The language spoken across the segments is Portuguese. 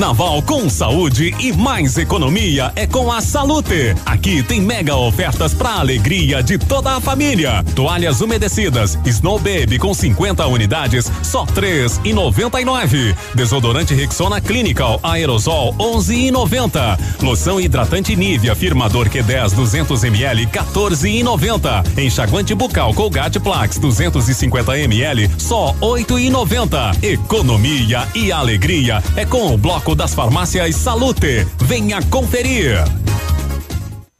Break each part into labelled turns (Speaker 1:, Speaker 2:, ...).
Speaker 1: Carnaval com saúde e mais economia é com a Salute. Aqui tem mega ofertas para alegria de toda a família. Toalhas umedecidas Snow Baby com 50 unidades, só três e noventa e nove. Desodorante Rexona Clinical Aerosol 11 e noventa. Loção hidratante Nivea Firmador Q10 200 ml 14 e noventa. Enxaguante bucal Colgate Plax 250 ml só oito e noventa. Economia e alegria é com o bloco das farmácias Salute. Venha conferir.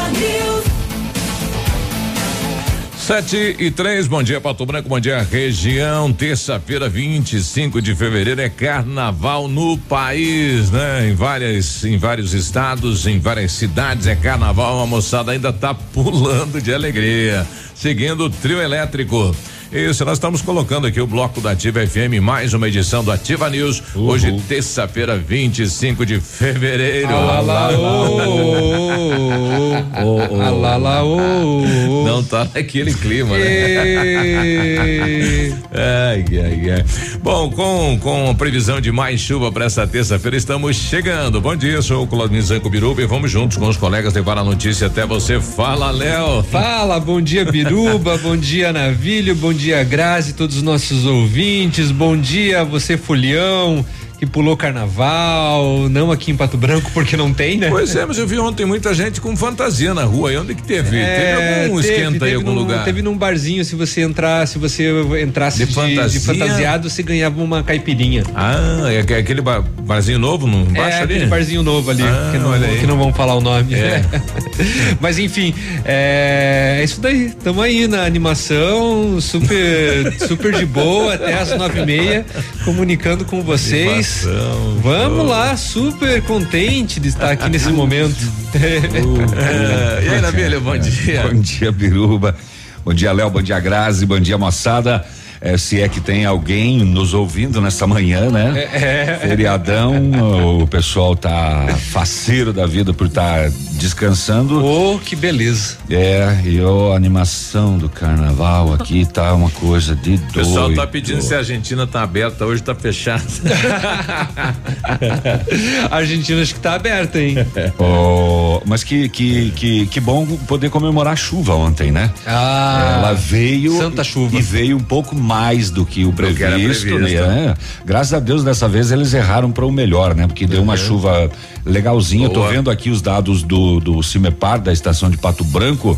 Speaker 2: News.
Speaker 3: Sete e três, bom dia Pato Branco, bom dia região, terça-feira 25 de fevereiro é carnaval no país, né? Em várias, em vários estados, em várias cidades é carnaval, a moçada ainda tá pulando de alegria, seguindo o trio elétrico. Isso, nós estamos colocando aqui o bloco da Ativa FM, mais uma edição do Ativa News. Hoje, terça-feira, 25 de fevereiro. Não tá naquele clima, né? ai, ai, ai. Bom, com, com a previsão de mais chuva para essa terça-feira, estamos chegando. Bom dia, sou o Claudinho Zanco Biruba e vamos juntos com os colegas levar a notícia até você. Fala, Léo.
Speaker 4: Fala, bom dia, Biruba, bom dia, Navilho, bom dia, Grazi, todos os nossos ouvintes, bom dia, você, Folião que pulou carnaval, não aqui em Pato Branco, porque não tem, né?
Speaker 3: Pois é, mas eu vi ontem muita gente com fantasia na rua. E onde que teve?
Speaker 4: É,
Speaker 3: teve algum
Speaker 4: teve,
Speaker 3: esquenta
Speaker 4: teve
Speaker 3: em algum
Speaker 4: num,
Speaker 3: lugar?
Speaker 4: Teve num barzinho, se você entrar, se você entrasse
Speaker 3: De
Speaker 4: de,
Speaker 3: fantasia?
Speaker 4: de fantasiado, você ganhava uma caipirinha.
Speaker 3: Ah, é aque- aquele bar- barzinho novo no baixo
Speaker 4: é,
Speaker 3: ali?
Speaker 4: aquele barzinho novo ali,
Speaker 3: Ah,
Speaker 4: que, não, que não vão falar o nome.
Speaker 3: É.
Speaker 4: Mas enfim, é, é isso daí. Tamo aí na animação, super, super de boa, até as nove e meia, comunicando com vocês. Vamos lá, super contente de estar aqui nesse momento.
Speaker 3: É, e aí, Nabilha, bom dia.
Speaker 5: Bom dia, Biruba. Bom dia, Léo. Bom dia, Grazi. Bom dia, moçada. É, se é que tem alguém nos ouvindo nessa manhã, né?
Speaker 4: É.
Speaker 5: Feriadão, o pessoal tá faceiro da vida por estar descansando.
Speaker 4: Oh, que beleza.
Speaker 5: É, e ó, a animação do carnaval aqui tá uma coisa de
Speaker 3: O
Speaker 5: doido.
Speaker 3: pessoal tá pedindo se a Argentina tá aberta, hoje tá fechada.
Speaker 4: A Argentina acho que tá aberta, hein?
Speaker 5: Oh, mas que, que, que, que bom poder comemorar a chuva ontem, né?
Speaker 4: Ah,
Speaker 5: Ela veio
Speaker 4: Santa chuva.
Speaker 5: e veio um pouco mais do que o previsto,
Speaker 3: previsto.
Speaker 5: né? Graças a Deus dessa vez eles erraram para o melhor, né? Porque deu uma chuva legalzinha. Eu tô
Speaker 3: Boa.
Speaker 5: vendo aqui os dados do do Cimepar da estação de Pato Branco.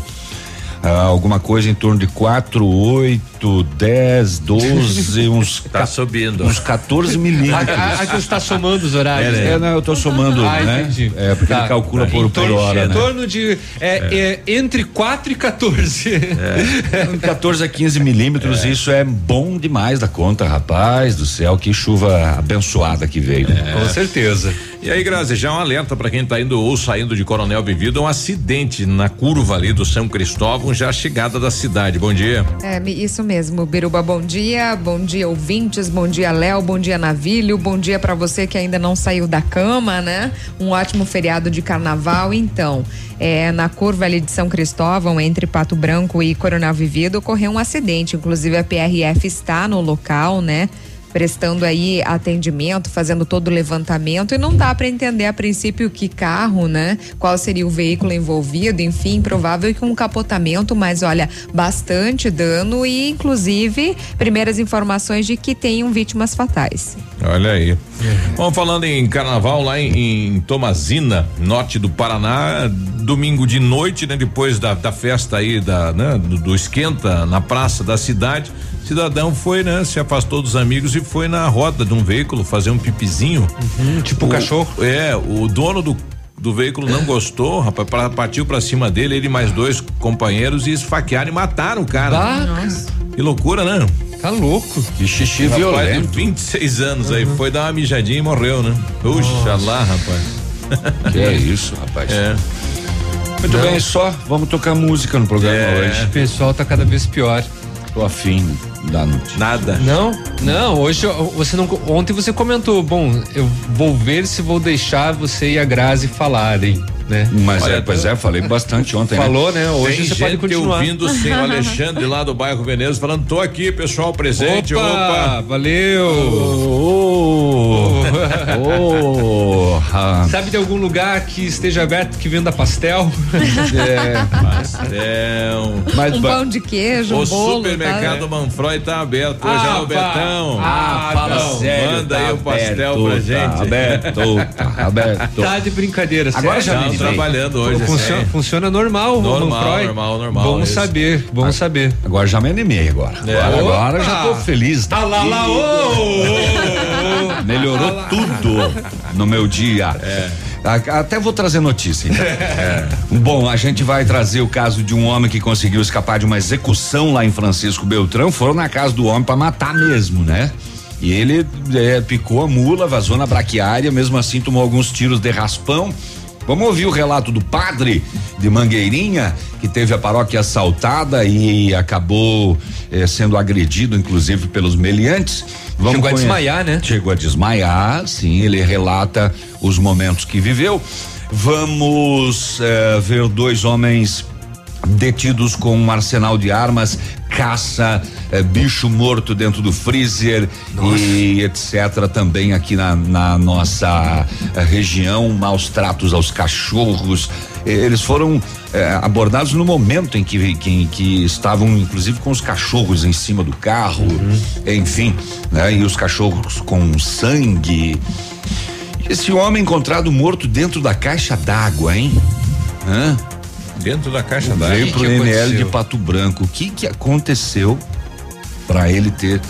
Speaker 5: ah, alguma coisa em torno de 4, 8, 10, 12, uns,
Speaker 3: Tá subindo.
Speaker 5: uns 14 milímetros.
Speaker 4: a, a que você está somando os horários.
Speaker 5: É, não, eu tô somando,
Speaker 4: Ah,
Speaker 5: né?
Speaker 4: entendi.
Speaker 5: É, porque
Speaker 4: Tá.
Speaker 5: ele calcula por,
Speaker 4: Em
Speaker 5: por
Speaker 4: torno,
Speaker 5: hora,
Speaker 4: em
Speaker 5: né?
Speaker 4: torno de é, é, entre 4 e 14.
Speaker 5: 14 a 15 milímetros, isso é bom demais da conta, rapaz do céu, que chuva abençoada que veio.
Speaker 4: Com certeza.
Speaker 3: E aí, Grazi, já um alerta para quem tá indo ou saindo de Coronel Vivido, um acidente na curva ali do São Cristóvão, já a chegada da cidade. Bom dia.
Speaker 6: É, isso mesmo, Biruba, bom dia, bom dia ouvintes, bom dia Léo, bom dia Navilho, bom dia pra você que ainda não saiu da cama, né? Um ótimo feriado de carnaval, então, é, na curva ali de São Cristóvão, entre Pato Branco e Coronel Vivido, ocorreu um acidente, inclusive a PRF está no local, né? Prestando aí atendimento, fazendo todo o levantamento e não dá para entender a princípio que carro, né? Qual seria o veículo envolvido, enfim, provável que um capotamento, mas olha, bastante dano e inclusive primeiras informações de que tenham vítimas fatais.
Speaker 3: Olha aí. Vamos falando em carnaval lá em, em Tomazina, norte do Paraná, domingo de noite, né? Depois da, da festa aí da, né, do, do esquenta na praça da cidade, cidadão foi, né? Se afastou dos amigos e foi na roda de um veículo fazer um pipizinho.
Speaker 4: Uhum, tipo
Speaker 3: o,
Speaker 4: cachorro.
Speaker 3: É, o dono do do veículo não gostou, rapaz, pra, partiu pra cima dele, ele e mais dois companheiros e esfaquearam e mataram o cara.
Speaker 4: Nossa.
Speaker 3: Que loucura, né?
Speaker 4: Tá louco.
Speaker 5: Que xixi
Speaker 3: Rapaz
Speaker 5: violento.
Speaker 3: de 26 anos aí, foi dar uma mijadinha e morreu, né? Puxa lá, rapaz.
Speaker 5: Que é isso, rapaz.
Speaker 3: É.
Speaker 5: Muito bem, só vamos tocar música no programa
Speaker 3: É.
Speaker 5: hoje.
Speaker 4: O pessoal tá cada vez pior.
Speaker 5: Tô afim da notícia.
Speaker 3: Nada.
Speaker 4: Não, não, hoje você não. Ontem você comentou, bom, eu vou ver se vou deixar você e a Grazi falarem, né?
Speaker 5: Mas
Speaker 3: Olha,
Speaker 5: é, pois é, falei bastante ontem. né?
Speaker 4: Falou, né? Hoje
Speaker 3: Tem
Speaker 4: você pode
Speaker 3: gente
Speaker 4: continuar.
Speaker 3: ouvindo sim, o Alexandre lá do bairro Veneza falando, tô aqui, pessoal presente,
Speaker 4: opa,
Speaker 3: opa.
Speaker 4: valeu.
Speaker 5: Ô, ah,
Speaker 4: Sabe de algum lugar que esteja aberto que venda pastel?
Speaker 5: é,
Speaker 3: Pastel.
Speaker 5: mas
Speaker 6: Um pão de queijo,
Speaker 3: O
Speaker 6: um bolo.
Speaker 3: supermercado
Speaker 6: tá?
Speaker 3: Manfroy tá aberto hoje,
Speaker 4: Ah,
Speaker 3: alô Betão.
Speaker 4: Ah,
Speaker 5: fala
Speaker 4: não.
Speaker 5: sério,
Speaker 3: Manda
Speaker 5: tá
Speaker 3: aí o pastel
Speaker 5: aberto,
Speaker 3: pra
Speaker 5: tá
Speaker 3: gente.
Speaker 5: aberto, tá aberto.
Speaker 4: Tá de brincadeira,
Speaker 5: Agora
Speaker 4: sério?
Speaker 5: já me animei.
Speaker 3: trabalhando hoje,
Speaker 4: Funciona,
Speaker 3: assim.
Speaker 4: funciona normal,
Speaker 3: Normal,
Speaker 4: Manfroy?
Speaker 3: normal, normal,
Speaker 4: Vamos
Speaker 3: isso.
Speaker 4: saber, vamos saber.
Speaker 5: Agora já me animei agora.
Speaker 3: É.
Speaker 5: Agora, agora já tô feliz.
Speaker 4: Ah lá, lá, ô, ô, ô.
Speaker 5: Melhorou tudo no meu dia. A- Até vou trazer notícia. então. Bom, a gente vai trazer o caso de um homem que conseguiu escapar de uma execução lá em Francisco Beltrão. Foram na casa do homem para matar mesmo, né? E ele é, picou a mula, vazou na braquiária, mesmo assim tomou alguns tiros de raspão. Vamos ouvir o relato do padre de Mangueirinha, que teve a paróquia assaltada e acabou eh, sendo agredido, inclusive, pelos meliantes. Vamos
Speaker 4: Chegou a desmaiar, né?
Speaker 5: Chegou a desmaiar, sim, ele relata os momentos que viveu. Vamos eh, ver dois homens detidos com um arsenal de armas, caça, eh, bicho morto dentro do freezer e etc. Também aqui na, na nossa eh, região, maus tratos aos cachorros. Eh, Eles foram eh, abordados no momento em que, que, que estavam, inclusive, com os cachorros em cima do carro, enfim, né? E os cachorros com sangue. Esse homem encontrado morto dentro da caixa d'água, hein? Hã?
Speaker 3: Dentro da caixa d'água.
Speaker 5: Veio pro NL de? Pato Branco. O que que aconteceu para ele ter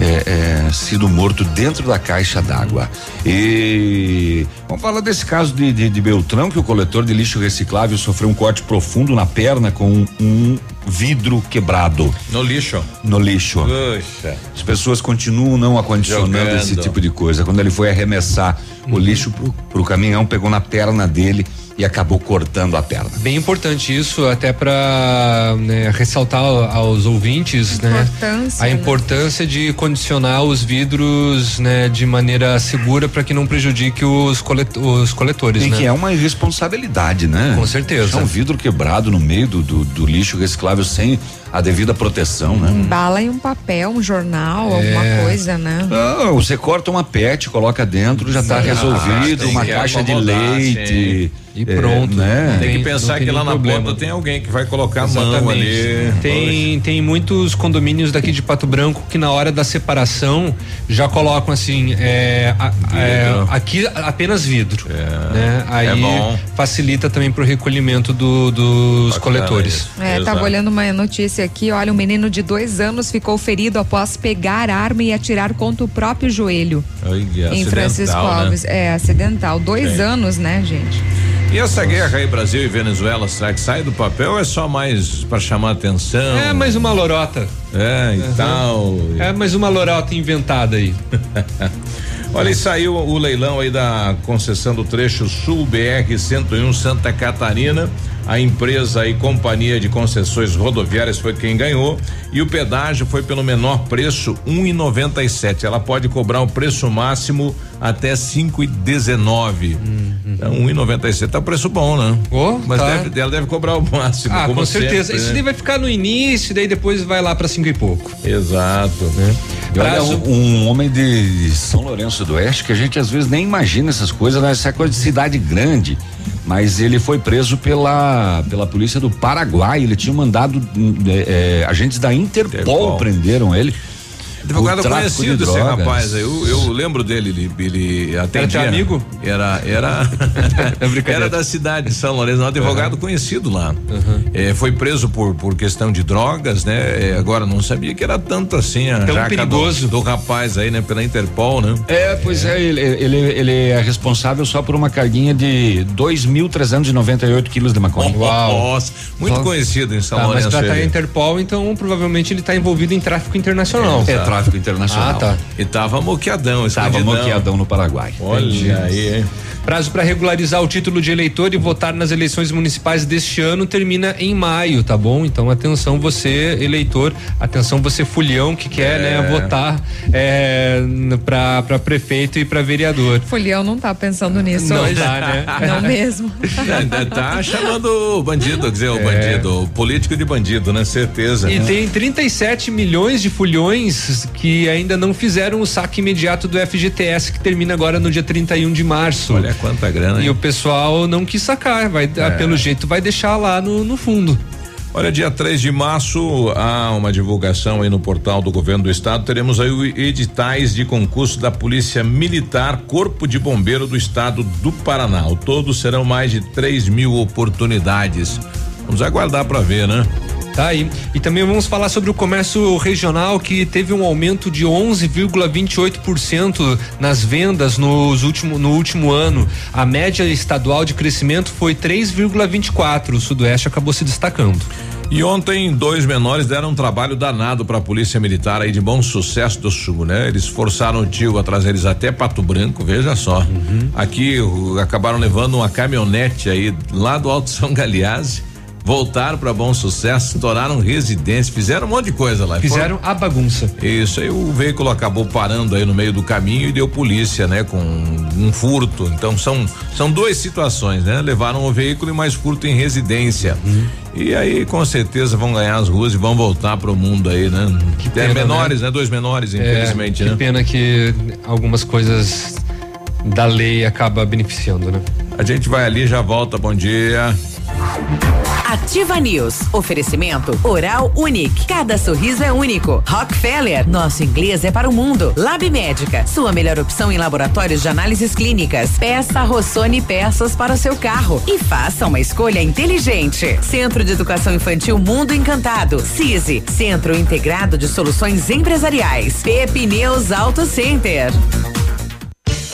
Speaker 5: é, é, sido morto dentro da caixa d'água? E vamos falar desse caso de, de, de Beltrão, que o coletor de lixo reciclável sofreu um corte profundo na perna com um, um vidro quebrado
Speaker 3: No lixo.
Speaker 5: no lixo.
Speaker 3: Puxa.
Speaker 5: As pessoas continuam não acondicionando
Speaker 3: Jogando.
Speaker 5: esse tipo de coisa. Quando ele foi arremessar o lixo pro, pro caminhão, pegou na perna dele e acabou cortando a perna.
Speaker 4: Bem importante isso, até para ressaltar aos ouvintes, né?
Speaker 6: Importância,
Speaker 4: A
Speaker 6: né?
Speaker 4: importância de condicionar os vidros, né, de maneira segura para que não prejudique os, colet os coletores,
Speaker 5: E
Speaker 4: né?
Speaker 5: que é uma irresponsabilidade, né?
Speaker 4: Com certeza.
Speaker 5: Deixar um vidro quebrado no meio do, do, do lixo reciclável sem a devida proteção, né?
Speaker 6: Bala em um papel, um jornal, alguma
Speaker 4: É.
Speaker 6: coisa, né?
Speaker 5: Não, você corta uma pet, coloca dentro, já está
Speaker 3: Sim.
Speaker 5: resolvido,
Speaker 3: Ah,
Speaker 5: uma caixa de leite.
Speaker 4: E
Speaker 5: é,
Speaker 4: pronto.
Speaker 5: né?
Speaker 3: Tem que pensar
Speaker 4: tem
Speaker 3: que lá na
Speaker 4: problema.
Speaker 3: ponta tem alguém que vai colocar a mão
Speaker 4: Exatamente.
Speaker 3: ali.
Speaker 4: Tem, tem muitos condomínios daqui de Pato Branco que na hora da separação já colocam assim, é, a- é, aqui apenas vidro. né? Aí
Speaker 3: É bom.
Speaker 4: facilita também pro recolhimento do- dos
Speaker 3: Bacana
Speaker 4: coletores.
Speaker 3: isso.
Speaker 6: É,
Speaker 3: Exato.
Speaker 6: tava olhando uma notícia aqui, olha, um menino de dois anos ficou ferido após pegar arma e atirar contra o próprio joelho.
Speaker 3: Olha,
Speaker 6: em
Speaker 3: acidental,
Speaker 6: Francisco
Speaker 3: né?
Speaker 6: Alves. É, acidental. Dois
Speaker 3: Sim.
Speaker 6: anos, né, gente?
Speaker 3: E essa guerra aí, Brasil e Venezuela, será que sai do papel ou é só mais para chamar atenção?
Speaker 4: É mais uma lorota.
Speaker 3: É, e tal.
Speaker 4: É mais uma lorota inventada aí.
Speaker 3: Olha, e saiu o leilão aí da concessão do trecho Sul BR 101 Santa Catarina. A empresa e companhia de concessões rodoviárias foi quem ganhou e o pedágio foi pelo menor preço 1,97. Ela pode cobrar o preço máximo até 5,19. Então 1,97 tá preço bom, né?
Speaker 4: Oh,
Speaker 3: Mas
Speaker 4: tá.
Speaker 3: deve, ela deve cobrar o máximo.
Speaker 4: Ah, com certeza.
Speaker 3: sempre,
Speaker 4: Isso
Speaker 3: né?
Speaker 4: daí vai ficar no início, daí depois vai lá para cinco e pouco.
Speaker 3: Exato.
Speaker 5: E olha, um, um homem de São Lourenço do Oeste que a gente às vezes nem imagina essas coisas, né? Essa coisa de cidade grande. Mas ele foi preso pela, pela polícia do Paraguai. Ele tinha mandado é, é, agentes da Interpol, Interpol. prenderam ele.
Speaker 3: Advogado conhecido esse rapaz aí. Eu, eu, lembro dele, ele, ele atendia.
Speaker 4: Era amigo?
Speaker 3: Era, era, é era da cidade de São Lourenço, um advogado uhum. conhecido lá. Uhum. É, foi preso por, por questão de drogas, né? É, agora não sabia que era tanto assim a
Speaker 4: Tão perigoso.
Speaker 3: Do, do, rapaz aí, né? Pela Interpol, né?
Speaker 5: É, pois é, ele, ele, ele é responsável só por uma carguinha de 2.398 quilos de maconha.
Speaker 3: Oh, Nossa, muito conhecido em São tá, Lourenço.
Speaker 4: Mas pra estar tá Interpol, então provavelmente ele está envolvido em tráfico internacional.
Speaker 5: É, é tráfico internacional. Ah,
Speaker 3: tá. E tava moqueadão,
Speaker 5: Tava moqueadão no Paraguai.
Speaker 3: Olha Entendi. aí, hein?
Speaker 4: Prazo para regularizar o título de eleitor e votar nas eleições municipais deste ano termina em maio, tá bom? Então atenção você eleitor, atenção você fulhão que quer, né, é. né, votar é, para para prefeito e para vereador.
Speaker 6: Fulhão não tá pensando nisso
Speaker 4: não
Speaker 6: hoje.
Speaker 4: Tá, né?
Speaker 6: Não mesmo.
Speaker 3: Ainda tá chamando o bandido, quer dizer, o é. bandido, o político de bandido, né? Certeza.
Speaker 4: E né? tem 37 milhões de fulhões que ainda não fizeram o saque imediato do FGTS que termina agora no dia 31 de março.
Speaker 3: Olha quanta grana.
Speaker 4: E hein? o pessoal não quis sacar, vai, é. pelo jeito vai deixar lá no, no fundo.
Speaker 3: Olha, dia 3 de março há uma divulgação aí no portal do governo do estado. Teremos aí editais de concurso da Polícia Militar, Corpo de Bombeiro do estado do Paraná. Ao todo serão mais de 3 mil oportunidades. Vamos aguardar para ver, né?
Speaker 4: Tá aí. E também vamos falar sobre o comércio regional que teve um aumento de 11,28% nas vendas nos último, no último ano. A média estadual de crescimento foi 3,24. O Sudoeste acabou se destacando.
Speaker 3: E ontem, dois menores deram um trabalho danado para a Polícia Militar aí de bom sucesso do Sul, né? Eles forçaram o tio a trazer eles até Pato Branco, veja só. Uhum. Aqui acabaram levando uma caminhonete aí lá do Alto São Galeazzi voltaram para bom sucesso, estouraram residência, fizeram um monte de coisa lá.
Speaker 4: Fizeram Foram... a bagunça.
Speaker 3: Isso, aí o veículo acabou parando aí no meio do caminho e deu polícia, né? Com um furto. Então são são duas situações, né? Levaram o veículo e mais furto em residência. Uhum. E aí com certeza vão ganhar as ruas e vão voltar pro mundo aí, né? Que é pena, menores, né? né? Dois menores, é, infelizmente,
Speaker 4: que
Speaker 3: né?
Speaker 4: pena que algumas coisas da lei acaba beneficiando, né?
Speaker 3: A gente vai ali já volta, bom dia.
Speaker 7: Ativa News. Oferecimento Oral Unique. Cada sorriso é único. Rockefeller. Nosso inglês é para o mundo. Lab Médica. Sua melhor opção em laboratórios de análises clínicas. Peça Rossoni peças para o seu carro. E faça uma escolha inteligente. Centro de Educação Infantil Mundo Encantado. CISI. Centro Integrado de Soluções Empresariais. Pepineus Auto Center.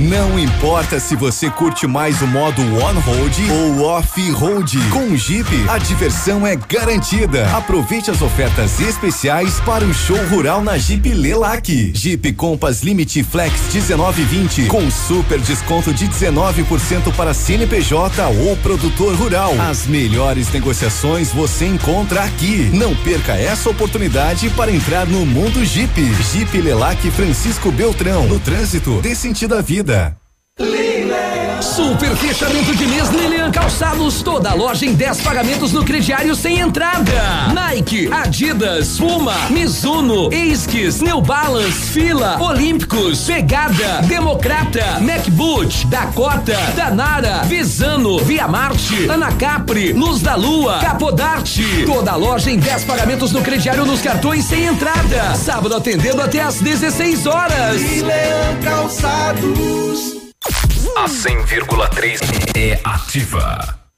Speaker 8: Não importa se você curte mais o modo on-road ou off-road. Com o Jeep, a diversão é garantida. Aproveite as ofertas especiais para o show rural na Jeep Lelac. Jeep Compass Limite Flex 1920 com super desconto de 19% para CNPJ ou produtor rural. As melhores negociações você encontra aqui. Não perca essa oportunidade para entrar no mundo Jeep. Jeep Lelac Francisco Beltrão. No trânsito, dê sentido à vida vida.
Speaker 9: Super fechamento de mês Lilian Calçados. Toda loja em 10 pagamentos no crediário sem entrada. Nike, Adidas, Puma, Mizuno, Esquis, New Balance, Fila, Olímpicos, Pegada, Democrata, MacBoot, Dakota, Danara, Visano, Via Marte, Anacapri, Luz da Lua, Capodarte. Toda loja em 10 pagamentos no crediário nos cartões sem entrada. Sábado atendendo até às 16 horas.
Speaker 10: Lilian Calçados.
Speaker 11: A 100,3 é ativa.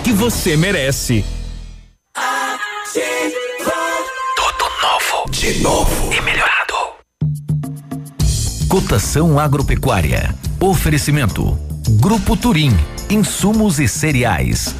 Speaker 12: que você merece.
Speaker 11: Tudo novo, de novo e melhorado. Cotação agropecuária. Oferecimento. Grupo Turim. Insumos e cereais.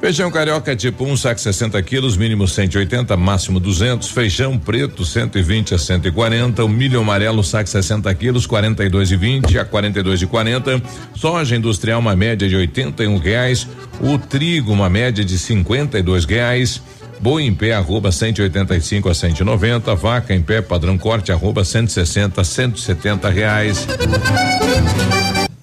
Speaker 3: Feijão carioca tipo 1, um, saco 60 quilos, mínimo 180, máximo 200. Feijão preto 120 a 140. O milho amarelo, saco 60 quilos, 42 e 20 a 42 e 40. Soja industrial, uma média de 81 reais. O trigo, uma média de 52 reais. Boi em pé, arroba 185 a 190. Vaca em pé, padrão corte, arroba 160 a 170 reais.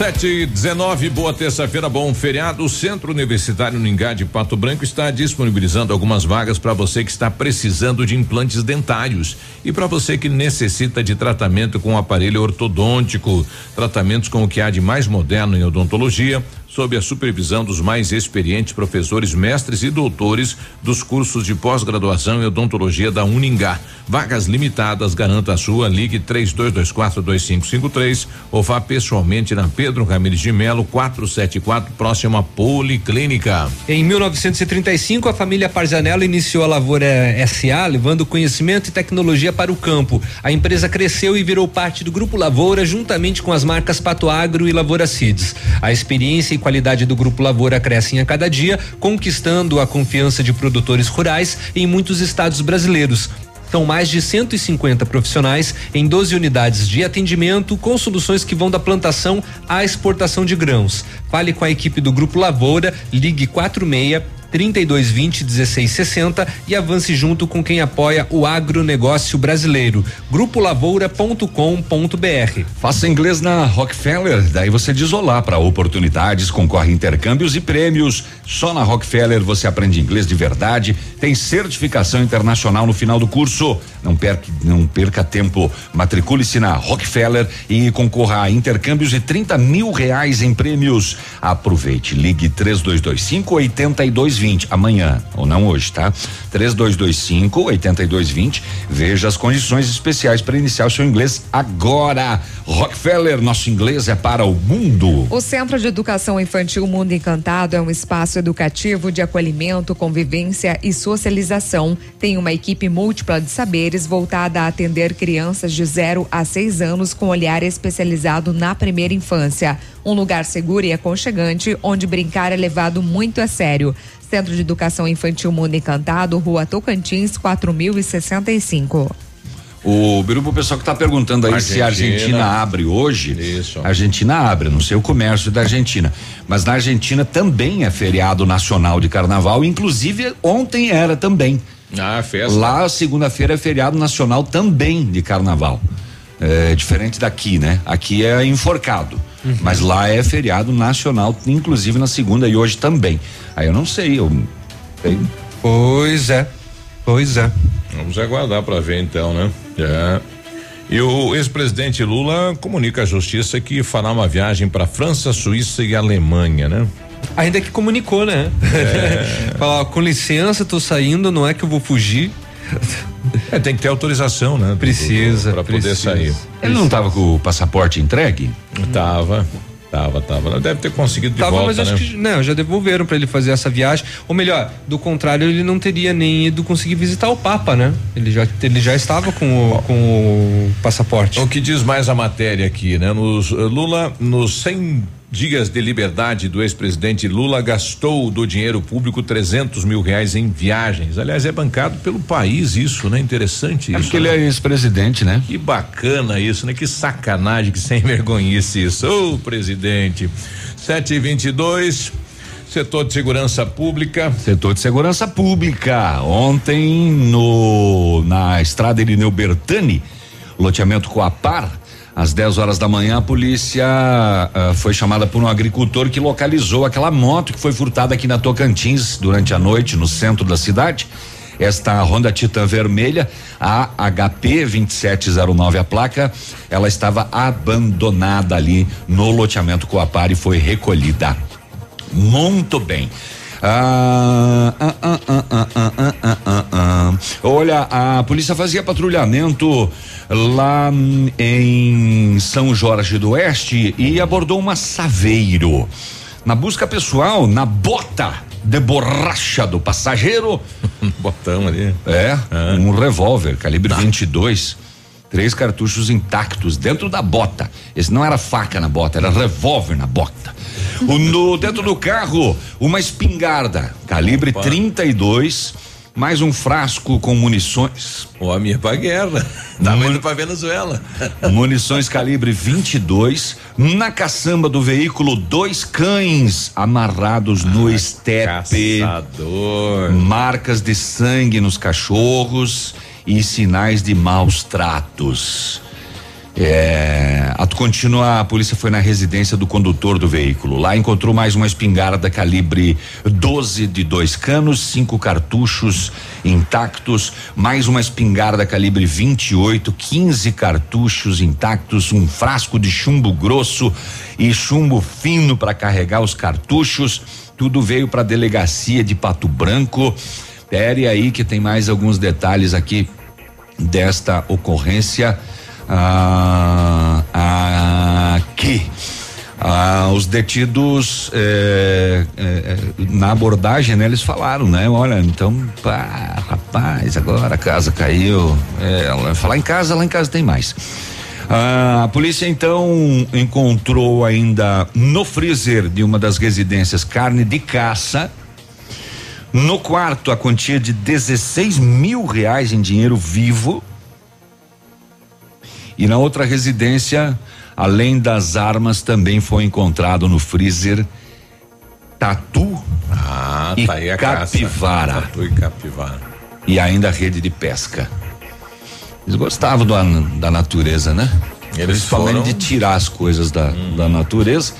Speaker 3: 7 e 19, boa terça-feira, bom feriado. O Centro Universitário Ningá de Pato Branco está disponibilizando algumas vagas para você que está precisando de implantes dentários e para você que necessita de tratamento com aparelho ortodôntico. Tratamentos com o que há de mais moderno em odontologia, sob a supervisão dos mais experientes professores, mestres e doutores dos cursos de pós-graduação em odontologia da Uningá. Vagas limitadas, garanta a sua, ligue 32242553 ou vá pessoalmente na Pedro Ramires de Melo 474, próxima à Policlínica.
Speaker 4: Em 1935, a família Parzanello iniciou a Lavoura SA, levando conhecimento e tecnologia para o campo. A empresa cresceu e virou parte do Grupo Lavoura, juntamente com as marcas Pato Agro e Lavoura Seeds. A experiência e qualidade do Grupo Lavoura crescem a cada dia, conquistando a confiança de produtores rurais em muitos estados brasileiros. São mais de 150 profissionais em 12 unidades de atendimento com soluções que vão da plantação à exportação de grãos. Fale com a equipe do Grupo Lavoura, ligue 46 3220 1660 e avance junto com quem apoia o agronegócio brasileiro. Grupolavoura.com.br.
Speaker 5: Faça inglês na Rockefeller, daí você diz olá para oportunidades, concorre intercâmbios e prêmios. Só na Rockefeller você aprende inglês de verdade, tem certificação internacional no final do curso. Não perca, não perca tempo. Matricule-se na Rockefeller e concorra a intercâmbios de 30 mil reais em prêmios. Aproveite, ligue 3225 82 8220 amanhã, ou não hoje, tá? 3225 8220. Veja as condições especiais para iniciar o seu inglês agora. Rockefeller, nosso inglês é para o mundo.
Speaker 6: O Centro de Educação Infantil Mundo Encantado é um espaço educativo de acolhimento, convivência e socialização. Tem uma equipe múltipla de saberes voltada a atender crianças de 0 a 6 anos com olhar especializado na primeira infância. Um lugar seguro e aconchegante onde brincar é levado muito a sério. Centro de Educação Infantil Mundo Encantado, Rua Tocantins, 4065.
Speaker 5: O Biruba, o pessoal que está perguntando aí se a Argentina abre hoje.
Speaker 3: Isso.
Speaker 5: A Argentina abre, não sei o comércio da Argentina. Mas na Argentina também é feriado nacional de carnaval, inclusive ontem era também.
Speaker 3: Ah, festa.
Speaker 5: Lá, segunda-feira, é feriado nacional também de carnaval. É diferente daqui, né? Aqui é enforcado. Mas lá é feriado nacional, inclusive na segunda e hoje também. Aí eu não sei, eu. sei.
Speaker 4: Pois é. Pois é.
Speaker 3: Vamos aguardar para ver então, né? É. E o ex-presidente Lula comunica à justiça que fará uma viagem para França, Suíça e Alemanha, né?
Speaker 4: Ainda que comunicou, né? Falar, ó, com licença, tô saindo, não é que eu vou fugir.
Speaker 3: É, tem que ter autorização, né?
Speaker 4: Precisa.
Speaker 3: Para poder
Speaker 4: precisa.
Speaker 3: sair.
Speaker 5: Ele não estava com o passaporte entregue?
Speaker 3: Tava. Tava, tava. Deve ter conseguido de
Speaker 4: Tava,
Speaker 3: volta,
Speaker 4: mas
Speaker 3: né?
Speaker 4: acho que não, já devolveram pra ele fazer essa viagem. Ou melhor, do contrário, ele não teria nem ido conseguir visitar o Papa, né? Ele já, ele já estava com o, com o passaporte.
Speaker 3: O que diz mais a matéria aqui, né? Nos, Lula, nos 100 dias de liberdade do ex-presidente Lula, gastou do dinheiro público 300 mil reais em viagens. Aliás, é bancado pelo país isso, né? Interessante
Speaker 5: É
Speaker 3: isso.
Speaker 5: porque ele
Speaker 3: né?
Speaker 5: é ex-presidente, né?
Speaker 3: Que bacana isso, né? Que sacanagem, que sem vergonhice isso. Ô, presidente. 7 e 22 setor de segurança pública.
Speaker 5: Setor de segurança pública. Ontem, no na estrada Irineu Bertani, loteamento Coapar, às 10 horas da manhã, a polícia ah, foi chamada por um agricultor que localizou aquela moto que foi furtada aqui na Tocantins durante a noite, no centro da cidade. Esta Honda Titan vermelha, a HP 2709 a placa, ela estava abandonada ali no loteamento Coapar e foi recolhida. Muito bem. Olha, a polícia fazia patrulhamento lá em São Jorge do Oeste e abordou uma saveiro. Na busca pessoal, na bota de borracha do passageiro.
Speaker 3: Botão ali.
Speaker 5: É, um revólver calibre 22 Três cartuchos intactos dentro da bota. Esse não era faca na bota, era revólver na bota. O, no, dentro do carro, uma espingarda, calibre 32, mais um frasco com munições.
Speaker 3: O homem é pra guerra. Tava indo pra Venezuela.
Speaker 5: Munições calibre 22. Na caçamba do veículo, dois cães amarrados no estepe.
Speaker 3: Caçador.
Speaker 5: Marcas de sangue nos cachorros e sinais de maus tratos. É, a a polícia foi na residência do condutor do veículo. Lá encontrou mais uma espingarda calibre 12 de dois canos, cinco cartuchos intactos, mais uma espingarda calibre 28, 15 cartuchos intactos, um frasco de chumbo grosso e chumbo fino para carregar os cartuchos. Tudo veio para a delegacia de Pato Branco. Pere aí que tem mais alguns detalhes aqui desta ocorrência. Ah, aqui. Ah, os detidos eh, eh, na abordagem, né? Eles falaram, né? Olha, então, pá, rapaz, agora a casa caiu. É, falar em casa, lá em casa tem mais. Ah, a polícia então encontrou ainda no freezer de uma das residências carne de caça. No quarto, a quantia de 16 mil reais em dinheiro vivo. E na outra residência, além das armas, também foi encontrado no freezer tatu
Speaker 3: Ah,
Speaker 5: e
Speaker 3: tá
Speaker 5: capivara.
Speaker 3: Tatu e capivara.
Speaker 5: e ainda rede de pesca. Eles gostavam da, da natureza, né?
Speaker 3: Eles
Speaker 5: falando
Speaker 3: foram-
Speaker 5: de tirar as coisas da, da natureza.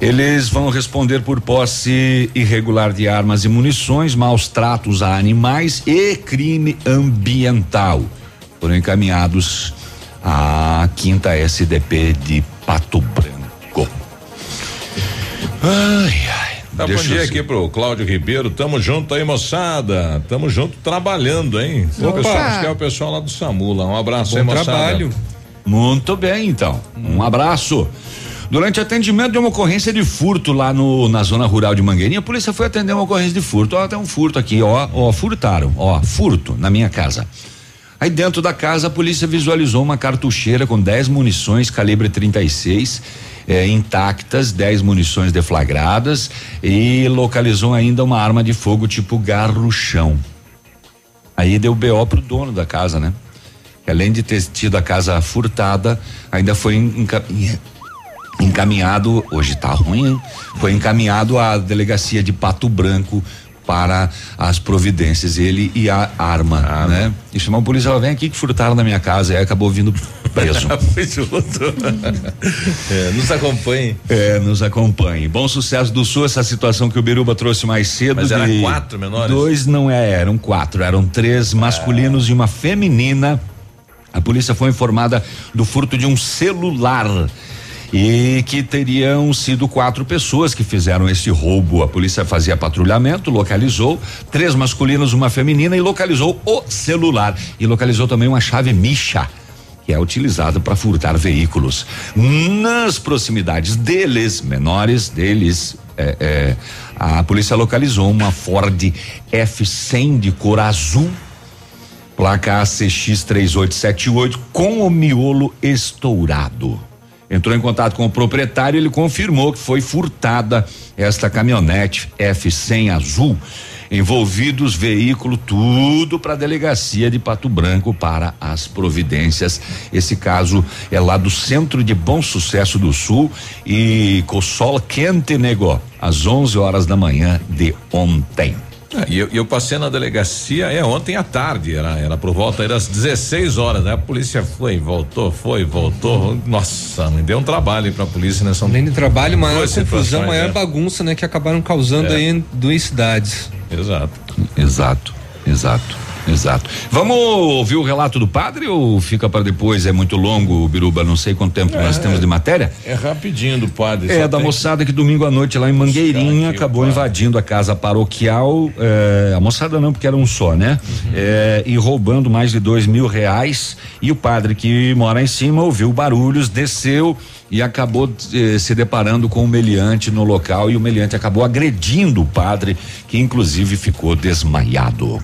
Speaker 5: Eles vão responder por posse irregular de armas e munições, maus tratos a animais e crime ambiental. Foram encaminhados à quinta SDP de Pato Branco. Ai, ai.
Speaker 3: Tá, bom dia aqui pro Cláudio Ribeiro. Tamo junto aí, moçada. Tamo junto trabalhando, hein? O pessoal, acho que é o pessoal lá do Samula. Um abraço
Speaker 5: Bom
Speaker 3: aí, moçada.
Speaker 5: trabalho. Muito bem, então. Um abraço. Durante atendimento de uma ocorrência de furto lá no, na zona rural de Mangueirinha, a polícia foi atender uma ocorrência de furto. Ó, tem um furto aqui, ó, ó, furtaram, ó, furto na minha casa. Aí dentro da casa a polícia visualizou uma cartucheira com 10 munições calibre 36 eh, intactas, 10 munições deflagradas e localizou ainda uma arma de fogo tipo garruchão. Aí deu BO pro dono da casa, né? Além de ter tido a casa furtada, ainda foi encaminhado, hoje tá ruim, hein? Foi encaminhado à delegacia de Pato Branco para as providências, ele e a arma, né? E chamou a polícia, ela vem aqui que furtaram na minha casa, e aí acabou vindo preso.
Speaker 3: Foi junto. É, nos acompanhe.
Speaker 5: É, nos acompanhe. Bom sucesso do Sul, essa situação que o Biruba trouxe mais cedo.
Speaker 3: Mas era
Speaker 5: de
Speaker 3: quatro menores?
Speaker 5: Dois não é, eram quatro, eram três masculinos e uma feminina. A polícia foi informada do furto de um celular e que teriam sido quatro pessoas que fizeram esse roubo. A polícia fazia patrulhamento, localizou três masculinos, uma feminina e localizou o celular e localizou também uma chave micha que é utilizada para furtar veículos. Nas proximidades deles, menores deles, é, é, a polícia localizou uma Ford F100 de cor azul placa ACX 3878 com o miolo estourado. Entrou em contato com o proprietário, ele confirmou que foi furtada esta caminhonete F100 azul. Envolvidos veículo, tudo para a delegacia de Pato Branco para as providências. Esse caso é lá do centro de Bom Sucesso do Sul e com sol quente negó, às 11 horas da manhã de ontem.
Speaker 3: Ah, E eu, eu passei na delegacia é ontem à tarde, era, era por volta das 16 horas, né? A polícia foi, voltou, foi, voltou. Nossa, me deu um trabalho aí pra polícia nessa
Speaker 4: Além de trabalho, maior confusão, maior
Speaker 3: né?
Speaker 4: bagunça, né? Que acabaram causando
Speaker 3: É.
Speaker 4: aí em duas cidades.
Speaker 3: Exato.
Speaker 5: Exato, exato, exato. Vamos ouvir o relato do padre ou fica para depois? É muito longo, Biruba, não sei quanto tempo nós
Speaker 3: É.
Speaker 5: temos de matéria.
Speaker 3: É rapidinho do padre.
Speaker 5: É, da moçada que domingo à noite lá em Mangueirinha acabou invadindo a casa paroquial. eh, a moçada não, porque era um só, né? Eh, e roubando mais de dois mil reais. E o padre que mora em cima ouviu barulhos, desceu e acabou eh, se deparando com o meliante no local. E o meliante acabou agredindo o padre, que inclusive ficou desmaiado.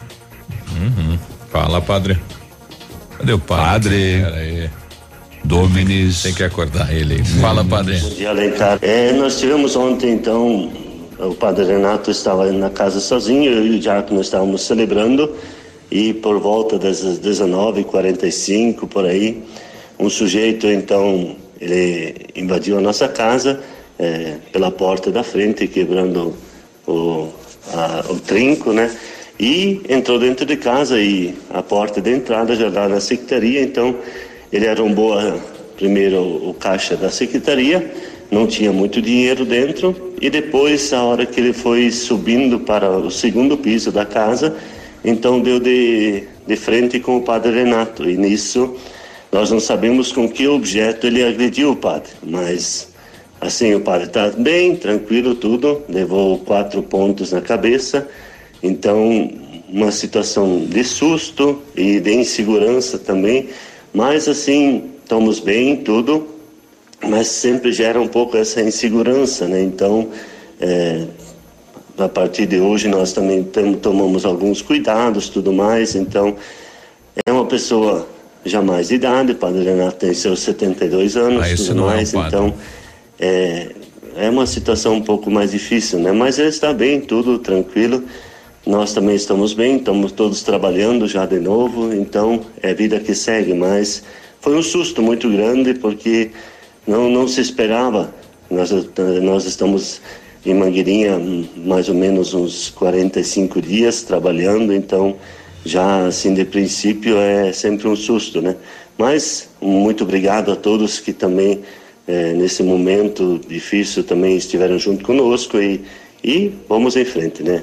Speaker 3: Uhum. Fala, padre. Cadê o padre?
Speaker 5: Padre.
Speaker 3: Pera aí.
Speaker 5: Dominis.
Speaker 3: Tem que acordar ele. aí. Fala, padre.
Speaker 13: Bom dia, Alencar. É, nós tivemos ontem, então, o padre Renato estava na casa sozinho, eu e o Diácono estávamos celebrando, e por volta das 19h45, por aí, um sujeito, então, ele invadiu a nossa casa é, pela porta da frente, quebrando o, a- o trinco, né? E entrou dentro de casa e a porta de entrada já dá na secretaria, então ele arrombou a- primeiro o caixa da secretaria, não tinha muito dinheiro dentro, e depois, a hora que ele foi subindo para o segundo piso da casa, então deu de, de frente com o padre Renato, e nisso nós não sabemos com que objeto ele agrediu o padre, mas assim o padre está bem, tranquilo, tudo, levou quatro pontos na cabeça, então uma situação de susto e de insegurança também, mas assim estamos bem, tudo, mas sempre gera um pouco essa insegurança, né? Então é, a partir de hoje nós também tem- tomamos alguns cuidados, tudo mais. Então, é uma pessoa já mais de idade, o Padre Renato tem seus 72 anos,
Speaker 3: Ah,
Speaker 13: tudo
Speaker 3: é
Speaker 13: mais.
Speaker 3: padre.
Speaker 13: então, é, é uma situação um pouco mais difícil, né? Mas ele está bem, tudo tranquilo. Nós também estamos bem, estamos todos trabalhando já de novo, então é vida que segue, mas foi um susto muito grande porque não, não se esperava. Nós, nós estamos em Mangueirinha mais ou menos uns 45 dias trabalhando, então já assim de princípio é sempre um susto, né? Mas muito obrigado a todos que também eh, nesse momento difícil também estiveram junto conosco e, e vamos em frente, né?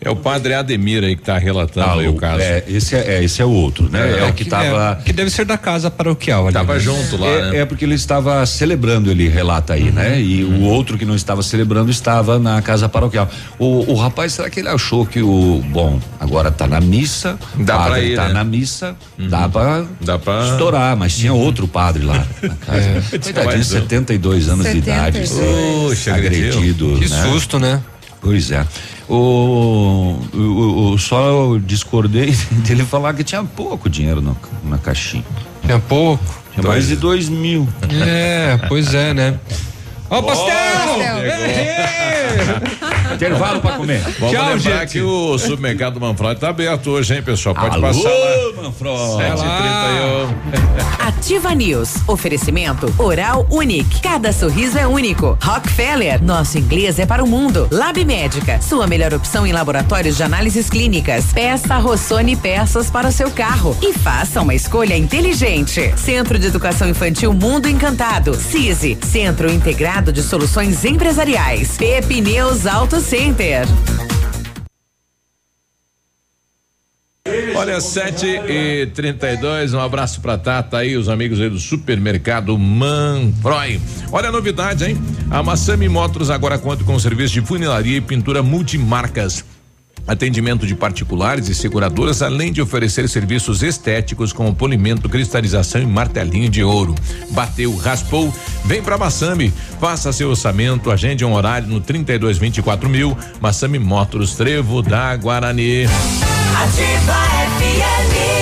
Speaker 3: É o padre Ademir aí que tá relatando aí o caso.
Speaker 5: É, esse é, é, esse é o outro, né? É, o que, tava.
Speaker 4: que deve ser da casa paroquial. Ali,
Speaker 3: Tava
Speaker 4: né?
Speaker 3: junto lá,
Speaker 5: é,
Speaker 3: né?
Speaker 5: é porque ele estava celebrando, ele relata aí, né? E o outro que não estava celebrando estava na casa paroquial. O, o rapaz, será que ele achou que o. Bom, agora tá na missa,
Speaker 3: Dá
Speaker 5: padre
Speaker 3: pra ir,
Speaker 5: tá
Speaker 3: né?
Speaker 5: na missa, dá pra
Speaker 3: Dá pra.
Speaker 5: estourar, mas tinha outro padre lá na casa. Coitadinho,
Speaker 3: Mais um.
Speaker 5: 72 anos de idade.
Speaker 6: 72.
Speaker 3: Puxa,
Speaker 5: agredido.
Speaker 4: Que
Speaker 5: né?
Speaker 4: susto, né?
Speaker 5: Pois é. O, o, o- só eu discordei dele falar que tinha pouco dinheiro no- na caixinha.
Speaker 4: Tinha pouco.
Speaker 5: Tinha mais de dois mil.
Speaker 4: É, pois é, né? Ó, o pastel!
Speaker 5: Intervalo pra comer.
Speaker 3: Vamos
Speaker 4: Tchau,
Speaker 3: lembrar
Speaker 4: gente.
Speaker 3: que o supermercado Manfroy tá aberto hoje, hein, pessoal? Pode
Speaker 5: Alô,
Speaker 3: passar lá.
Speaker 5: Manfroy.
Speaker 3: 7h31.
Speaker 7: Ativa News. Oferecimento Oral Unique. Cada sorriso é único. Rockefeller. Nosso inglês é para o mundo. Lab Médica. Sua melhor opção em laboratórios de análises clínicas. Peça Rossoni peças para o seu carro. E faça uma escolha inteligente. Centro de Educação Infantil Mundo Encantado. CISI. Centro Integrado de Soluções Empresariais. Pepineus Auto Center.
Speaker 3: Olha, 7 e 32 um abraço pra Tata aí, os amigos aí do supermercado Manfroy. Olha a novidade, hein? A Massami Motors agora conta com serviço de funilaria e pintura multimarcas. Atendimento de particulares e seguradoras, além de oferecer serviços estéticos como polimento, cristalização e martelinho de ouro. Bateu, raspou, vem pra Massami. Faça seu orçamento, agende um horário no 32 24 mil. Massami Motors, Trevo da Guarani.
Speaker 14: Só alegria.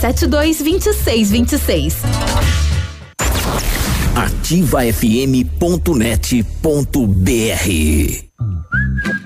Speaker 15: 3272 2626.
Speaker 16: ativafm.net.br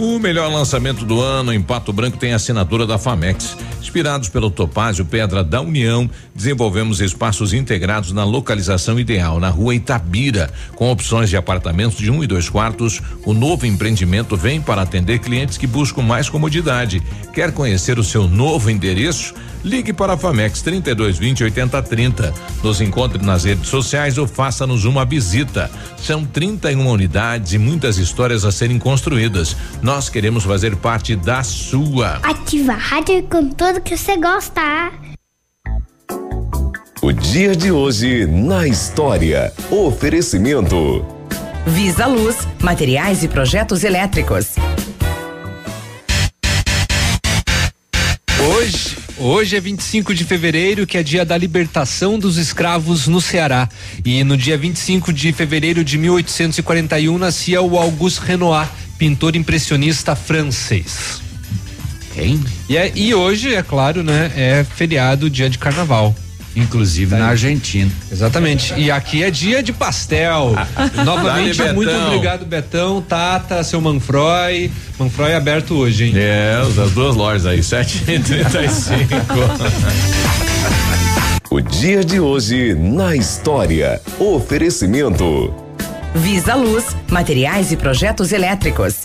Speaker 3: O melhor lançamento do ano em Pato Branco tem a assinatura da Famex. Inspirados pelo Topázio Pedra da União, desenvolvemos espaços integrados na localização ideal, na rua Itabira, com opções de apartamentos de um e dois quartos. O novo empreendimento vem para atender clientes que buscam mais comodidade. Quer conhecer o seu novo endereço? Ligue para a Famex 3220 8030. Nos encontre nas redes sociais ou faça-nos uma visita. São 31 unidades e muitas histórias a serem construídas. Nós queremos fazer parte da sua.
Speaker 14: Ativa a rádio com tudo que você gosta.
Speaker 17: O dia de hoje na história. Oferecimento.
Speaker 7: Visa Luz, materiais e projetos elétricos.
Speaker 4: Hoje, é 25 de fevereiro, que é dia da libertação dos escravos no Ceará. E no dia 25 de fevereiro de 1841 nascia o Auguste Renoir, pintor impressionista francês.
Speaker 5: Quem?
Speaker 4: E, é, e hoje, é claro, né, é feriado, dia de carnaval.
Speaker 5: Inclusive na Argentina.
Speaker 4: Exatamente. E aqui é dia de pastel. Novamente,
Speaker 3: Dale,
Speaker 4: muito obrigado, Betão, Tata, seu Manfroy. Manfroy aberto hoje, hein?
Speaker 3: É, as duas lojas aí, 7h35.
Speaker 17: O dia de hoje na história. Oferecimento.
Speaker 7: Visa Luz, materiais e projetos elétricos.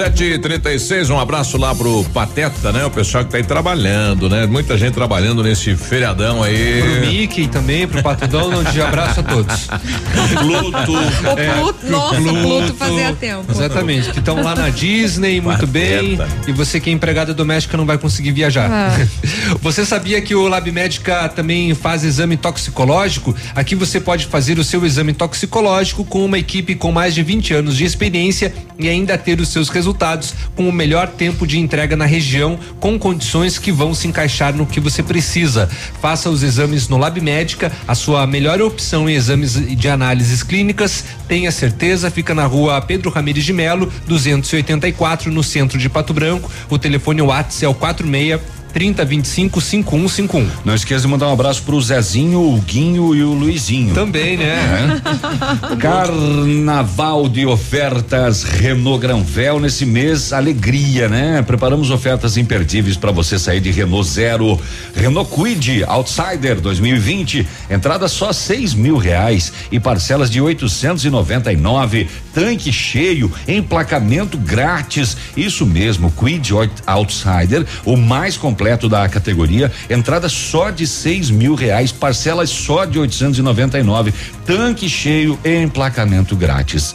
Speaker 3: Sete e trinta e seis, um abraço lá pro Pateta, né? O pessoal que tá aí trabalhando, né? Muita gente trabalhando nesse feriadão aí.
Speaker 4: Pro Mickey também, pro Pato Donald, de abraço a todos.
Speaker 3: Pluto.
Speaker 6: O Pluto, nossa, Pluto fazia tempo.
Speaker 4: Exatamente, que estão lá na Disney, muito bem. E você que é empregada doméstica não vai conseguir viajar.
Speaker 6: Ah.
Speaker 4: Você sabia que o Lab Médica também faz exame toxicológico? Aqui você pode fazer o seu exame toxicológico com uma equipe com mais de 20 anos de experiência e ainda ter os seus resultados com o melhor tempo de entrega na região, com condições que vão se encaixar no que você precisa. Faça os exames no Lab Médica, a sua melhor opção em exames de análises clínicas. Tenha certeza, fica na rua Pedro Ramires de Melo, 284, no centro de Pato Branco. O telefone WhatsApp é o 46 3025 5151.
Speaker 5: Não esqueça de mandar um abraço pro Zezinho, o Guinho e o Luizinho.
Speaker 4: Também, né?
Speaker 5: É. Carnaval de ofertas Renault Granvel nesse mês, alegria, né? Preparamos ofertas imperdíveis para você sair de Renault Zero, Renault Quid Outsider 2020, entrada só seis mil reais e parcelas de 899, tanque cheio, emplacamento grátis. Isso mesmo, Quid Outsider, o mais completo da categoria, entrada só de seis mil reais, parcelas só de 899, tanque cheio e emplacamento grátis.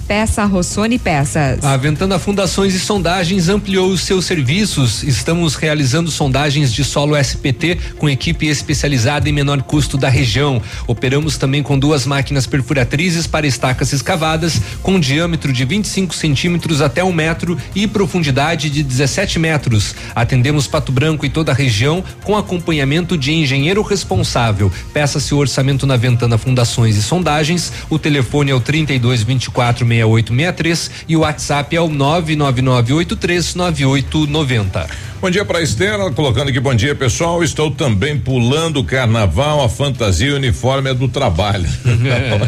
Speaker 6: Peça Rossoni Peças.
Speaker 4: A Ventana Fundações e Sondagens ampliou os seus serviços. Estamos realizando sondagens de solo SPT com equipe especializada em menor custo da região. Operamos também com duas máquinas perfuratrizes para estacas escavadas com diâmetro de 25 centímetros até um metro e profundidade de 17 metros. Atendemos Pato Branco e toda a região com acompanhamento de engenheiro responsável. Peça-se o orçamento na Ventana Fundações e Sondagens. O telefone é o 32 24 6863 e o WhatsApp é o 999839890.
Speaker 3: Bom dia para Estela, colocando aqui bom dia pessoal. Estou também pulando o carnaval, a fantasia e o uniforme é do trabalho.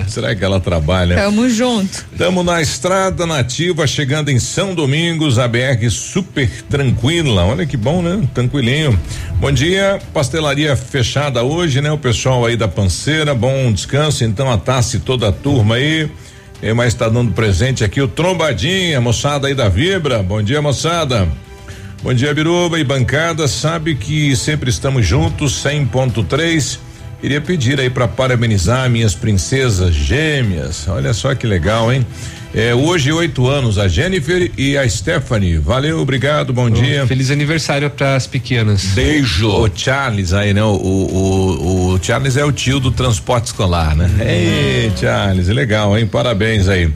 Speaker 3: Será que ela trabalha?
Speaker 6: Tamo junto.
Speaker 3: Estamos na estrada nativa, chegando em São Domingos, a BR super tranquila. Olha que bom, né? Tranquilinho. Bom dia, pastelaria fechada hoje, né? O pessoal aí da panceira, bom descanso. Então a e toda a turma aí. Quem mais está dando presente aqui? O Trombadinha, moçada aí da Vibra. Bom dia, moçada. Bom dia, Biruba e bancada. Sabe que sempre estamos juntos, 100.3. Queria pedir aí para parabenizar minhas princesas gêmeas. Olha só que legal, hein? É, hoje, oito anos, a Jennifer e a Stephanie. Valeu, obrigado, bom dia.
Speaker 4: Feliz aniversário para as pequenas.
Speaker 3: Beijo. O Charles aí, né? O, o, o Charles é o tio do transporte escolar, né? Ei, Charles, legal, hein? Parabéns aí.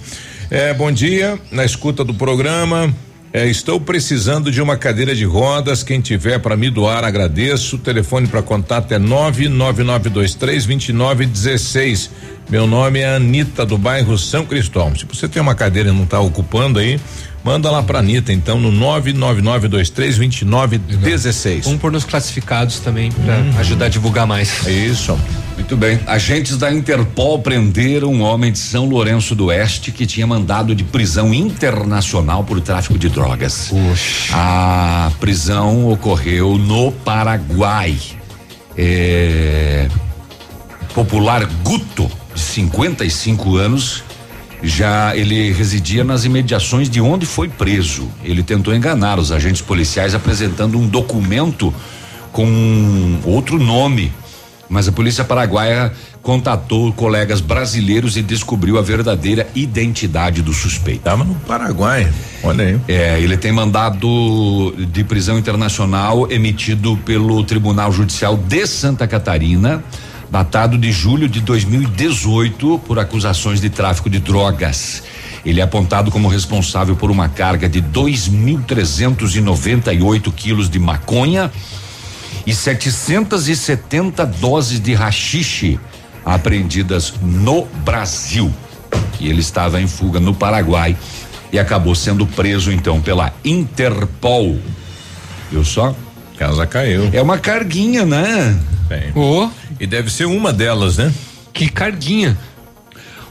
Speaker 3: É, bom dia, na escuta do programa. É, estou precisando de uma cadeira de rodas. Quem tiver para me doar, agradeço. O telefone para contato é 99923 2916. Meu nome é Anita do bairro São Cristóvão. Se você tem uma cadeira e não está ocupando aí, Manda lá pra Anitta, então, no 999232916.
Speaker 4: Vamos pôr nos classificados também pra
Speaker 3: Uhum.
Speaker 4: ajudar a divulgar mais.
Speaker 3: Isso.
Speaker 5: Muito bem. Agentes da Interpol prenderam um homem de São Lourenço do Oeste que tinha mandado de prisão internacional por tráfico de drogas. A prisão ocorreu no Paraguai. É, popular Guto, de 55 anos, já ele residia nas imediações de onde foi preso. Ele tentou enganar os agentes policiais apresentando um documento com outro nome. Mas a polícia paraguaia contatou colegas brasileiros e descobriu a verdadeira identidade do suspeito.
Speaker 3: Tava no Paraguai. Olha aí.
Speaker 5: É, ele tem mandado de prisão internacional emitido pelo Tribunal Judicial de Santa Catarina, datado de julho de 2018, por acusações de tráfico de drogas. Ele é apontado como responsável por uma carga de 2.398 quilos de maconha e 770 doses de rachixe apreendidas no Brasil. E ele estava em fuga no Paraguai e acabou sendo preso então pela Interpol. Viu só?
Speaker 3: Casa caiu.
Speaker 5: É uma carguinha, né?
Speaker 3: Bem.
Speaker 4: Oh.
Speaker 3: E deve ser uma delas, né?
Speaker 4: Que carguinha.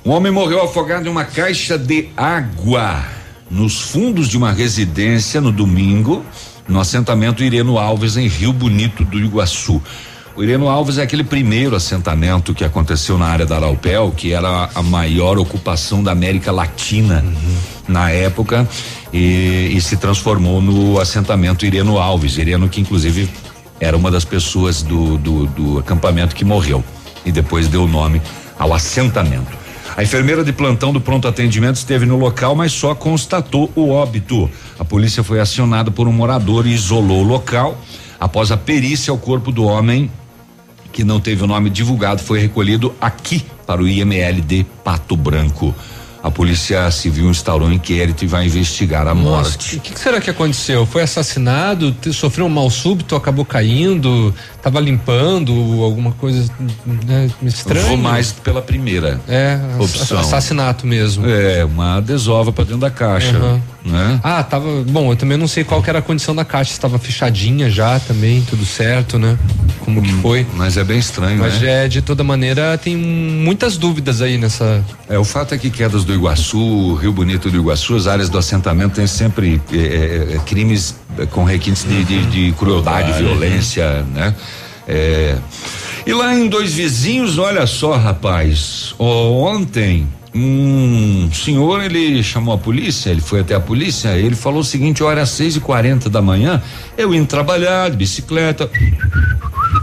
Speaker 5: Um homem morreu afogado em uma caixa de água nos fundos de uma residência no domingo, no assentamento Ireno Alves, em Rio Bonito do Iguaçu. O Ireno Alves é aquele primeiro assentamento que aconteceu na área da Araupel, que era a maior ocupação da América Latina na época, e, e se transformou no assentamento Ireno Alves. Ireno, que inclusive era uma das pessoas do, do, do acampamento que morreu e depois deu nome ao assentamento. A enfermeira de plantão do pronto atendimento esteve no local, mas só constatou o óbito. A polícia foi acionada por um morador e isolou o local. Após a perícia, o corpo do homem, que não teve o nome divulgado, foi recolhido aqui para o IML de Pato Branco. A Polícia Civil instaurou um inquérito e vai investigar a
Speaker 4: Nossa,
Speaker 5: morte.
Speaker 4: O que, que será que aconteceu? Foi assassinado, sofreu um mal súbito, acabou caindo, estava limpando alguma coisa né, estranha?
Speaker 5: Vou mais pela primeira.
Speaker 4: É,
Speaker 5: opção.
Speaker 4: assassinato mesmo.
Speaker 5: É, uma desova para dentro da caixa,
Speaker 4: Aham.
Speaker 5: Né?
Speaker 4: Ah, tava. Bom, eu também não sei qual que era a condição da caixa, estava fechadinha já também, tudo certo, né? Como que foi?
Speaker 5: Mas é bem estranho,
Speaker 4: Mas
Speaker 5: né?
Speaker 4: é, de toda maneira, tem muitas dúvidas aí nessa.
Speaker 5: É, o fato é que quedas do Iguaçu, Rio Bonito do Iguaçu, as áreas do assentamento têm sempre é, é, é, crimes é, com requintes de, de, de crueldade, violência, né? É, e lá em Dois Vizinhos, olha só, rapaz, ontem um senhor ele chamou a polícia, ele foi até a polícia, ele falou o seguinte, olha, às seis e quarenta da manhã, eu indo trabalhar de bicicleta,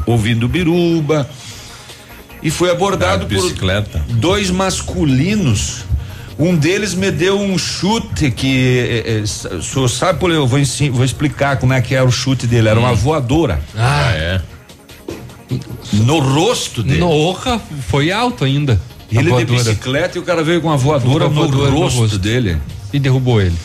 Speaker 5: ouvindo biruba, e foi abordado por
Speaker 3: bicicleta.
Speaker 5: dois masculinos. Um deles me deu um chute que o senhor sabe, Paulo, eu vou, vou explicar como é que era o chute dele. Era uma voadora.
Speaker 4: Ah,
Speaker 3: é.
Speaker 5: No rosto dele.
Speaker 4: Nossa, foi alto ainda.
Speaker 5: Ele de
Speaker 4: voadora.
Speaker 5: bicicleta e o cara veio com uma voadora,
Speaker 4: Uma voadora
Speaker 5: no,
Speaker 4: no
Speaker 5: rosto
Speaker 4: rosto.
Speaker 5: dele.
Speaker 4: E derrubou ele.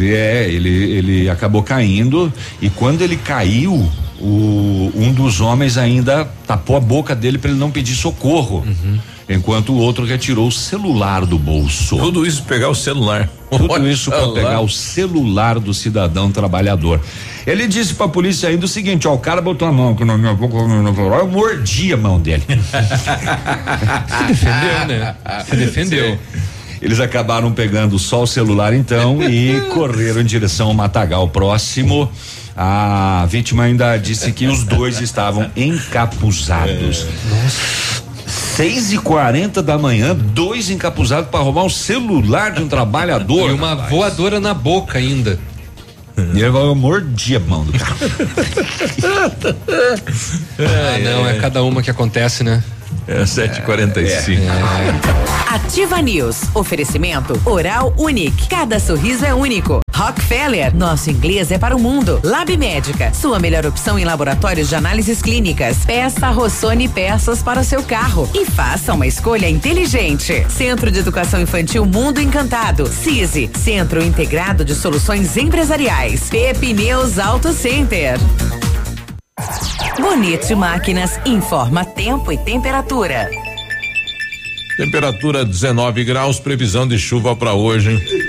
Speaker 5: É, ele, ele acabou caindo e quando ele caiu, o, um dos homens ainda tapou a boca dele para ele não pedir socorro. Enquanto o outro retirou o celular do bolso.
Speaker 3: Tudo isso pegar o celular.
Speaker 5: Tudo isso para pegar o celular do cidadão trabalhador. Ele disse pra polícia ainda o seguinte: ó, o cara botou a mão aqui na minha boca, eu mordi a mão dele.
Speaker 4: Se defendeu, né? Se defendeu.
Speaker 5: Eles acabaram pegando só o celular então e correram em direção ao matagal próximo. A vítima ainda disse que os dois estavam encapuzados. Nossa. Seis e quarenta da manhã, dois encapuzados para roubar um celular de um trabalhador.
Speaker 4: E uma voadora na boca ainda.
Speaker 5: E eu mordi a mão do cara.
Speaker 4: Ah, não, é cada uma que acontece, né?
Speaker 3: É 7h45.
Speaker 7: Ativa News. Oferecimento Oral Unique. Cada sorriso é único. Rockefeller. Nosso inglês é para o mundo. Lab Médica. Sua melhor opção em laboratórios de análises clínicas. Peça Rossoni peças para o seu carro. E faça uma escolha inteligente. Centro de Educação Infantil Mundo Encantado. CISI. Centro Integrado de Soluções Empresariais. Pepineus Auto Center. Bonito Máquinas informa tempo e temperatura.
Speaker 3: Temperatura 19 graus, previsão de chuva pra hoje, hein?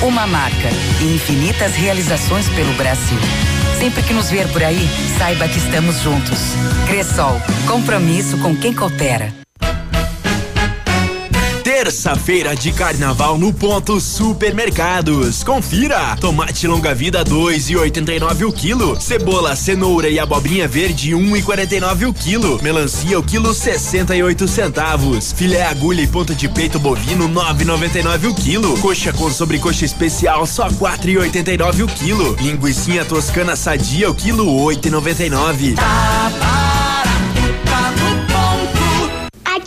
Speaker 18: Uma marca e infinitas realizações pelo Brasil. Sempre que nos ver por aí, saiba que estamos juntos. Cressol, compromisso com quem coopera.
Speaker 19: Terça-feira de carnaval no ponto supermercados. Confira! Tomate longa vida 2,89 o quilo. Cebola, cenoura e abobrinha verde 1,49 o quilo. Melancia o quilo 68 centavos. Filé agulha e ponta de peito bovino 9,99 o quilo. Coxa com sobrecoxa especial só 4,89 o quilo. Linguiça toscana sadia o quilo 8,99.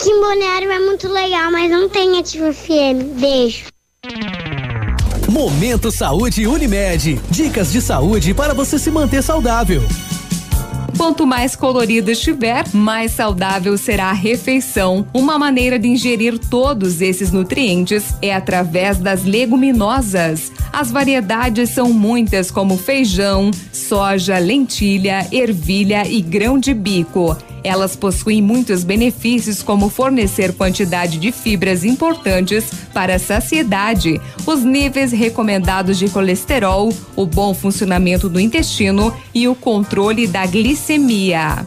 Speaker 14: Aqui em Balneário é muito legal, mas não tem Ativa FM. Beijo.
Speaker 9: Momento Saúde Unimed. Dicas de saúde para você se manter saudável.
Speaker 6: Quanto mais colorido estiver, mais saudável será a refeição. Uma maneira de ingerir todos esses nutrientes é através das leguminosas. As variedades são muitas, como feijão, soja, lentilha, ervilha e grão de bico. Elas possuem muitos benefícios, como fornecer quantidade de fibras importantes para a saciedade, os níveis recomendados de colesterol, o bom funcionamento do intestino e o controle da glicemia.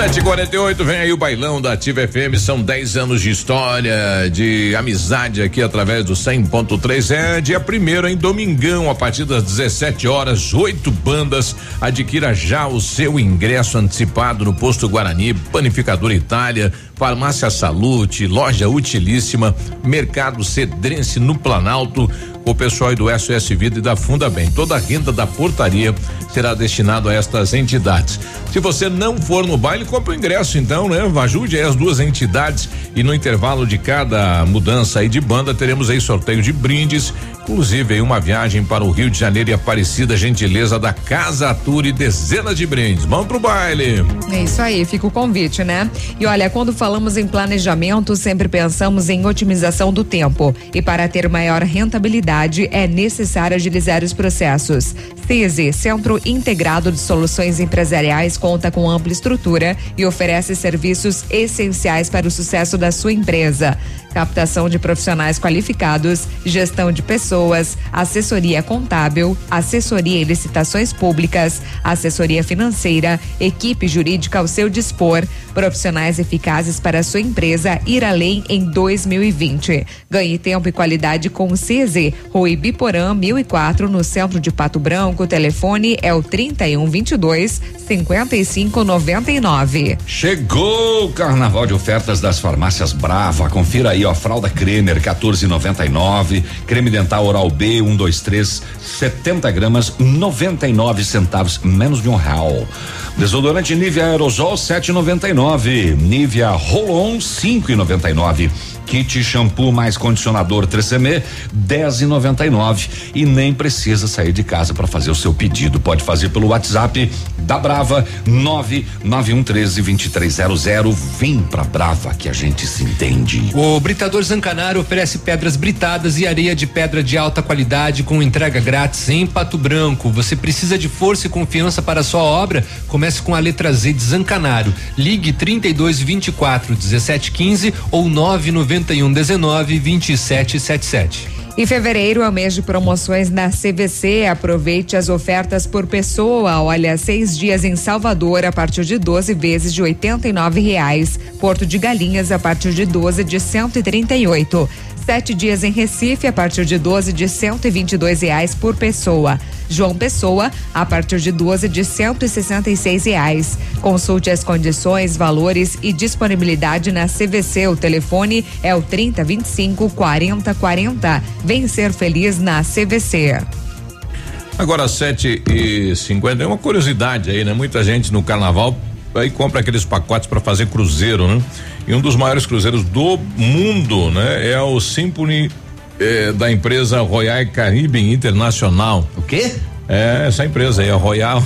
Speaker 3: Sete e quarenta e oito, vem aí o bailão da Ativa FM, são 10 anos de história, de amizade aqui através do 100.3. É dia primeiro em Domingão, a partir das 17 horas, oito bandas. Adquira já o seu ingresso antecipado no Posto Guarani, Panificador Itália, Farmácia Salute, Loja Utilíssima, Mercado Cedrense no Planalto, o pessoal do SOS Vida e da Funda Bem. Toda a renda da portaria será destinado a estas entidades. Se você não for no baile, compre o ingresso então, né? Ajude aí as duas entidades e no intervalo de cada mudança aí de banda teremos aí sorteio de brindes, inclusive aí uma viagem para o Rio de Janeiro e Aparecida, gentileza da Casa Tour e dezenas de brindes. Vamos pro baile.
Speaker 6: É isso aí, fica o convite, né? E olha, quando falamos em planejamento, sempre pensamos em otimização do tempo. E para ter maior rentabilidade, é necessário agilizar os processos. CESE, Centro Integrado de Soluções Empresariais, conta com ampla estrutura e oferece serviços essenciais para o sucesso da sua empresa. Captação de profissionais qualificados, gestão de pessoas, assessoria contábil, assessoria em licitações públicas, assessoria financeira, equipe jurídica ao seu dispor, Profissionais eficazes para sua empresa ir além em 2020. Ganhe tempo e qualidade com o CZ, Rui Biporã 1004 no centro de Pato Branco. O telefone é o 3122 5599.
Speaker 5: Chegou o carnaval de ofertas das farmácias Brava. Confira aí, ó, fralda Kremer 14,99, creme dental Oral B 123 70 gramas 99 centavos, menos de um real. Desodorante Nivea Aerosol 7,99, Nivea Roll-On 5,99. Kit shampoo mais condicionador 3CM 10,99 e nem precisa sair de casa para fazer o seu pedido. Pode fazer pelo WhatsApp da Brava 99113 2300. Vem pra Brava que a gente se entende.
Speaker 4: O Britador Zancanaro oferece pedras britadas e areia de pedra de alta qualidade com entrega grátis em Pato Branco. Você precisa de força e confiança para a sua obra? Comece com a letra Z de Zancanaro. Ligue 32 24 17 15 ou 991 19 27 77.
Speaker 6: E fevereiro é o mês de promoções na CVC. Aproveite as ofertas por pessoa. Olha, seis dias em Salvador a partir de 12 vezes de R$ reais. Porto de Galinhas a partir de 12 de 138. Sete dias em Recife a partir de 12 de 122 reais por pessoa. João Pessoa a partir de 12 de 166 reais. Consulte as condições, valores e disponibilidade na CVC. O telefone é o 3025 4040. Vem ser feliz na CVC.
Speaker 3: Agora, 7 e 50 é uma curiosidade aí, né? Muita gente no carnaval aí compra aqueles pacotes para fazer cruzeiro, né? E um dos maiores cruzeiros do mundo, né? É o Symphony eh, da empresa Royal Caribbean Internacional.
Speaker 5: O quê?
Speaker 3: É, essa empresa aí, a Royal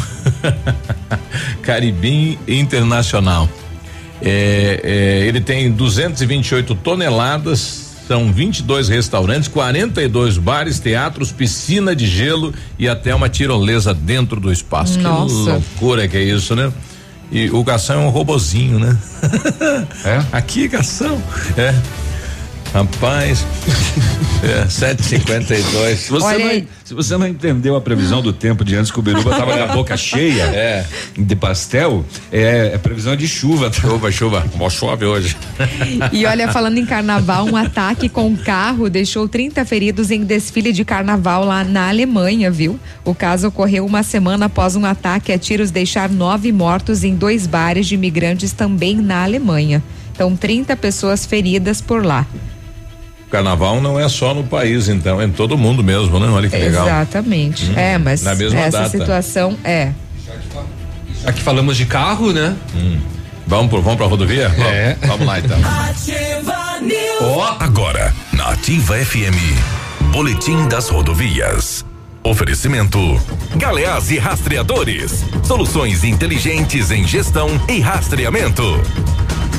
Speaker 3: Caribbean Internacional. É, é, ele tem 228 toneladas, são 22 restaurantes, 42 bares, teatros, piscina de gelo e até uma tirolesa dentro do espaço.
Speaker 6: Nossa.
Speaker 3: Que loucura que é isso, né? E o garçom é um robozinho, né?
Speaker 5: É?
Speaker 3: Aqui, garçom. É. Rapaz, é, 752.
Speaker 5: Se você, não, se você não entendeu a previsão do tempo de antes que o Biruba tava com a boca cheia
Speaker 3: É.
Speaker 5: de pastel, é, é previsão de chuva. tá?
Speaker 3: Chuva, chuva. Mó chove hoje.
Speaker 6: E olha, falando em carnaval, um ataque com carro deixou 30 feridos em desfile de carnaval lá na Alemanha, viu? O caso ocorreu uma semana após um ataque a tiros deixar nove mortos em dois bares de imigrantes também na Alemanha. Então, 30 pessoas feridas por lá.
Speaker 3: Carnaval não é só no país, então, é em todo mundo mesmo, né? Olha que legal.
Speaker 6: Exatamente.
Speaker 3: Hum.
Speaker 6: É, mas
Speaker 3: Na mesma
Speaker 6: essa
Speaker 3: data.
Speaker 6: situação é.
Speaker 4: Aqui falamos de carro, né?
Speaker 3: Vamos, pro, vamos pra rodovia? Vamos.
Speaker 4: É.
Speaker 3: Vamos lá então.
Speaker 16: Ativa News.
Speaker 20: Agora, na Ativa FM, Boletim das Rodovias. Oferecimento: Galeás e Rastreadores. Soluções inteligentes em gestão e rastreamento.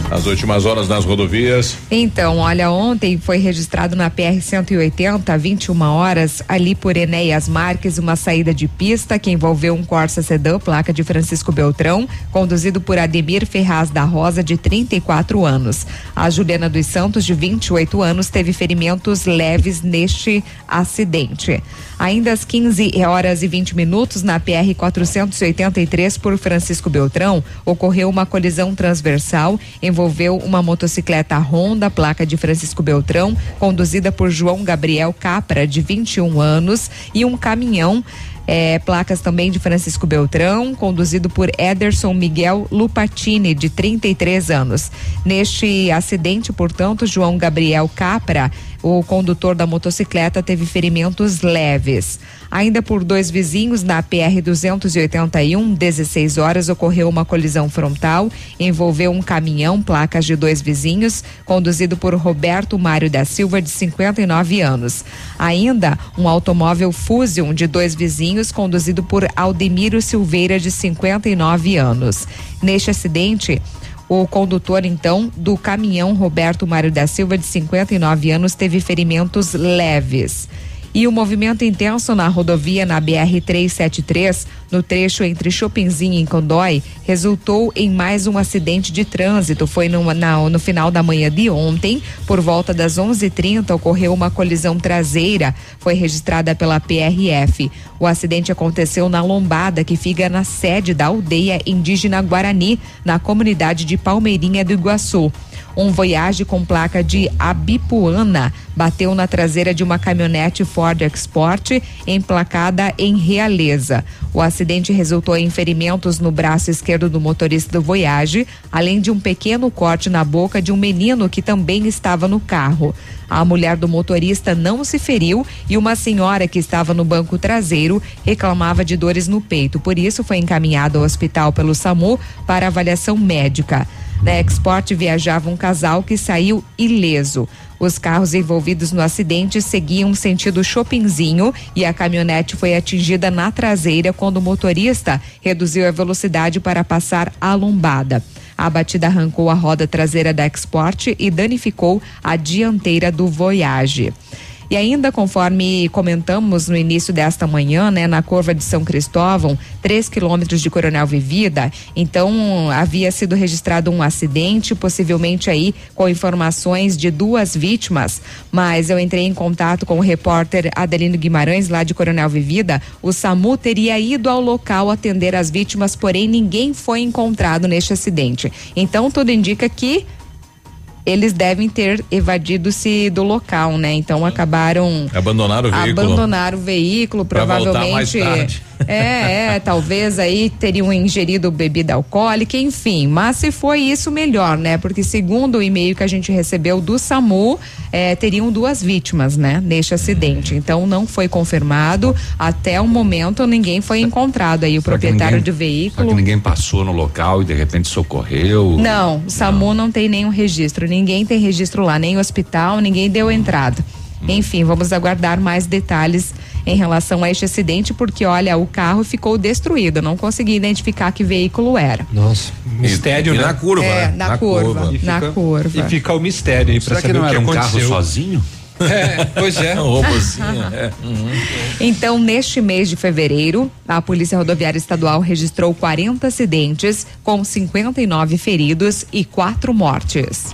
Speaker 3: As últimas horas nas rodovias.
Speaker 6: Então, olha, ontem foi registrado na PR 180, 21 horas, ali por Enéas Marques, uma saída de pista que envolveu um Corsa Sedã, placa de Francisco Beltrão, conduzido por Ademir Ferraz da Rosa, de 34 anos. A Juliana dos Santos, de 28 anos, teve ferimentos leves neste acidente. Ainda às 15 horas e 20 minutos, na PR 483, por Francisco Beltrão, ocorreu uma colisão transversal, envolveu uma motocicleta Honda, placa de Francisco Beltrão, conduzida por João Gabriel Capra, de 21 anos, e um caminhão. eh, placas também de Francisco Beltrão, conduzido por Ederson Miguel Lupatini, de 33 anos. Neste acidente, portanto, João Gabriel Capra, o condutor da motocicleta, teve ferimentos leves. Ainda por dois vizinhos, na PR 281, 16 horas, ocorreu uma colisão frontal, envolveu um caminhão, placas de dois vizinhos, conduzido por Roberto Mário da Silva, de 59 anos. Ainda um automóvel Fusion de dois vizinhos, conduzido por Aldemiro Silveira, de 59 anos. Neste acidente, o condutor, então, do caminhão Roberto Mário da Silva, de 59 anos, teve ferimentos leves. E o movimento intenso na rodovia na BR 373, no trecho entre Chopinzinho e Condói, resultou em mais um acidente de trânsito. Foi no, na, no final da manhã de ontem, por volta das 11:30, ocorreu uma colisão traseira. Foi registrada pela PRF. O acidente aconteceu na lombada que fica na sede da aldeia indígena Guarani, na comunidade de Palmeirinha do Iguaçu. Um Voyage com placa de Abipuana bateu na traseira de uma caminhonete Ford Export emplacada em Realeza. O acidente resultou em ferimentos no braço esquerdo do motorista do Voyage, além de um pequeno corte na boca de um menino que também estava no carro. A mulher do motorista não se feriu e uma senhora que estava no banco traseiro reclamava de dores no peito. Por isso, foi encaminhada ao hospital pelo SAMU para avaliação médica. Na Export viajava um casal que saiu ileso. Os carros envolvidos no acidente seguiam sentido Chopinzinho e a caminhonete foi atingida na traseira quando o motorista reduziu a velocidade para passar a lombada. A batida arrancou a roda traseira da Export e danificou a dianteira do Voyage. E ainda conforme comentamos no início desta manhã, né, na curva de São Cristóvão, 3 quilômetros de Coronel Vivida, então havia sido registrado um acidente, possivelmente aí com informações de duas vítimas, mas eu entrei em contato com o repórter Adelino Guimarães, lá de Coronel Vivida. O SAMU teria ido ao local atender as vítimas, porém ninguém foi encontrado neste acidente. Então tudo indica que eles devem ter evadido-se do local, né? Então acabaram
Speaker 3: abandonaram o veículo.
Speaker 6: Abandonaram o veículo, provavelmente. É, é, talvez aí teriam ingerido bebida alcoólica, enfim. Mas se foi isso, melhor, né? Porque segundo o e-mail que a gente recebeu do SAMU, é, teriam duas vítimas, né? Neste acidente. Então não foi confirmado. Até o momento ninguém foi encontrado aí, o
Speaker 5: Será
Speaker 6: proprietário
Speaker 5: ninguém,
Speaker 6: do veículo.
Speaker 5: Será que ninguém passou no local e de repente socorreu?
Speaker 6: Não, o SAMU não. não tem nenhum registro. Ninguém tem registro lá, nem hospital, ninguém deu entrada. Enfim, vamos aguardar mais detalhes em relação a este acidente, porque olha, o carro ficou destruído. Não consegui identificar que veículo era.
Speaker 4: Nossa, mistério,
Speaker 3: e,
Speaker 4: né?
Speaker 3: E na curva,
Speaker 6: é,
Speaker 3: né?
Speaker 6: na, na curva, curva.
Speaker 4: E
Speaker 6: na
Speaker 4: fica,
Speaker 6: curva.
Speaker 4: E fica o mistério aí
Speaker 5: Será
Speaker 4: saber
Speaker 5: que não
Speaker 4: o que
Speaker 5: era um
Speaker 4: aconteceu.
Speaker 5: carro sozinho?
Speaker 4: É, pois é.
Speaker 3: um é. Uhum.
Speaker 6: Então, neste mês de fevereiro, a Polícia Rodoviária Estadual registrou 40 acidentes, com 59 feridos e quatro mortes.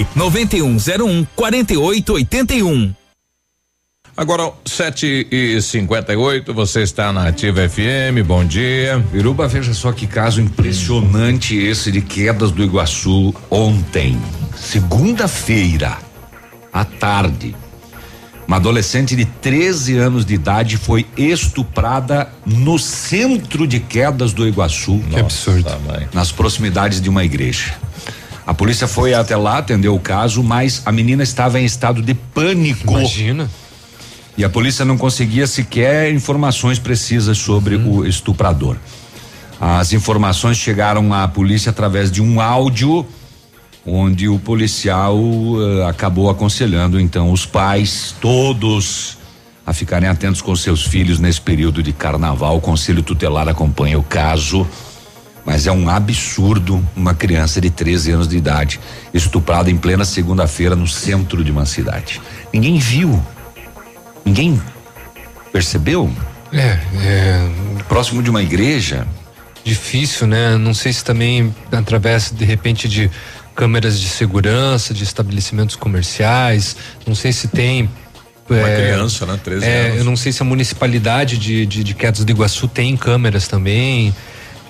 Speaker 12: 9101 4881.
Speaker 3: Agora, 7 e 58 você está na Ativa FM, bom dia.
Speaker 5: Biruba, veja só que caso impressionante esse de quedas do Iguaçu ontem. Segunda-feira, à tarde. Uma adolescente de 13 anos de idade foi estuprada no centro de quedas do Iguaçu.
Speaker 4: Que absurdo.
Speaker 3: Mãe.
Speaker 5: Nas proximidades de uma igreja. A polícia foi até lá, atendeu o caso, mas a menina estava em estado de pânico.
Speaker 4: Imagina.
Speaker 5: E a polícia não conseguia sequer informações precisas sobre hum. o estuprador. As informações chegaram à polícia através de um áudio onde o policial uh, acabou aconselhando então os pais todos a ficarem atentos com seus filhos nesse período de carnaval. O conselho tutelar acompanha o caso. Mas é um absurdo uma criança de 13 anos de idade estuprada em plena segunda-feira no centro de uma cidade. Ninguém viu. Ninguém percebeu?
Speaker 4: É, é.
Speaker 5: Próximo de uma igreja.
Speaker 4: Difícil, né? Não sei se também através de repente de câmeras de segurança, de estabelecimentos comerciais. Não sei se tem
Speaker 3: uma é, criança, né? 13
Speaker 4: é,
Speaker 3: anos.
Speaker 4: Eu não sei se a municipalidade de, de, de Quedas do Iguaçu tem câmeras também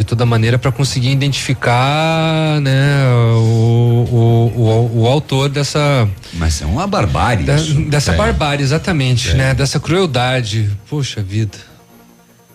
Speaker 4: de toda maneira para conseguir identificar né, o, o, o, o, autor dessa.
Speaker 5: Mas é uma barbárie.
Speaker 4: Da. Dessa
Speaker 5: é.
Speaker 4: barbárie, exatamente,
Speaker 5: É.
Speaker 4: né? Dessa crueldade. Poxa vida.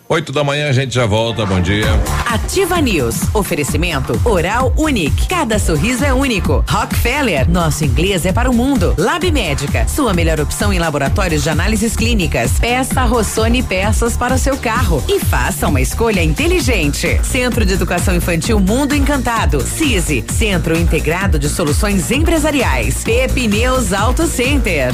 Speaker 3: 8 da manhã a gente já volta. Bom dia.
Speaker 7: Ativa News. Oferecimento Oral Unique. Cada sorriso é único. Rockefeller. Nosso inglês é para o mundo. Lab Médica. Sua melhor opção em laboratórios de análises clínicas. Peça Rossoni peças para o seu carro e faça uma escolha inteligente. Centro de Educação Infantil Mundo Encantado. CISI. Centro Integrado de Soluções Empresariais. Pepineus Auto Center.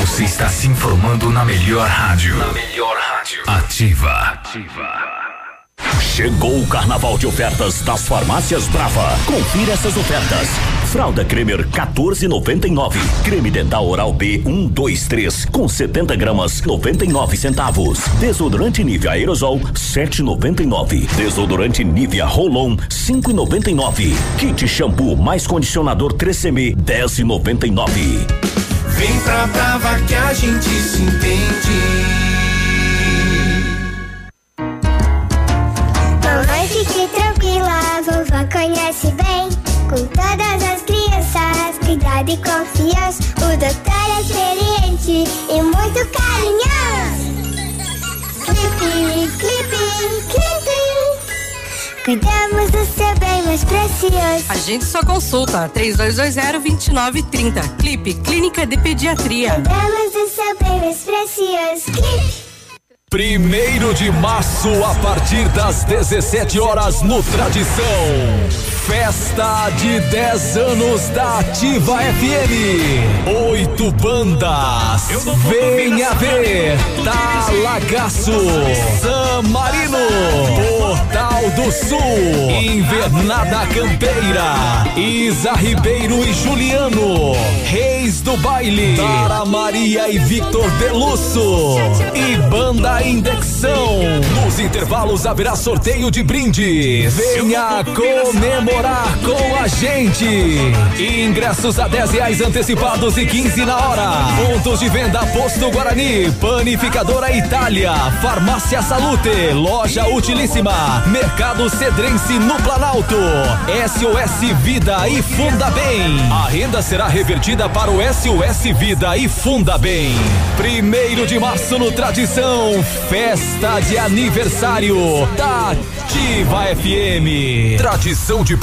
Speaker 21: Você está se informando na melhor rádio. Na melhor rádio. Ativa. Ativa.
Speaker 22: Chegou o carnaval de ofertas das farmácias Brava. Confira essas ofertas. Fralda Cremer 14,99. Creme dental oral B 123 com 70 gramas 99 centavos. Desodorante Nivea aerosol 7,99. Desodorante Nivea Rolon 5,99. Kit shampoo mais condicionador 3CM 10,99.
Speaker 23: Vem pra Brava que a gente se entende.
Speaker 14: Mamãe, fique tranquila, vovó conhece bem. Com todas as crianças, cuidado e confiança. O doutor é experiente e muito carinhoso. Clipe, clipe, clipe. Cuidamos do seu bem mais precioso.
Speaker 24: A gente só consulta 3220-2930. Clipe Clínica de Pediatria.
Speaker 14: Cuidamos do seu bem mais precioso. Clipe.
Speaker 9: Primeiro de março, a partir das 17 horas no Tradição. Festa de 10 anos da Ativa FM. Oito bandas. Venha ver. Talagaço. San Marino. Portal do Sul. Invernada Campeira. Isa Ribeiro e Juliano. Reis do Baile. Tara Maria e Victor Delusso. E Banda Indexão. Nos intervalos haverá sorteio de brindes. Venha comemorar com a gente. Ingressos a 10 reais antecipados e 15 na hora. Pontos de venda Posto Guarani, Panificadora Itália, Farmácia Salute, Loja Utilíssima, Mercado Cedrense no Planalto, SOS Vida e Funda Bem. A renda será revertida para o SOS Vida e Funda Bem. Primeiro de março no Tradição, festa de aniversário da Ativa FM. Tradição de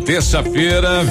Speaker 3: Terça-feira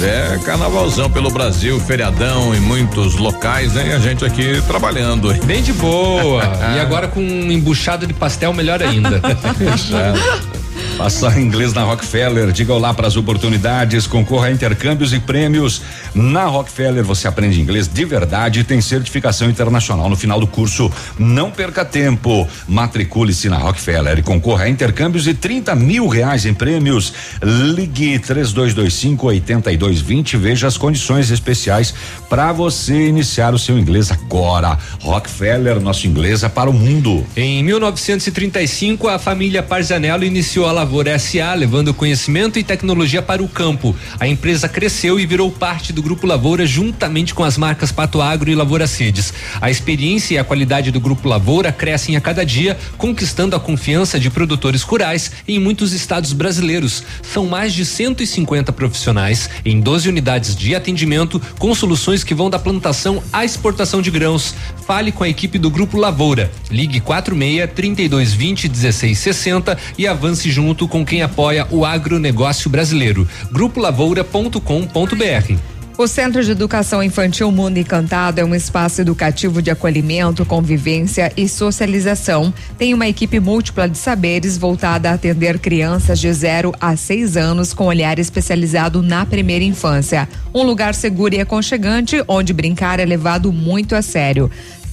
Speaker 3: é carnavalzão pelo Brasil, feriadão em muitos locais, né? E a gente aqui trabalhando.
Speaker 4: Bem de boa. e agora com um embuchado de pastel, melhor ainda.
Speaker 5: Passar inglês na Rockefeller, diga olá para as oportunidades, concorra a intercâmbios e prêmios. Na Rockefeller você aprende inglês de verdade e tem certificação internacional no final do curso. Não perca tempo. Matricule-se na Rockefeller e concorra a intercâmbios e 30 mil reais em prêmios. Ligue 3225 8220. Veja as condições especiais para você iniciar o seu inglês agora. Rockefeller, nosso inglês é para o mundo.
Speaker 4: Em 1935, a família Parzanello iniciou a Lavoura SA, levando conhecimento e tecnologia para o campo. A empresa cresceu e virou parte do Grupo Lavoura juntamente com as marcas Pato Agro e Lavoura Sedes. A experiência e a qualidade do Grupo Lavoura crescem a cada dia, conquistando a confiança de produtores rurais em muitos estados brasileiros. São mais de 150 profissionais em 12 unidades de atendimento com soluções que vão da plantação à exportação de grãos. Fale com a equipe do Grupo Lavoura. Ligue 46 3220 1660 e avance junto com quem apoia o agronegócio brasileiro. Grupolavoura.com.br.
Speaker 6: O Centro de Educação Infantil Mundo Encantado é um espaço educativo de acolhimento, convivência e socialização. Tem uma equipe múltipla de saberes voltada a atender crianças de 0 a 6 anos com olhar especializado na primeira infância. Um lugar seguro e aconchegante onde brincar é levado muito a sério.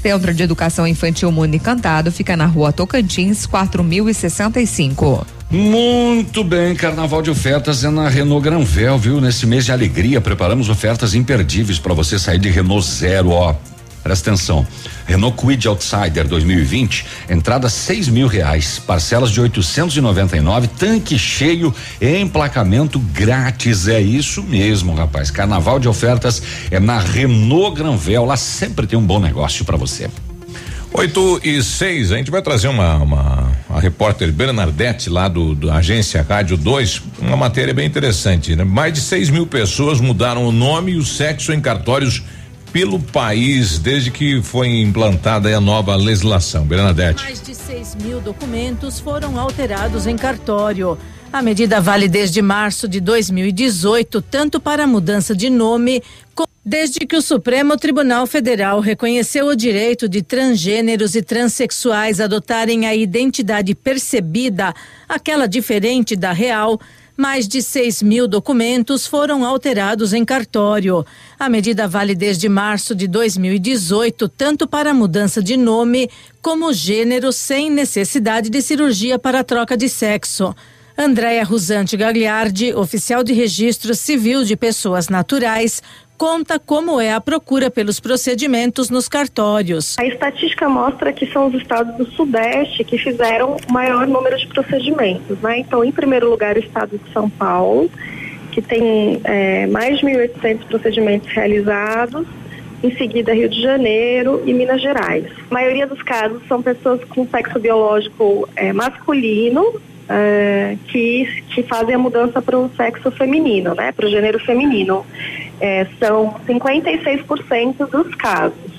Speaker 6: Centro de Educação Infantil Mundo Encantado fica na rua Tocantins, 4065.
Speaker 5: Muito bem, Carnaval de Ofertas é na Renault Granvel, viu? Nesse mês de alegria, preparamos ofertas imperdíveis para você sair de Renault Zero, ó. Presta atenção. Renault Kwid Outsider 2020, entrada seis mil reais, parcelas de 899, tanque cheio, emplacamento grátis. É isso mesmo, rapaz. Carnaval de ofertas é na Renault Granvel. Lá sempre tem um bom negócio para você.
Speaker 3: 8 e 6, a gente vai trazer uma, uma a repórter Bernadette lá do, do agência Rádio 2, uma matéria bem interessante, né? Mais de 6 mil pessoas mudaram o nome e o sexo em cartórios pelo país desde que foi implantada a nova legislação. Bernadette.
Speaker 25: Mais de 6 mil documentos foram alterados em cartório. A medida vale desde março de 2018, tanto para a mudança de nome Desde que o Supremo Tribunal Federal reconheceu o direito de transgêneros e transexuais adotarem a identidade percebida, aquela diferente da real, mais de 6 mil documentos foram alterados em cartório. A medida vale desde março de 2018, tanto para mudança de nome como gênero, sem necessidade de cirurgia para troca de sexo. Andréia Rusante Gagliardi, oficial de registro civil de pessoas naturais, conta como é a procura pelos procedimentos nos cartórios.
Speaker 26: A estatística mostra que são os estados do Sudeste que fizeram o maior número de procedimentos, né? Então, em primeiro lugar, o estado de São Paulo, que tem é, mais de 1.800 procedimentos realizados. Em seguida, Rio de Janeiro e Minas Gerais. A maioria dos casos são pessoas com sexo biológico é, masculino, é, que, que fazem a mudança para o sexo feminino, né, para o gênero feminino. É, são 56% dos casos.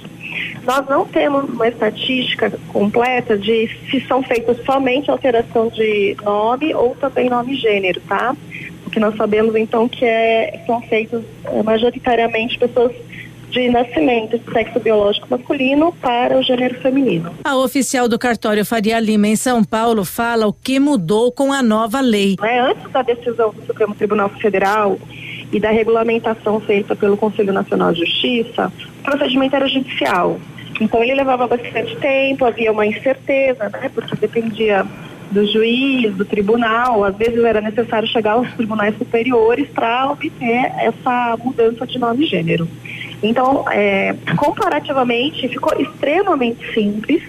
Speaker 26: Nós não temos uma estatística completa de se são feitas somente alteração de nome ou também nome e gênero, tá? O que nós sabemos então que é, são feitos é, majoritariamente pessoas de nascimento de sexo biológico masculino para o gênero feminino.
Speaker 25: A oficial do cartório Faria Lima em São Paulo fala o que mudou com a nova lei.
Speaker 26: É, antes da decisão do Supremo Tribunal Federal e da regulamentação feita pelo Conselho Nacional de Justiça, o procedimento era judicial. Então ele levava bastante tempo, havia uma incerteza, né, porque dependia do juiz, do tribunal, às vezes era necessário chegar aos tribunais superiores para obter essa mudança de nome e gênero. Então, é, comparativamente, ficou extremamente simples.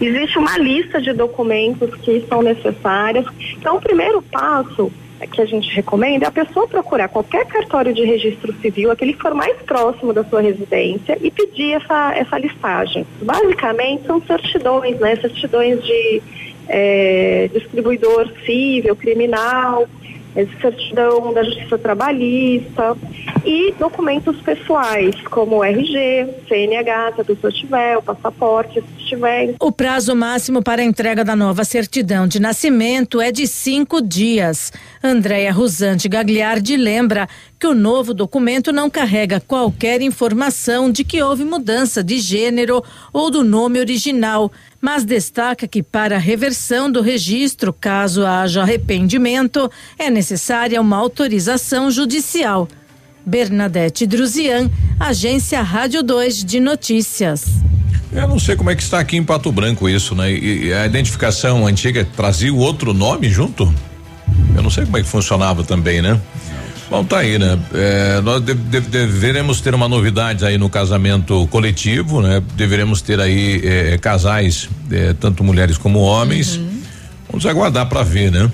Speaker 26: Existe uma lista de documentos que são necessários. Então, o primeiro passo que a gente recomenda é a pessoa procurar qualquer cartório de registro civil, aquele que for mais próximo da sua residência, e pedir essa, essa listagem. Basicamente, são certidões, né? Certidões de é, distribuidor civil, criminal, certidão da Justiça Trabalhista e documentos pessoais, como RG, CNH, se a pessoa tiver, o passaporte, se tiver.
Speaker 25: O prazo máximo para a entrega da nova certidão de nascimento é de cinco dias. Andréia Rusante Gagliardi lembra que o novo documento não carrega qualquer informação de que houve mudança de gênero ou do nome original, mas destaca que para a reversão do registro, caso haja arrependimento, é necessária uma autorização judicial. Bernadette Druzian, Agência Rádio 2 de Notícias.
Speaker 3: Eu não sei como é que está aqui em Pato Branco isso, né? E, a identificação antiga trazia outro nome junto? Eu não sei como é que funcionava também, né? Bom, tá aí, né? É, nós de, de, deveremos ter uma novidade aí no casamento coletivo, né? Deveremos ter aí é, casais, é, tanto mulheres como homens. Uhum. Vamos aguardar para ver, né?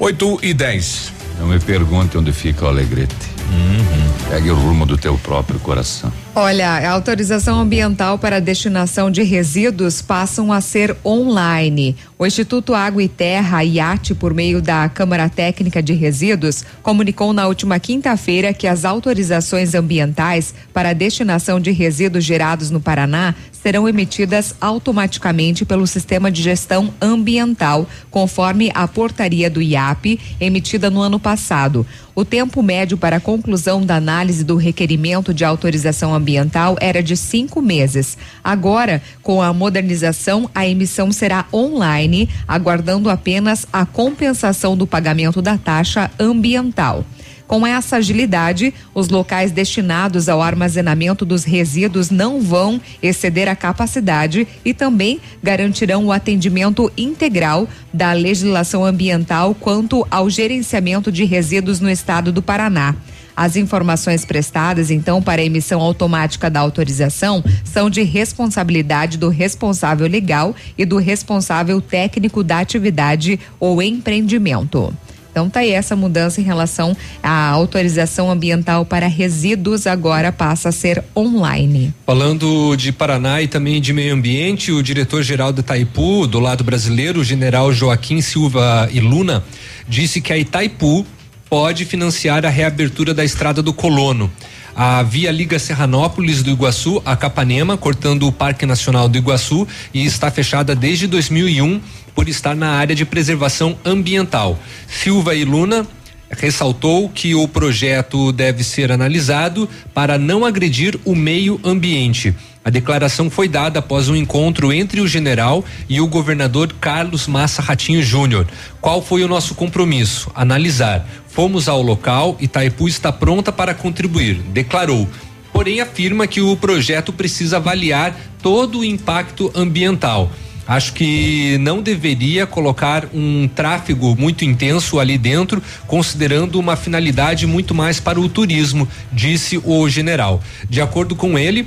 Speaker 3: 8 e 10.
Speaker 5: Não me pergunte onde fica o Alegrete. Uhum. Pegue o rumo do teu próprio coração.
Speaker 6: Olha, a autorização ambiental para a destinação de resíduos passam a ser online. O Instituto Água e Terra, IAT, por meio da Câmara Técnica de Resíduos, comunicou na última quinta-feira que as autorizações ambientais para a destinação de resíduos gerados no Paraná serão emitidas automaticamente pelo Sistema de Gestão Ambiental, conforme a portaria do IAP, emitida no ano passado. O tempo médio para a conclusão da análise do requerimento de autorização ambiental era de cinco meses. Agora, com a modernização, a emissão será online, aguardando apenas a compensação do pagamento da taxa ambiental. Com essa agilidade, os locais destinados ao armazenamento dos resíduos não vão exceder a capacidade e também garantirão o atendimento integral da legislação ambiental quanto ao gerenciamento de resíduos no estado do Paraná. As informações prestadas, então, para a emissão automática da autorização são de responsabilidade do responsável legal e do responsável técnico da atividade ou empreendimento. Então tá aí essa mudança em relação à autorização ambiental para resíduos agora passa a ser online.
Speaker 4: Falando de Paraná e também de meio ambiente, o diretor-geral da Itaipu, do lado brasileiro, o general Joaquim Silva e Luna, disse que a Itaipu pode financiar a reabertura da estrada do Colono. A via liga Serranópolis do Iguaçu a Capanema, cortando o Parque Nacional do Iguaçu e está fechada desde 2001 por estar na área de preservação ambiental. Silva e Luna ressaltou que o projeto deve ser analisado para não agredir o meio ambiente. A declaração foi dada após um encontro entre o general e o governador Carlos Massa Ratinho Júnior. Qual foi o nosso compromisso? Analisar. Fomos ao local e Itaipu está pronta para contribuir, declarou. Porém, afirma que o projeto precisa avaliar todo o impacto ambiental. Acho que não deveria colocar um tráfego muito intenso ali dentro, considerando uma finalidade muito mais para o turismo, disse o general. De acordo com ele,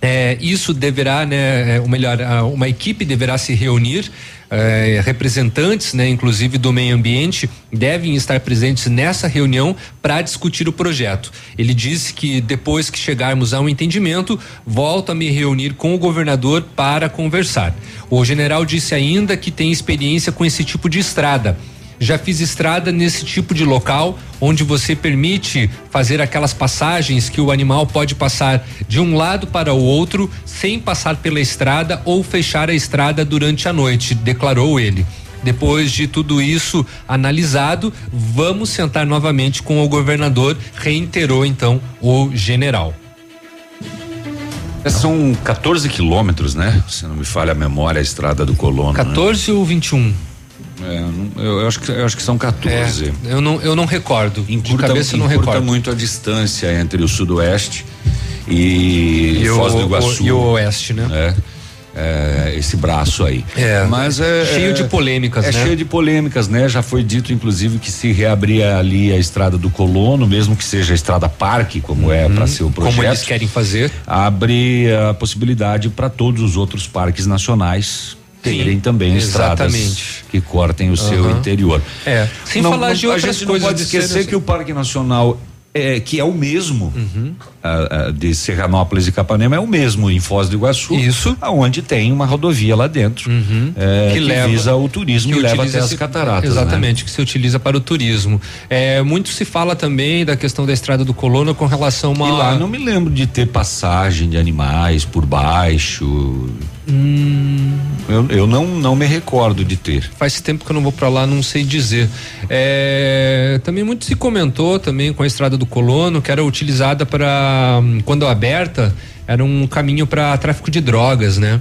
Speaker 4: é, isso deverá, né, ou melhor, uma equipe deverá se reunir eh, representantes, né, inclusive do meio ambiente, devem estar presentes nessa reunião para discutir o projeto. Ele disse que depois que chegarmos a um entendimento, volto a me reunir com o governador para conversar. O general disse ainda que tem experiência com esse tipo de estrada já fiz estrada nesse tipo de local onde você permite fazer aquelas passagens que o animal pode passar de um lado para o outro sem passar pela estrada ou fechar a estrada durante a noite, declarou ele. Depois de tudo isso analisado, vamos sentar novamente com o governador, reiterou então o general.
Speaker 5: São 14 quilômetros, né? Se não me falha a memória, a estrada do Colono.
Speaker 4: 14 né? ou 21?
Speaker 5: É, eu, acho que, eu acho que são 14.
Speaker 4: É, eu, não, eu não recordo.
Speaker 5: Encurta, de cabeça eu não recordo. muito a distância entre o sudoeste e,
Speaker 4: e
Speaker 5: Foz
Speaker 4: o,
Speaker 5: do Iguaçu.
Speaker 4: O, e o oeste, né?
Speaker 5: É. É, esse braço aí.
Speaker 4: É,
Speaker 5: mas é
Speaker 4: cheio
Speaker 5: é,
Speaker 4: de polêmicas,
Speaker 5: é
Speaker 4: né?
Speaker 5: cheio de polêmicas, né? Já foi dito inclusive que se reabrir ali a estrada do Colono, mesmo que seja a estrada parque, como é para ser o projeto.
Speaker 4: Como eles querem fazer?
Speaker 5: Abre a possibilidade para todos os outros parques nacionais terem também
Speaker 4: exatamente.
Speaker 5: estradas que cortem o uhum. seu interior.
Speaker 4: É. Sem
Speaker 5: não,
Speaker 4: falar
Speaker 5: não,
Speaker 4: de outras
Speaker 5: a gente
Speaker 4: coisas.
Speaker 5: Não pode esquecer que o Parque Nacional é, que é o mesmo,
Speaker 4: uhum.
Speaker 5: A, a, de Serranópolis e Capanema é o mesmo em Foz do Iguaçu.
Speaker 4: Isso.
Speaker 5: Aonde tem uma rodovia lá dentro. é, que,
Speaker 4: leva-
Speaker 5: visa o turismo
Speaker 4: que
Speaker 5: e leva até as
Speaker 4: esse-
Speaker 5: cataratas.
Speaker 4: Exatamente,
Speaker 5: né?
Speaker 4: que se utiliza para o turismo. É, muito se fala também da questão da estrada do Colono com relação a uma.
Speaker 5: E lá não me lembro de ter passagem de animais por baixo.
Speaker 4: Hum.
Speaker 5: Eu, eu não, não me recordo de ter.
Speaker 4: Faz tempo que eu não vou para lá, não sei dizer. É, também muito se comentou também com a estrada do Colono que era utilizada para quando aberta era um caminho para tráfico de drogas, né?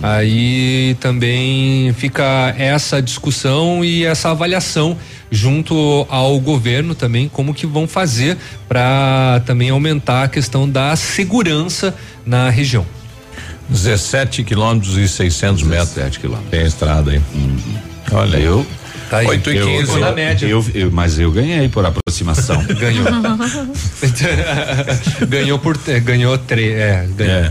Speaker 4: Aí também fica essa discussão e essa avaliação junto ao governo também como que vão fazer para também aumentar a questão da segurança na região.
Speaker 3: 17 quilômetros e 600 metros.
Speaker 5: 17 quilômetros.
Speaker 3: Tem estrada aí. Olha,
Speaker 5: eu.
Speaker 4: Tá aí.
Speaker 3: 8 e
Speaker 5: eu,
Speaker 3: 15.
Speaker 5: eu,
Speaker 4: na média.
Speaker 5: eu- eu- mas eu ganhei por aproximação.
Speaker 4: Ganhou. ganhou por te- ganhou três, é, ganhou.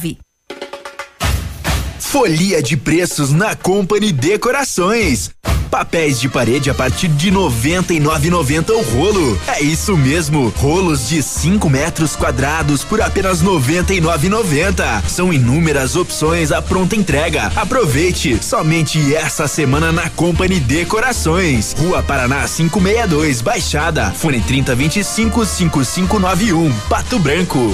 Speaker 19: Folia de preços na Company Decorações. Papéis de parede a partir de 99,90 o rolo. É isso mesmo, rolos de 5 metros quadrados por apenas 99,90. São inúmeras opções à pronta entrega. Aproveite somente essa semana na Company Decorações. Rua Paraná 562, Baixada. Fone 3025 5591, Pato Branco.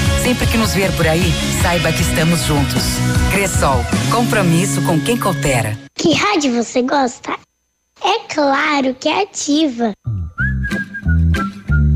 Speaker 7: Sempre que nos ver por aí, saiba que estamos juntos. Cressol, compromisso com quem coopera.
Speaker 14: Que rádio você gosta? É claro que é ativa.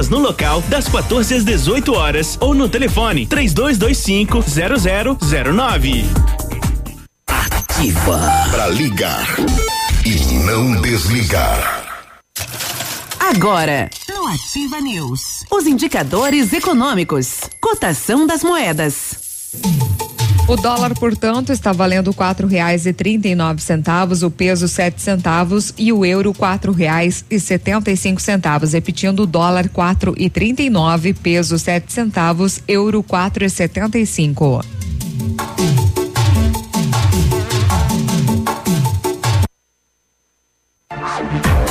Speaker 27: vendas no local das 14 às 18 horas ou no telefone 3225 0009.
Speaker 20: Ativa. Pra ligar e não desligar.
Speaker 7: Agora, no Ativa News, os indicadores econômicos, cotação das moedas.
Speaker 6: O dólar, portanto, está valendo quatro reais e trinta e nove centavos, o peso sete centavos e o euro quatro reais e setenta e cinco centavos. Repetindo, dólar quatro e trinta e nove, peso sete centavos, euro quatro e setenta e cinco.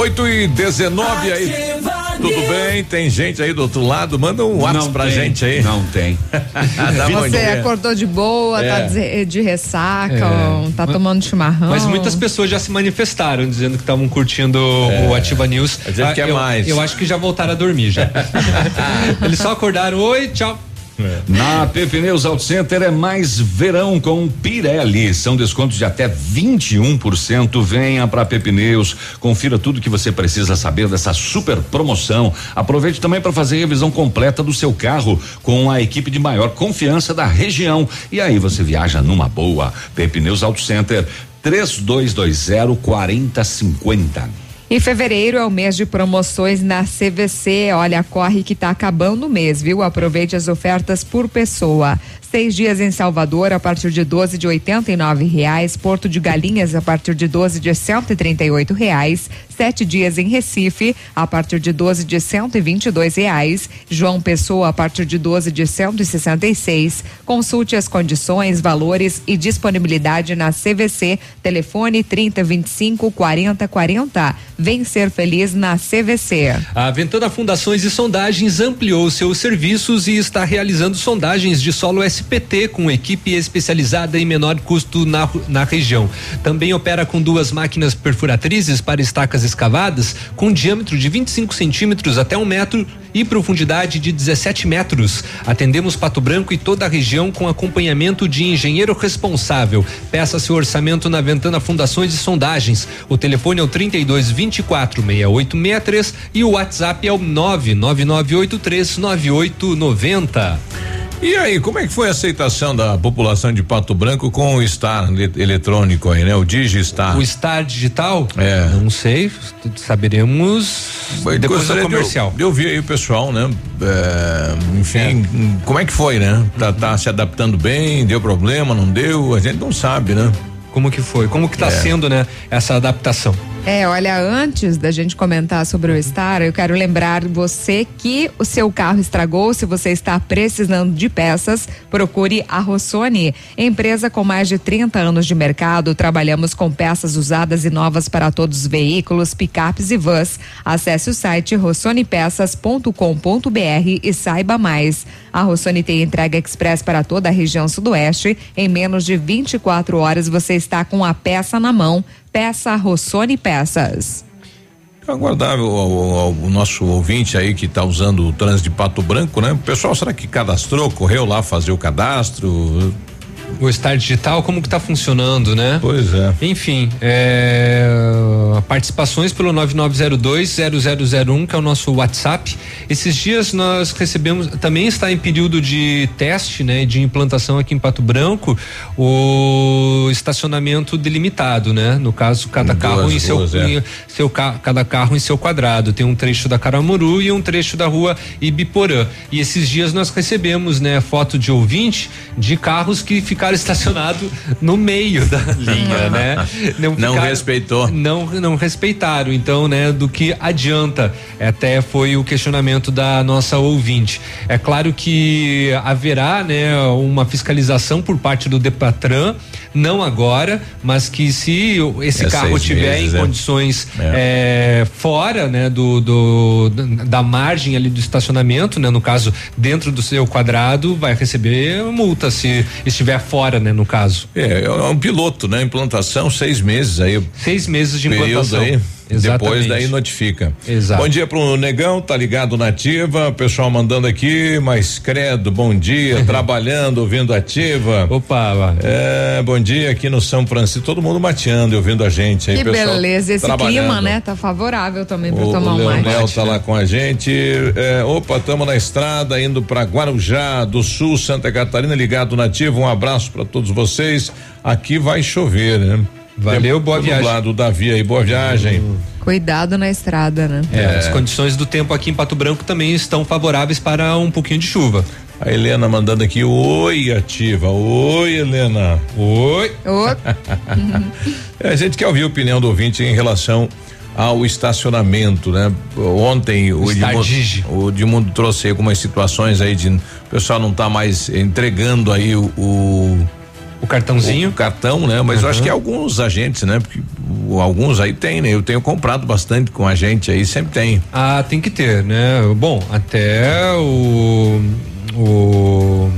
Speaker 3: 8 e 19 aí. Tudo bem? Tem gente aí do outro lado? Manda um WhatsApp
Speaker 5: Não
Speaker 3: pra
Speaker 5: tem,
Speaker 3: gente aí.
Speaker 5: Não tem.
Speaker 6: Você acordou de boa, tá
Speaker 4: É.
Speaker 6: de, de ressaca,
Speaker 4: É.
Speaker 6: ó, tá tomando chimarrão.
Speaker 4: Mas muitas pessoas já se manifestaram dizendo que estavam curtindo
Speaker 3: É.
Speaker 4: o Ativa News.
Speaker 3: Dizendo
Speaker 4: Ah,
Speaker 3: que é
Speaker 4: eu,
Speaker 3: mais.
Speaker 4: Eu acho que já voltaram a dormir já. Eles só acordaram, oi, tchau.
Speaker 5: Na Pepneus Auto Center é mais verão com Pirelli. São descontos de até 21%. Venha para Pepneus, confira tudo que você precisa saber dessa super promoção. Aproveite também para fazer revisão completa do seu carro com a equipe de maior confiança da região. E aí você viaja numa boa. Pepneus Auto Center 3220 4050.
Speaker 6: E fevereiro é o mês de promoções na CVC. Olha, corre que tá acabando o mês, viu? Aproveite as ofertas por pessoa. Seis dias em Salvador a partir de 12 de R$ reais. Porto de Galinhas a partir de 12 de R$ reais. Sete dias em Recife a partir de 12 de R$ reais. João Pessoa a partir de 12 de 166. Consulte as condições, valores e disponibilidade na CVC. Telefone 30 25 40 40. Vem ser feliz na CVC.
Speaker 4: A Ventana Fundações e Sondagens ampliou seus serviços e está realizando sondagens de solo SPT com equipe especializada em menor custo na, na região. Também opera com duas máquinas perfuratrizes para estacas escavadas com diâmetro de 25 centímetros até um metro e profundidade de 17 metros. Atendemos Pato Branco e toda a região com acompanhamento de engenheiro responsável. Peça seu orçamento na Ventana Fundações e Sondagens. O telefone é o 32 24 6863 e o WhatsApp é o 99983 9890.
Speaker 3: E aí, como é que foi a aceitação da população de Pato Branco com o Star ele- eletrônico aí, né? O Digistar.
Speaker 4: O Star Digital?
Speaker 3: É.
Speaker 4: Não sei, saberemos depois do
Speaker 3: Gostaria de eu-
Speaker 4: comercial.
Speaker 3: De ouvir aí o pessoal, né? É, enfim, como é que foi, né? Tá, tá se adaptando bem? Deu problema? Não deu? A gente não sabe, né?
Speaker 4: Como que foi? Como que tá
Speaker 3: É.
Speaker 4: sendo, né, essa adaptação?
Speaker 6: É, olha, antes da gente comentar sobre o Star, eu quero lembrar você que o seu carro estragou. Se você está precisando de peças, procure a Rossoni. Empresa com mais de 30 anos de mercado, trabalhamos com peças usadas e novas para todos os veículos, picapes e vans. Acesse o site rossonipeças.com.br e saiba mais. A Rossoni tem entrega express para toda a região sudoeste. Em menos de 24 horas você está com a peça na mão. Peça Rossoni Peças.
Speaker 3: Aguardar o, o- o nosso ouvinte aí que está usando o trânsito de Pato Branco, né? Pessoal, será que cadastrou, correu lá fazer o cadastro?
Speaker 4: O Star Digital, como que tá funcionando, né?
Speaker 3: Pois é.
Speaker 4: Enfim, é, participações pelo 9902-0001, que é o nosso WhatsApp. Esses dias nós recebemos, também está em período de teste, né, de implantação aqui em Pato Branco, o estacionamento delimitado, né? No caso, cada
Speaker 3: Em
Speaker 4: carro
Speaker 3: duas
Speaker 4: em seu,
Speaker 3: é.
Speaker 4: em seu ca- cada carro em seu quadrado. Tem um trecho da Caramuru e um trecho da rua Ibiporã. E esses dias nós recebemos, né, foto de ouvinte de carros que ficaram estacionados no meio da linha, né?
Speaker 3: Não
Speaker 4: ficaram-
Speaker 3: respeitou.
Speaker 4: Não, não respeitaram. Então, né, do que adianta? Até foi o questionamento da nossa ouvinte. É claro que haverá, né, uma fiscalização por parte do Depatran, não agora, mas que se esse
Speaker 3: É
Speaker 4: carro tiver
Speaker 3: meses,
Speaker 4: em
Speaker 3: é.
Speaker 4: condições é, fora, né, do, do da margem ali do estacionamento, né, no caso dentro do seu quadrado, vai receber multa se estiver fora, né, no caso.
Speaker 3: É, é um piloto, né? Implantação, seis meses aí.
Speaker 4: Seis meses de implantação.
Speaker 3: Aí,
Speaker 4: Exatamente.
Speaker 3: Depois daí notifica.
Speaker 4: Exato.
Speaker 3: Bom dia pro Negão, tá ligado na ativa, pessoal mandando aqui, mas credo, bom dia, trabalhando, ouvindo ativa.
Speaker 4: Opa,
Speaker 3: é, bom dia aqui no São Francisco, todo mundo mateando e ouvindo a gente aí,
Speaker 6: Que
Speaker 3: pessoal
Speaker 6: beleza, esse clima, né? Tá favorável também para
Speaker 3: O,
Speaker 6: tomar
Speaker 3: o
Speaker 6: um mate.
Speaker 3: Leonel tá lá com a gente. É, opa, estamos na estrada indo para Guarujá do Sul, Santa Catarina, ligado nativo. Um abraço para todos vocês. Aqui vai chover, né?
Speaker 4: Valeu, boa viagem.
Speaker 3: nublado, Davi aí, boa viagem.
Speaker 6: Cuidado na estrada, né?
Speaker 4: É, as condições do tempo aqui em Pato Branco também estão favoráveis para um pouquinho de chuva.
Speaker 3: A Helena mandando aqui, oi, ativa. Oi, Helena. Oi.
Speaker 6: Oi.
Speaker 3: a gente quer ouvir a opinião do ouvinte em relação ao estacionamento, né? Ontem o, Edmundo,
Speaker 4: Stadigi.
Speaker 3: o Edmundo trouxe algumas situações aí de o pessoal não tá mais entregando aí o, o
Speaker 4: o cartãozinho,
Speaker 3: o cartão, né? Mas eu acho
Speaker 4: Uhum.
Speaker 3: que alguns agentes, né? Porque alguns aí tem, né? Eu tenho comprado bastante com a gente aí, sempre tem.
Speaker 4: Ah, tem que ter, né? Bom, até o o,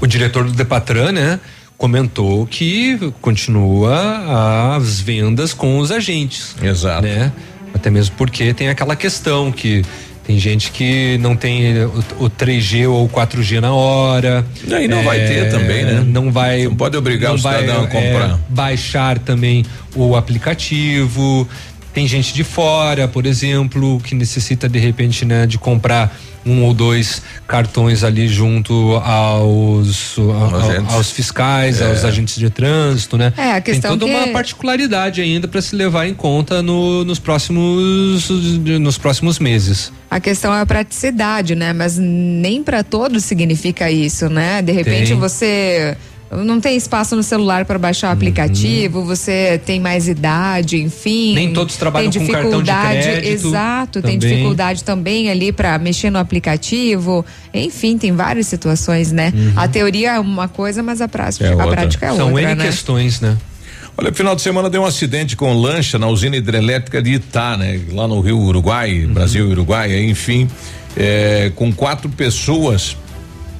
Speaker 4: o diretor do Depatran, né? Comentou que continua as vendas com os agentes.
Speaker 3: Exato.
Speaker 4: Né? Até mesmo porque tem aquela questão que tem gente que não tem o, o 3G ou o 4G na hora.
Speaker 3: E aí não vai ter também, né?
Speaker 4: Não vai.
Speaker 3: Não pode obrigar o cidadão a comprar.
Speaker 4: é, baixar também o aplicativo. Tem gente de fora, por exemplo, que necessita de repente, né, de comprar um ou dois cartões ali junto aos ao-
Speaker 3: agentes.
Speaker 4: aos fiscais,
Speaker 3: É.
Speaker 4: aos agentes de trânsito, né?
Speaker 6: É, a questão
Speaker 4: Tem toda
Speaker 6: que-
Speaker 4: uma particularidade ainda para se levar em conta no- nos próximos nos próximos meses.
Speaker 6: A questão é a praticidade, né? Mas nem para todos significa isso, né? De repente
Speaker 4: Tem.
Speaker 6: você não tem espaço no celular para baixar o aplicativo, você tem mais idade, enfim.
Speaker 4: Uhum. Nem todos trabalham
Speaker 6: tem
Speaker 4: com cartão de
Speaker 6: dificuldade,
Speaker 4: crédito
Speaker 6: Exato, tem
Speaker 4: também.
Speaker 6: dificuldade também ali para mexer no aplicativo. Enfim, tem várias situações, né?
Speaker 4: Uhum.
Speaker 6: A teoria é uma coisa, mas a prática,
Speaker 3: É
Speaker 6: a
Speaker 3: outra.
Speaker 6: prática é
Speaker 4: São
Speaker 6: outra,
Speaker 4: N
Speaker 6: né?
Speaker 4: questões, né?
Speaker 3: Olha, final de semana deu um acidente com lancha na usina hidrelétrica de Itá, né? Lá no Rio Uruguai,
Speaker 4: Uhum.
Speaker 3: Brasil e Uruguai, enfim, é, com quatro pessoas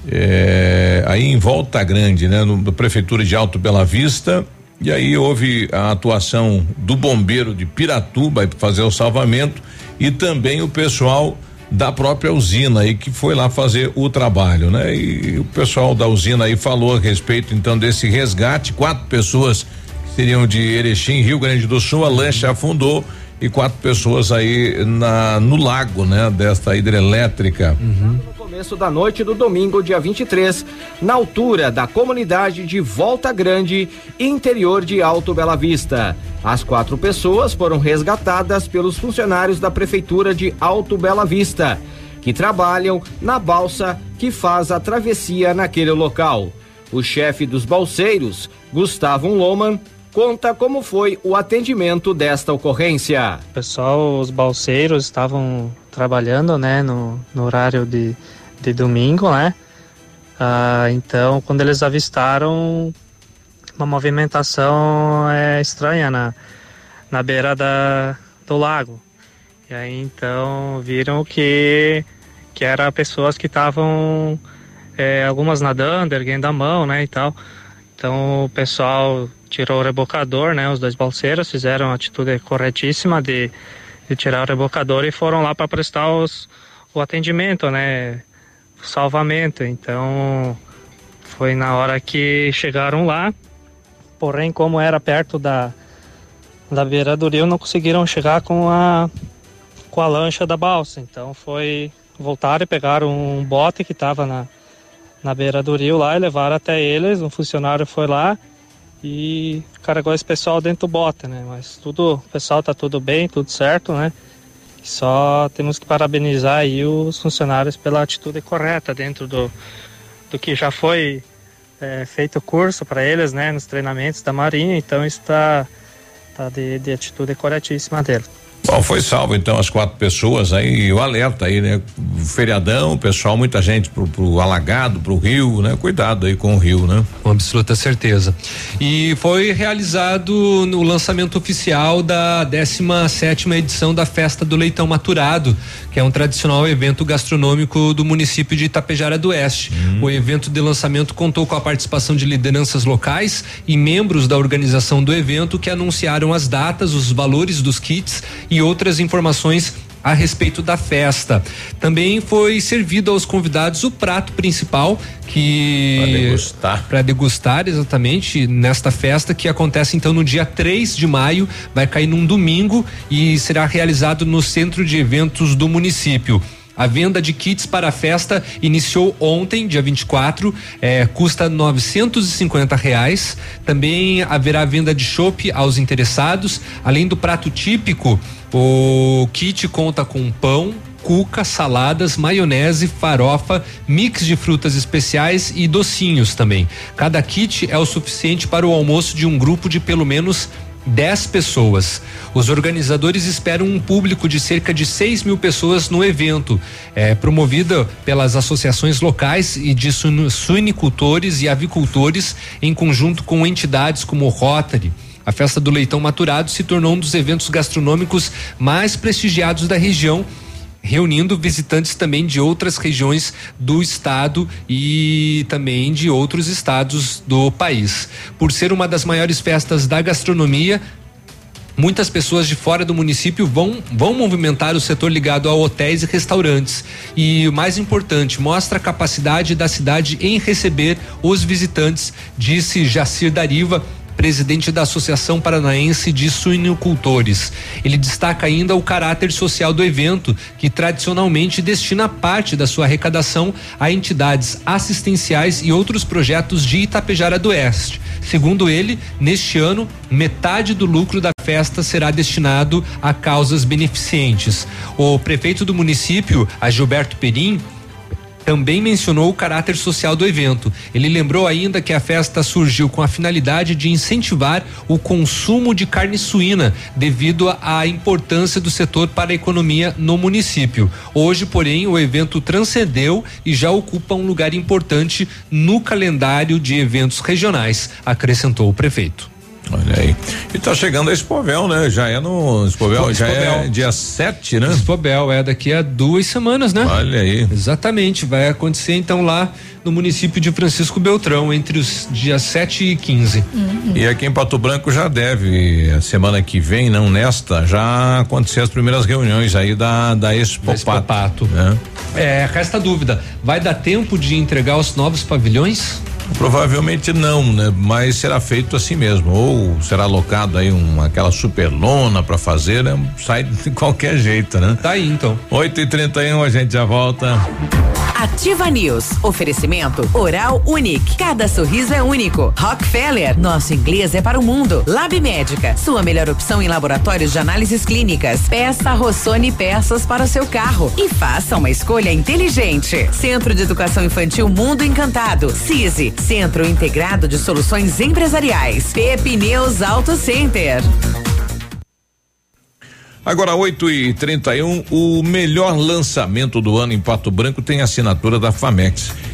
Speaker 3: é, aí em Volta Grande, né? No, da prefeitura de Alto Bela Vista. E aí houve a atuação do bombeiro de Piratuba para fazer o salvamento e também o pessoal da própria usina aí que foi lá fazer o trabalho, né? E o pessoal da usina aí falou a respeito então desse resgate, quatro pessoas que seriam de Erechim, Rio Grande do Sul, a lancha afundou e quatro pessoas aí na no lago, né, desta hidrelétrica.
Speaker 28: no começo da noite do domingo, dia 23, na altura da comunidade de Volta Grande, interior de Alto Bela Vista. As quatro pessoas foram resgatadas pelos funcionários da Prefeitura de Alto Bela Vista, que trabalham na balsa que faz a travessia naquele local. O chefe dos balseiros, Gustavo Loman, conta como foi o atendimento desta ocorrência.
Speaker 29: Pessoal, os balseiros estavam trabalhando, né, no, no horário de, de domingo, né? Ah, então, quando eles avistaram uma movimentação é, estranha na, na beira da, do lago. E aí, então, viram que, que eram pessoas que estavam, é, algumas nadando, erguendo a mão, né, e tal. Então, o pessoal tirou o rebocador, né? Os dois balseiros fizeram a atitude corretíssima de, de tirar o rebocador e foram lá para prestar os, o atendimento, né? Salvamento. Então, foi na hora que chegaram lá. Porém, como era perto da, da beira do rio, não conseguiram chegar com a, com a lancha da balsa. Então, foi voltaram e pegaram um bote que estava na, na beira do rio lá e levaram até eles. Um funcionário foi lá e carregou esse pessoal dentro do bote, né? Mas tudo, o pessoal tá tudo bem, tudo certo, né? Só temos que parabenizar aí os funcionários pela atitude correta dentro do, do que já foi é, feito o curso para eles, né? Nos treinamentos da Marinha, então está tá de, de atitude corretíssima dele.
Speaker 3: Bom, foi salvo então as quatro pessoas aí, o alerta aí, né? Feriadão, pessoal, muita gente pro, pro alagado, pro rio, né? Cuidado aí com o rio, né?
Speaker 4: Com absoluta certeza. E foi realizado no lançamento oficial da 17 edição da Festa do Leitão Maturado, que é um tradicional evento gastronômico do município de Itapejara do Oeste. O evento de lançamento contou com a participação de lideranças locais e membros da organização do evento que anunciaram as datas, os valores dos kits e outras informações a respeito da festa. Também foi servido aos convidados o prato principal que
Speaker 3: Pra degustar.
Speaker 4: para degustar exatamente nesta festa que acontece então no dia 3 de maio, vai cair num domingo e será realizado no centro de eventos do município. A venda de kits para a festa iniciou ontem, dia 24, é, custa 950 reais. Também haverá venda de chopp aos interessados, além do prato típico. O kit conta com pão, cuca, saladas, maionese, farofa, mix de frutas especiais e docinhos também. Cada kit é o suficiente para o almoço de um grupo de pelo menos 10 pessoas. Os organizadores esperam um público de cerca de 6 mil pessoas no evento, é, promovida pelas associações locais e de suinicultores e avicultores, em conjunto com entidades como Rotary. A festa do leitão maturado se tornou um dos eventos gastronômicos mais prestigiados da região reunindo visitantes também de outras regiões do estado e também de outros estados do país. Por ser uma das maiores festas da gastronomia, muitas pessoas de fora do município vão, vão movimentar o setor ligado a hotéis e restaurantes. E o mais importante, mostra a capacidade da cidade em receber os visitantes, disse Jacir Dariva, presidente da Associação Paranaense de Suinocultores. Ele destaca ainda o caráter social do evento, que tradicionalmente destina parte da sua arrecadação a entidades assistenciais e outros projetos de Itapejara do Oeste. Segundo ele, neste ano, metade do lucro da festa será destinado a causas beneficentes. O prefeito do município, Gilberto Perim, também mencionou o caráter social do evento. Ele lembrou ainda que a festa surgiu com a finalidade de incentivar o consumo de carne suína, devido à importância do setor para a economia no município. Hoje, porém, o evento transcendeu e já ocupa um lugar importante no calendário de eventos regionais, acrescentou o prefeito.
Speaker 3: Olha aí. E tá chegando a Expovel, né? Já é no Expovel, já é dia 7, né?
Speaker 4: Expovel, é daqui a duas semanas, né?
Speaker 3: Olha aí.
Speaker 4: Exatamente. Vai acontecer então lá no município de Francisco Beltrão, entre os dias 7 e 15.
Speaker 3: Uhum. E aqui em Pato Branco já deve, a semana que vem, não nesta, já acontecer as primeiras reuniões aí da, da Expopato. Expopato.
Speaker 4: Né? É, resta dúvida. Vai dar tempo de entregar os novos pavilhões?
Speaker 3: Provavelmente não, né? Mas será feito assim mesmo. Ou será alocado aí uma aquela super lona para fazer, né? Sai de qualquer jeito, né?
Speaker 4: Tá aí então.
Speaker 3: 8 e 31 a gente já volta.
Speaker 7: Ativa News. Oferecimento Oral Unique. Cada sorriso é único. Rockefeller. Nosso inglês é para o mundo. Lab Médica. Sua melhor opção em laboratórios de análises clínicas. Peça Rossoni peças para o seu carro. E faça uma escolha inteligente. Centro de Educação Infantil Mundo Encantado. CISI. Centro Integrado de Soluções Empresariais. Pepineus Auto Center.
Speaker 3: Agora 8 e 31 o melhor lançamento do ano em Pato Branco tem assinatura da Famex.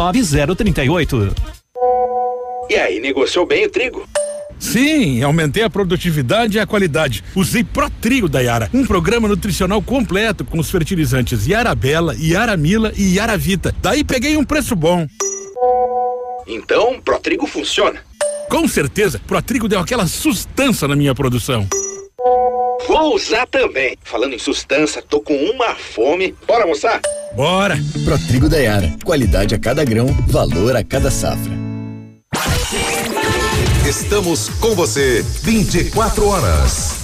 Speaker 30: 9038.
Speaker 31: E aí, negociou bem o trigo?
Speaker 32: Sim, aumentei a produtividade e a qualidade. Usei Protrigo da Yara, um programa nutricional completo com os fertilizantes Yara Bela, Yara Mila e Yara Vita. Daí peguei um preço bom.
Speaker 31: Então, Protrigo funciona.
Speaker 32: Com certeza, Protrigo deu aquela sustância na minha produção.
Speaker 31: Vou usar também. Falando em sustância, tô com uma fome. Bora almoçar?
Speaker 32: Bora!
Speaker 33: Protrigo da Yara. Qualidade a cada grão, valor a cada safra.
Speaker 34: Estamos com você 24 horas.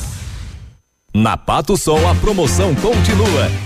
Speaker 34: Na Pato Sol a promoção continua.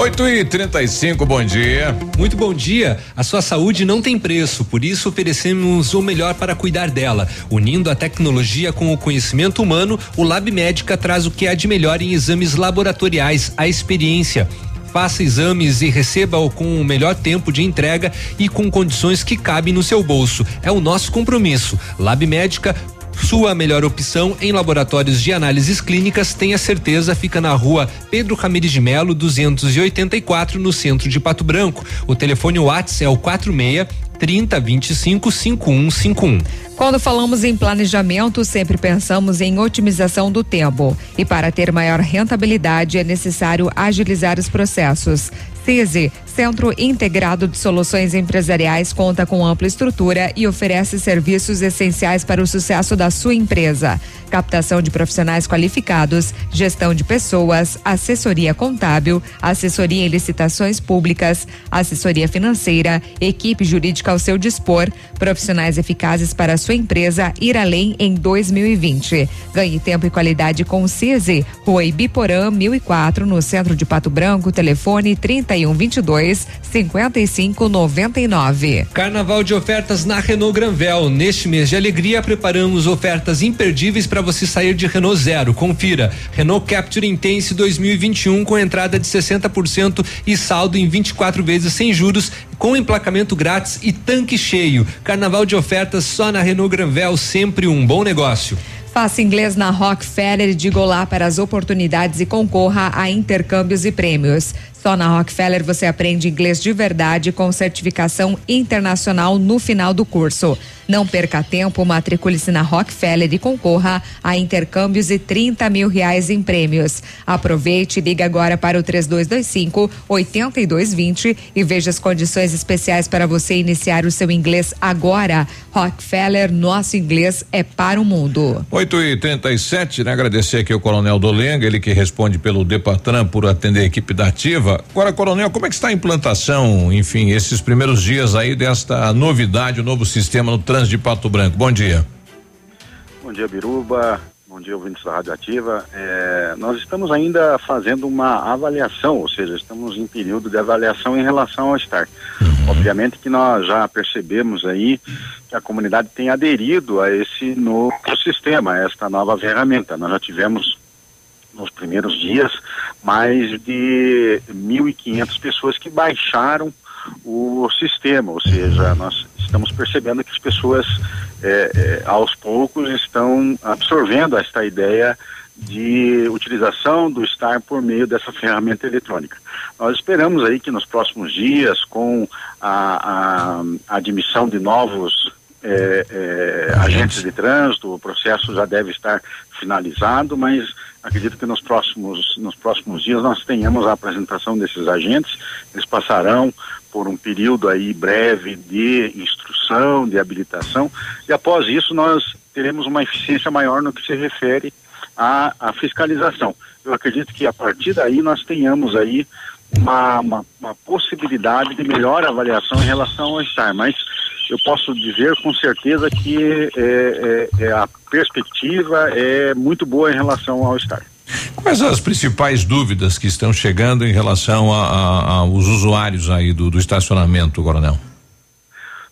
Speaker 3: 8 e 35 bom dia.
Speaker 4: Muito bom dia. A sua saúde não tem preço, por isso oferecemos o melhor para cuidar dela. Unindo a tecnologia com o conhecimento humano, o Lab Médica traz o que há de melhor em exames laboratoriais, a experiência. Faça exames e receba-o com o melhor tempo de entrega e com condições que cabem no seu bolso. É o nosso compromisso. Lab Médica sua melhor opção em laboratórios de análises clínicas, tenha certeza, fica na rua Pedro Ramires de Melo, 284, no centro de Pato Branco. O telefone WhatsApp é o 46 30 25 5151.
Speaker 6: Quando falamos em planejamento, sempre pensamos em otimização do tempo. E para ter maior rentabilidade, é necessário agilizar os processos. CISI, Centro Integrado de Soluções Empresariais, conta com ampla estrutura e oferece serviços essenciais para o sucesso da sua empresa. Captação de profissionais qualificados, gestão de pessoas, assessoria contábil, assessoria em licitações públicas, assessoria financeira, equipe jurídica ao seu dispor, profissionais eficazes para a sua empresa ir além em 2020. Ganhe tempo e qualidade com o CISI, Rua Ibiporã 1004, no centro de Pato Branco, telefone 3122 5599.
Speaker 4: Carnaval de ofertas na Renault Granvel. Neste mês de alegria, preparamos ofertas imperdíveis para você sair de Renault Zero. Confira. Renault Capture Intense 2021 com entrada de 60% e saldo em 24 vezes sem juros, com emplacamento grátis e tanque cheio. Carnaval de ofertas só na Renault Granvel, sempre um bom negócio.
Speaker 6: Faça inglês na Rockefeller e diga olá para as oportunidades e concorra a intercâmbios e prêmios. Só na Rockefeller você aprende inglês de verdade com certificação internacional no final do curso. Não perca tempo, matricule-se na Rockefeller e concorra a intercâmbios e 30 mil reais em prêmios. Aproveite e liga agora para o 3225 8220 e veja as condições especiais para você iniciar o seu inglês agora. Rockefeller, nosso inglês é para o mundo.
Speaker 3: 8 e 37 né? Agradecer aqui o Coronel Dolenga, ele que responde pelo Depatran por atender a equipe da Ativa. Agora, Coronel, como é que está a implantação, enfim, esses primeiros dias aí desta novidade, o novo sistema no trânsito de Pato Branco? Bom dia.
Speaker 35: Bom dia, Biruba. Bom dia, ouvintes da Rádio Ativa. É, nós estamos ainda fazendo uma avaliação, ou seja, estamos em período de avaliação em relação ao STAR.
Speaker 3: Uhum.
Speaker 35: Obviamente que nós já percebemos aí que a comunidade tem aderido a esse novo sistema, a esta nova ferramenta. Nós já tivemos nos primeiros dias mais de 1.500 pessoas que baixaram o sistema, ou seja, nós estamos percebendo que as pessoas é, é, aos poucos estão absorvendo esta ideia de utilização do STAR por meio dessa ferramenta eletrônica. Nós esperamos aí que nos próximos dias, com a, a, a admissão de novos é, é, agentes de trânsito, o processo já deve estar finalizado, mas acredito que nos próximos, nos próximos dias nós tenhamos a apresentação desses agentes, eles passarão por um período aí breve de instrução, de habilitação, e após isso nós teremos uma eficiência maior no que se refere à, à fiscalização. Eu acredito que a partir daí nós tenhamos aí uma, uma, uma possibilidade de melhor avaliação em relação ao estar, mas eu posso dizer com certeza que é, é, é, a perspectiva é muito boa em relação ao estar.
Speaker 3: Quais as principais dúvidas que estão chegando em relação aos usuários aí do, do estacionamento, Coronel?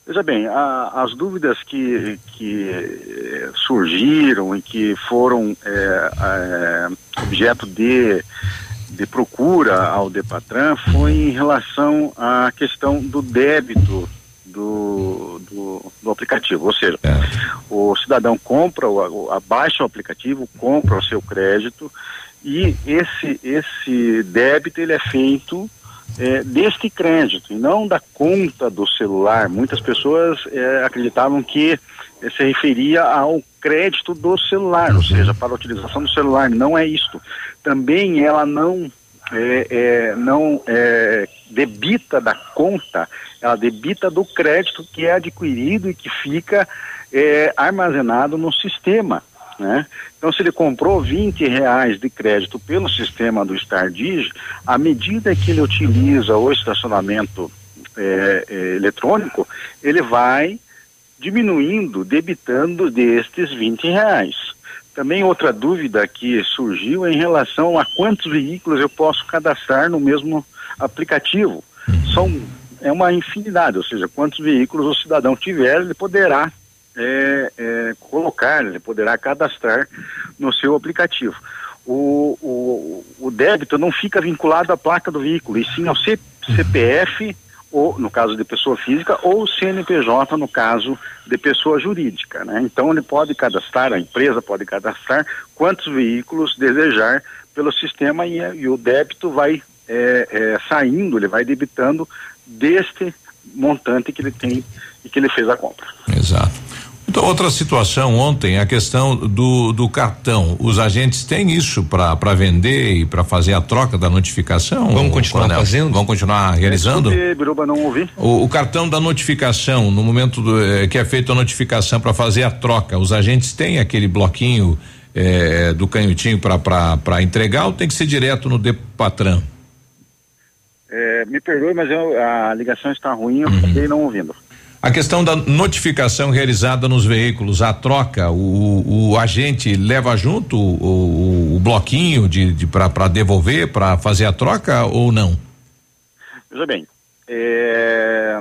Speaker 35: Veja bem, a, as dúvidas que, que eh, surgiram e que foram é, é, objeto de, de procura ao Depatran foi em relação à questão do débito do, do, do aplicativo. Ou seja, é. o cidadão compra, o, abaixa o aplicativo, compra o seu crédito e esse, esse débito ele é feito é, deste crédito e não da conta do celular. Muitas pessoas é, acreditavam que é, se referia ao crédito do celular, ou seja, para a utilização do celular. Não é isto. Também ela não é, é, não é, debita da conta, ela debita do crédito que é adquirido e que fica é, armazenado no sistema. Né? Então, se ele comprou 20 reais de crédito pelo sistema do Stardig, à medida que ele utiliza o estacionamento é, é, eletrônico, ele vai diminuindo, debitando destes 20 reais. Também outra dúvida que surgiu é em relação a quantos veículos eu posso cadastrar no mesmo aplicativo. São é uma infinidade, ou seja, quantos veículos o cidadão tiver, ele poderá é, é, colocar, ele poderá cadastrar no seu aplicativo. O, o, o, débito não fica vinculado à placa do veículo, e sim ao C, CPF, ou no caso de pessoa física, ou CNPJ no caso de pessoa jurídica. Né? Então ele pode cadastrar, a empresa pode cadastrar quantos veículos desejar pelo sistema e, e o débito vai é, é, saindo, ele vai debitando deste montante que ele tem e que ele fez a compra.
Speaker 3: Exato. Então, outra situação ontem, a questão do, do cartão. Os agentes têm isso para vender e para fazer a troca da notificação?
Speaker 4: Vão continuar coronel? fazendo?
Speaker 3: Vão continuar realizando?
Speaker 35: Desculpe, Biruba, não ouvi.
Speaker 3: O, o, cartão da notificação, no momento do, eh, que é feita a notificação para fazer a troca, os agentes têm aquele bloquinho eh, do canhotinho para entregar ou tem que ser direto no Depatran?
Speaker 35: É, me perdoe, mas eu, a ligação está ruim, eu uhum. não ouvindo.
Speaker 3: A questão da notificação realizada nos veículos, a troca, o, o agente leva junto o, o, o bloquinho de, de para devolver, para fazer a troca ou não?
Speaker 35: Veja bem, é,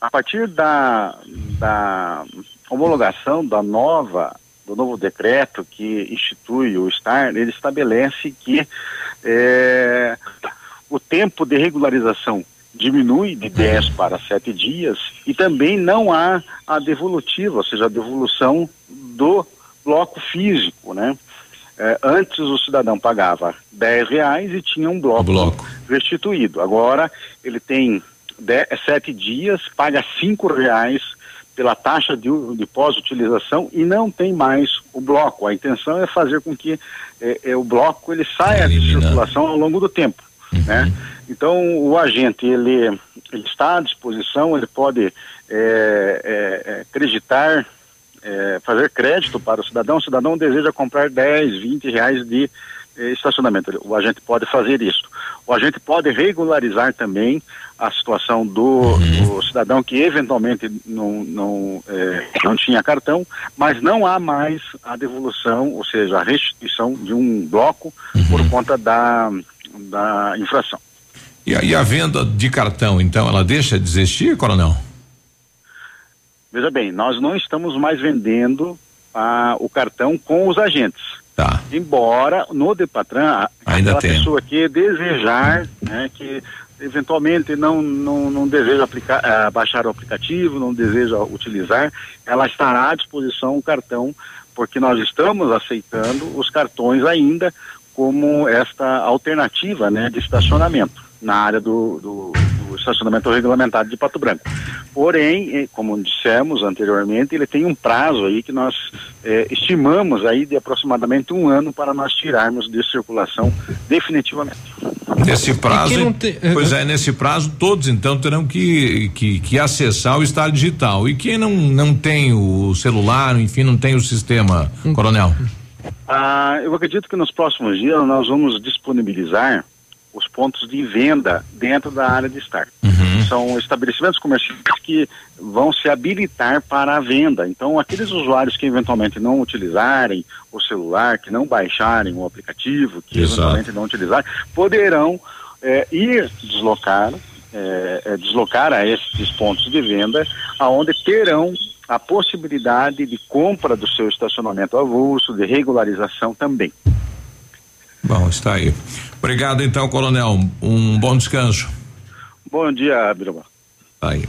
Speaker 35: a partir da, da homologação da nova do novo decreto que institui o STAR, ele estabelece que é, o tempo de regularização diminui de 10 para 7 dias e também não há a devolutiva, ou seja, a devolução do bloco físico, né? É, antes o cidadão pagava 10 reais e tinha um bloco, bloco. restituído. Agora ele tem 7 dias, paga cinco reais pela taxa de, de pós-utilização e não tem mais o bloco. A intenção é fazer com que é, é, o bloco ele saia de circulação ao longo do tempo. Uhum. Né? Então o agente ele, ele, está à disposição, ele pode é, é, é acreditar, é, fazer crédito para o cidadão. O cidadão deseja comprar 10, 20 reais de é, estacionamento. O agente pode fazer isso. O agente pode regularizar também a situação do, uhum. do cidadão que eventualmente não, não, não tinha cartão, mas não há mais a devolução, ou seja, a restituição de um bloco uhum. por conta da da infração.
Speaker 3: E a, e a venda de cartão, então, ela deixa de existir, coronel?
Speaker 35: Veja bem, nós não estamos mais vendendo ah, o cartão com os agentes.
Speaker 3: Tá.
Speaker 35: Embora no Depatran,
Speaker 3: Ainda tem.
Speaker 35: pessoa que desejar, né, que eventualmente não, não, não deseja aplicar, ah, baixar o aplicativo, não deseja utilizar, ela estará à disposição o cartão porque nós estamos aceitando os cartões ainda como esta alternativa né, de estacionamento na área do, do, do estacionamento regulamentado de Pato Branco. Porém, eh, como dissemos anteriormente, ele tem um prazo aí que nós eh, estimamos aí de aproximadamente um ano para nós tirarmos de circulação definitivamente.
Speaker 3: Nesse prazo, pois é, nesse prazo todos então terão que, que, que acessar o estado digital. E quem não, não tem o celular, enfim, não tem o sistema, coronel?
Speaker 35: Ah, eu acredito que nos próximos dias nós vamos disponibilizar os pontos de venda dentro da área de estar. São estabelecimentos comerciais que vão se habilitar para a venda. Então, aqueles usuários que eventualmente não utilizarem o celular, que não baixarem o aplicativo, que
Speaker 3: Exato.
Speaker 35: eventualmente não utilizarem, poderão eh, ir deslocar, eh, deslocar a esses pontos de venda, aonde terão a possibilidade de compra do seu estacionamento avulso, de regularização também.
Speaker 3: Bom, está aí. Obrigado então, coronel. Um bom descanso.
Speaker 35: Bom dia, Biruba.
Speaker 3: Tá aí.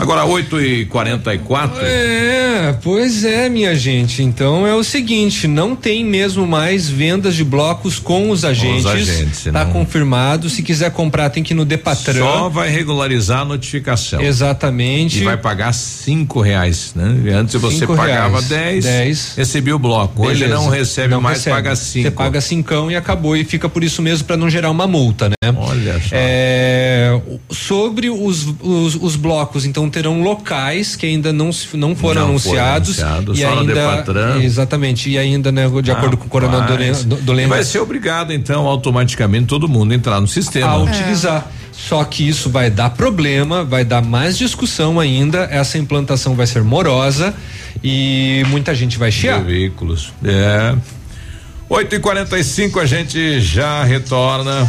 Speaker 3: Agora, 8 e 44
Speaker 4: É, pois é, minha gente. Então é o seguinte, não tem mesmo mais vendas de blocos com os agentes.
Speaker 3: agentes,
Speaker 4: tá
Speaker 3: não.
Speaker 4: confirmado. Se quiser comprar, tem que ir no Depatran.
Speaker 3: Só vai regularizar a notificação.
Speaker 4: Exatamente.
Speaker 3: E vai pagar cinco reais, né? Antes você
Speaker 4: Cinco
Speaker 3: pagava
Speaker 4: reais.
Speaker 3: 10,
Speaker 4: Dez.
Speaker 3: recebia o bloco. Hoje
Speaker 4: Beleza.
Speaker 3: não recebe
Speaker 4: Não
Speaker 3: mais,
Speaker 4: recebe.
Speaker 3: paga cinco.
Speaker 4: Você paga cincão e acabou e fica por isso mesmo para não gerar uma multa, né?
Speaker 3: Olha só.
Speaker 4: É, sobre os, os, os blocos, então terão locais que ainda não, se- não foram
Speaker 3: Não
Speaker 4: anunciados.
Speaker 3: foram anunciados,
Speaker 4: e ainda,
Speaker 3: Depatran.
Speaker 4: Exatamente. E ainda, né, de acordo com o coronel
Speaker 3: Rapaz.
Speaker 4: do, Lema,
Speaker 3: vai ser obrigado, então, automaticamente todo mundo entrar no sistema.
Speaker 4: a utilizar. Só que isso vai dar problema, vai dar mais discussão ainda. Essa implantação vai ser morosa e muita gente vai chiar.
Speaker 3: Veículos. É. 8 e 45 a gente já retorna.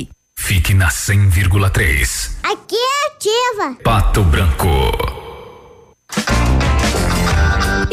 Speaker 36: Fique na 100,3.
Speaker 14: Aqui é ativa.
Speaker 36: Pato Branco.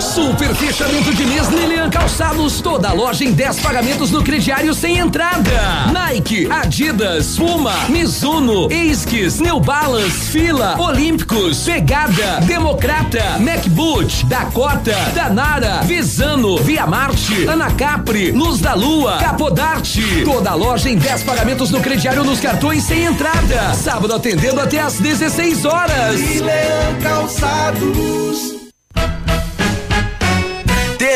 Speaker 9: Super fechamento de mês Lilian Calçados. Toda loja em 10 pagamentos no crediário sem entrada. Nike, Adidas, Puma, Mizuno, Esquis, New Balance, Fila, Olímpicos, Pegada, Democrata, MacBoot, Dakota, Danara, Visano, Via Marte, Anacapri, Luz da Lua, Capodarte. Toda loja em 10 pagamentos no crediário nos cartões sem entrada. Sábado atendendo até às 16 horas.
Speaker 19: Calçados.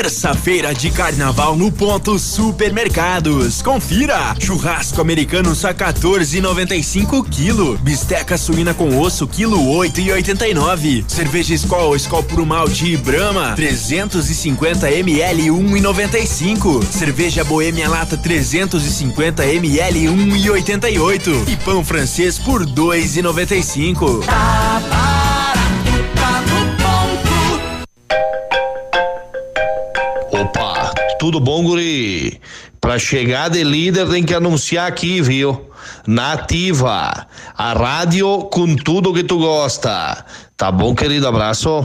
Speaker 19: Terça-feira de carnaval no ponto Supermercados. Confira! Churrasco americano só 14,95 quilo. Bisteca suína com osso quilo 8,89. Cerveja Skol, Skol Puro Malte e Brahma 350 ml 1,95. Cerveja Boêmia Lata 350 ml 1,88. E pão francês por 2,95.
Speaker 37: Tá barato, tá
Speaker 38: tudo bom, guri? Pra chegar de líder tem que anunciar aqui, viu? Nativa, a rádio com tudo que tu gosta. Tá bom, querido? Abraço.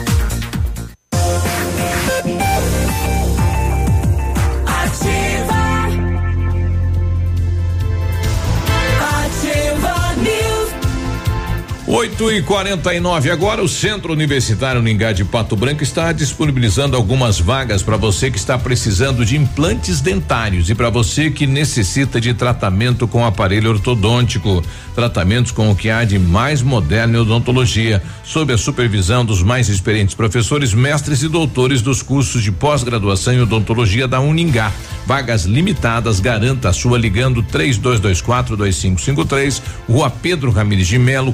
Speaker 3: 8 e 49 agora o Centro Universitário Ningá de Pato Branco está disponibilizando algumas vagas para você que está precisando de implantes dentários e para você que necessita de tratamento com aparelho ortodôntico. Tratamentos com o que há de mais moderno em odontologia, sob a supervisão dos mais experientes professores, mestres e doutores dos cursos de pós-graduação em odontologia da Uningá. Vagas limitadas, garanta a sua ligando 3224 2553, Rua Pedro Ramires de Melo,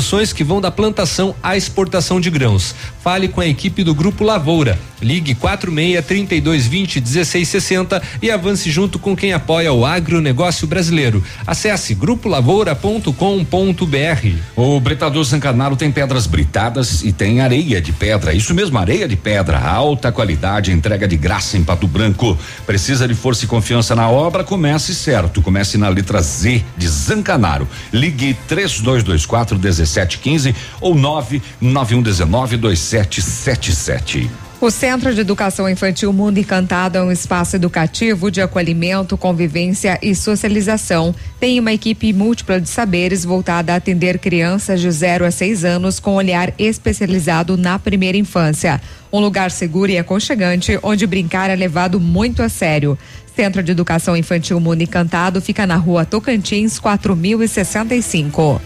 Speaker 4: que vão da plantação à exportação de grãos. Fale com a equipe do Grupo Lavoura. Ligue 46 32 20 16 60 e avance junto com quem apoia o agronegócio brasileiro. Acesse grupolavoura.com.br.
Speaker 5: O Britador Zancanaro tem pedras britadas e tem areia de pedra. Isso mesmo, areia de pedra. Alta qualidade, entrega de graça em Pato Branco. Precisa de força e confiança na obra? Comece certo. Comece na letra Z de Zancanaro. Ligue 3224 1715 ou 99119 2777.
Speaker 6: O Centro de Educação Infantil Mundo Encantado é um espaço educativo de acolhimento, convivência e socialização. Tem uma equipe múltipla de saberes voltada a atender crianças de 0 a 6 anos com olhar especializado na primeira infância. Um lugar seguro e aconchegante onde brincar é levado muito a sério. Centro de Educação Infantil Mundo Encantado fica na rua Tocantins, 4065.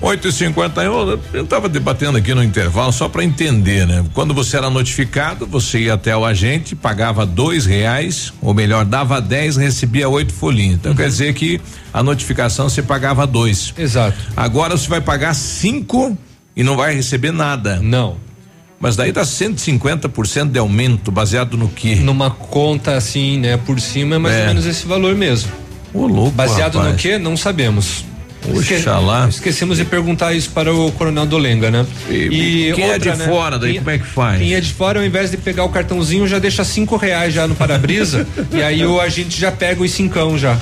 Speaker 3: 8 e 51 eu estava debatendo aqui no intervalo só para entender, né? Quando você era notificado, você ia até o agente, pagava dois reais, ou melhor, dava 10, recebia oito folhinhas. Então quer dizer que a notificação você pagava dois.
Speaker 4: Exato.
Speaker 3: Agora você vai pagar cinco e não vai receber nada.
Speaker 4: Não.
Speaker 3: Mas daí dá 150% de aumento, baseado no quê?
Speaker 4: Numa conta assim, né, por cima é mais
Speaker 3: É.
Speaker 4: ou menos esse valor mesmo.
Speaker 3: Ô, louco,
Speaker 4: Baseado no
Speaker 3: rapaz.
Speaker 4: quê? Não sabemos.
Speaker 3: Oxalá.
Speaker 4: Esquecemos de perguntar isso para o Coronel Dolenga, né?
Speaker 3: E quem é de fora, daí como é que faz?
Speaker 4: Quem é de fora, ao invés de pegar o cartãozinho, já deixa cinco reais já no para-brisa e aí o agente já pega os cincão já.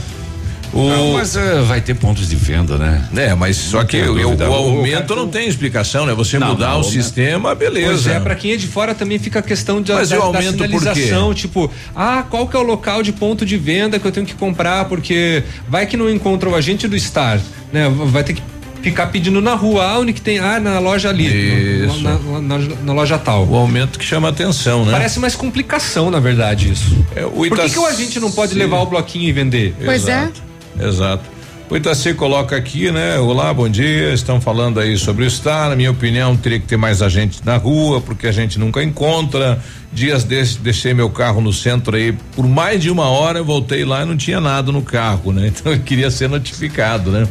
Speaker 5: Não, mas eh, vai ter pontos de venda, né?
Speaker 3: É, mas só que
Speaker 5: tenho
Speaker 3: o, o
Speaker 5: O
Speaker 3: aumento não tem explicação, né? Você
Speaker 5: Não,
Speaker 3: mudar
Speaker 5: não,
Speaker 3: o
Speaker 5: o-
Speaker 3: sistema, beleza.
Speaker 4: Pois é, pra quem é de fora também fica a questão de,
Speaker 3: Mas
Speaker 4: da,
Speaker 3: e o
Speaker 4: da
Speaker 3: aumento por quê?
Speaker 4: sinalização, tipo, ah, qual que é o local de ponto de venda que eu tenho que comprar, porque vai que não encontra o agente do Star, né? Vai ter que ficar pedindo na rua, ah, onde que tem, ah, na loja ali,
Speaker 3: Isso.
Speaker 4: na, na- na- na loja tal.
Speaker 3: O aumento que chama atenção, né?
Speaker 4: Parece mais complicação, na verdade, isso.
Speaker 3: o
Speaker 4: Por que, que o agente não pode levar o bloquinho e vender?
Speaker 3: Exato, Exato. O Itaci coloca aqui, né? Olá, bom dia. Estão falando aí sobre o Star. Na minha opinião, teria que ter mais agente na rua, porque a gente nunca encontra. Dias desses, deixei meu carro no centro aí por mais de uma hora. Eu voltei lá e não tinha nada no carro, né? Então eu queria ser notificado, né?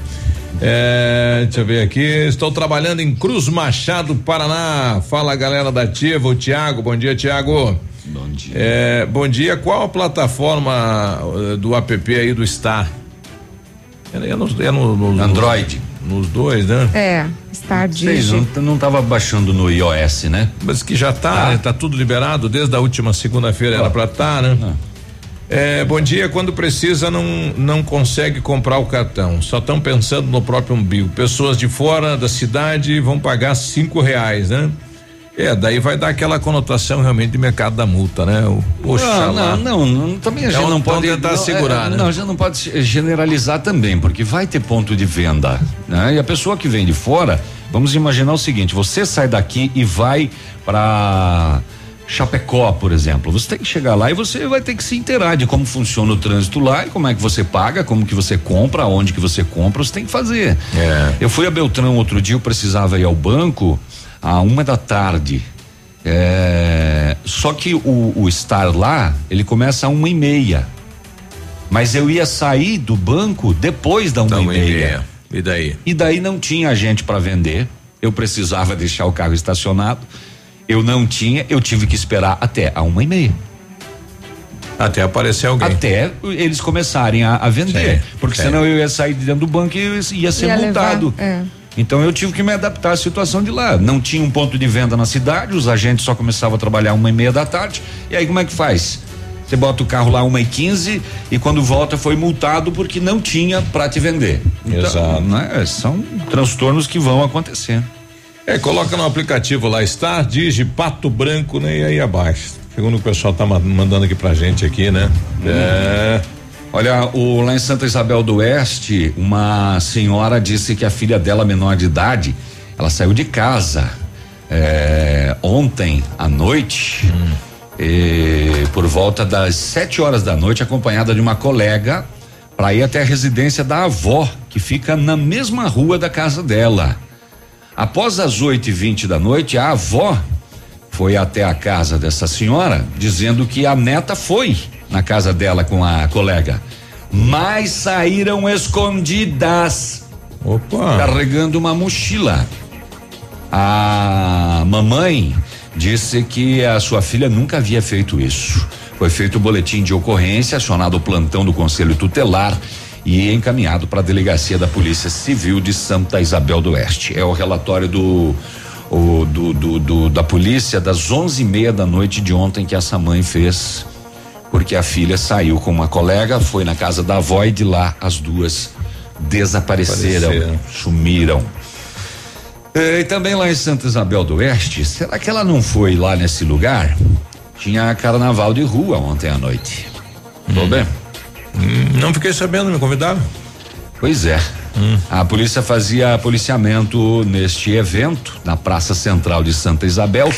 Speaker 3: É, deixa eu ver aqui. Estou trabalhando em Cruz Machado, Paraná. Fala galera da Ativa, o Tiago. Bom dia, Tiago.
Speaker 5: Bom dia.
Speaker 3: É, bom dia. Qual a plataforma eh, do app aí do Star? É, é nos, é no, nos-
Speaker 5: Android.
Speaker 3: Nos dois, né?
Speaker 6: É, Star
Speaker 5: Sei,
Speaker 6: Digi.
Speaker 5: não, não tava baixando no iOS, né?
Speaker 3: Mas que já tá, né? Tá tudo liberado desde a última segunda-feira era pra estar, né? É, bom dia, quando precisa não não consegue comprar o cartão, só estão pensando no próprio umbigo. Pessoas de fora da cidade vão pagar cinco reais, né? É, daí vai dar aquela conotação realmente de mercado da multa, né? O, poxa
Speaker 5: não, não, não, não, também a gente
Speaker 3: Então,
Speaker 5: não
Speaker 3: então
Speaker 5: pode
Speaker 3: tentar
Speaker 5: não,
Speaker 3: segurar,
Speaker 5: é,
Speaker 3: né?
Speaker 5: Não, a gente não pode generalizar também, porque vai ter ponto de venda, né? E a pessoa que vem de fora, vamos imaginar o seguinte: você sai daqui e vai para Chapecó, por exemplo. Você tem que chegar lá e você vai ter que se inteirar de como funciona o trânsito lá e como é que você paga, como que você compra, onde que você compra, você tem que fazer. Eu fui a Beltrão outro dia, eu precisava ir ao banco a uma da tarde. É, só que o, o estar lá, ele começa a uma e meia. Mas eu ia sair do banco depois da uma,
Speaker 3: uma
Speaker 5: e
Speaker 3: e
Speaker 5: meia.
Speaker 3: meia. E daí?
Speaker 5: E daí não tinha gente para vender. Eu precisava deixar o carro estacionado. Eu não tinha, eu tive que esperar até a uma e meia.
Speaker 3: Até aparecer alguém.
Speaker 5: Até eles começarem a, a vender.
Speaker 3: Sim,
Speaker 5: porque
Speaker 3: sim.
Speaker 5: senão eu ia sair de dentro do banco e eu ia ser
Speaker 6: Ia
Speaker 5: multado.
Speaker 6: levar, é.
Speaker 5: Então eu tive que me adaptar à situação de lá. Não tinha um ponto de venda na cidade, os agentes só começavam a trabalhar uma e meia da tarde. E aí como é que faz? Você bota o carro lá uma e quinze e quando volta foi multado porque não tinha para te vender. Então,
Speaker 3: Exato.
Speaker 5: né, são transtornos que vão acontecer.
Speaker 3: É, coloca no aplicativo lá, Star Digi Pato Branco, né? E aí abaixo. Segundo o pessoal tá ma- mandando aqui pra gente aqui, né? É.
Speaker 5: Olha, o, lá em Santa Isabel do Oeste, uma senhora disse que a filha dela, menor de idade, ela saiu de casa é, ontem à noite, e por volta das sete horas da noite, acompanhada de uma colega, para ir até a residência da avó, que fica na mesma rua da casa dela. Após as oito e vinte da noite, a avó foi até a casa dessa senhora dizendo que a neta foi na casa dela com a colega, mas saíram escondidas.
Speaker 3: Opa!
Speaker 5: Carregando uma mochila. A mamãe disse que a sua filha nunca havia feito isso. Foi feito o boletim de ocorrência, acionado o plantão do Conselho Tutelar e encaminhado para a delegacia da Polícia Civil de Santa Isabel do Oeste. É o relatório do o, do, do- do- da polícia das onze e meia da noite de ontem que essa mãe fez, porque a filha saiu com uma colega, foi na casa da avó e de lá as duas desapareceram,
Speaker 3: Apareceram.
Speaker 5: sumiram. E também lá em Santa Isabel do Oeste, será que ela não foi lá nesse lugar? Tinha carnaval de rua ontem à noite. Tudo bem?
Speaker 3: Hum, não fiquei sabendo, me convidaram?
Speaker 5: Pois é. A polícia fazia policiamento neste evento na Praça Central de Santa Isabel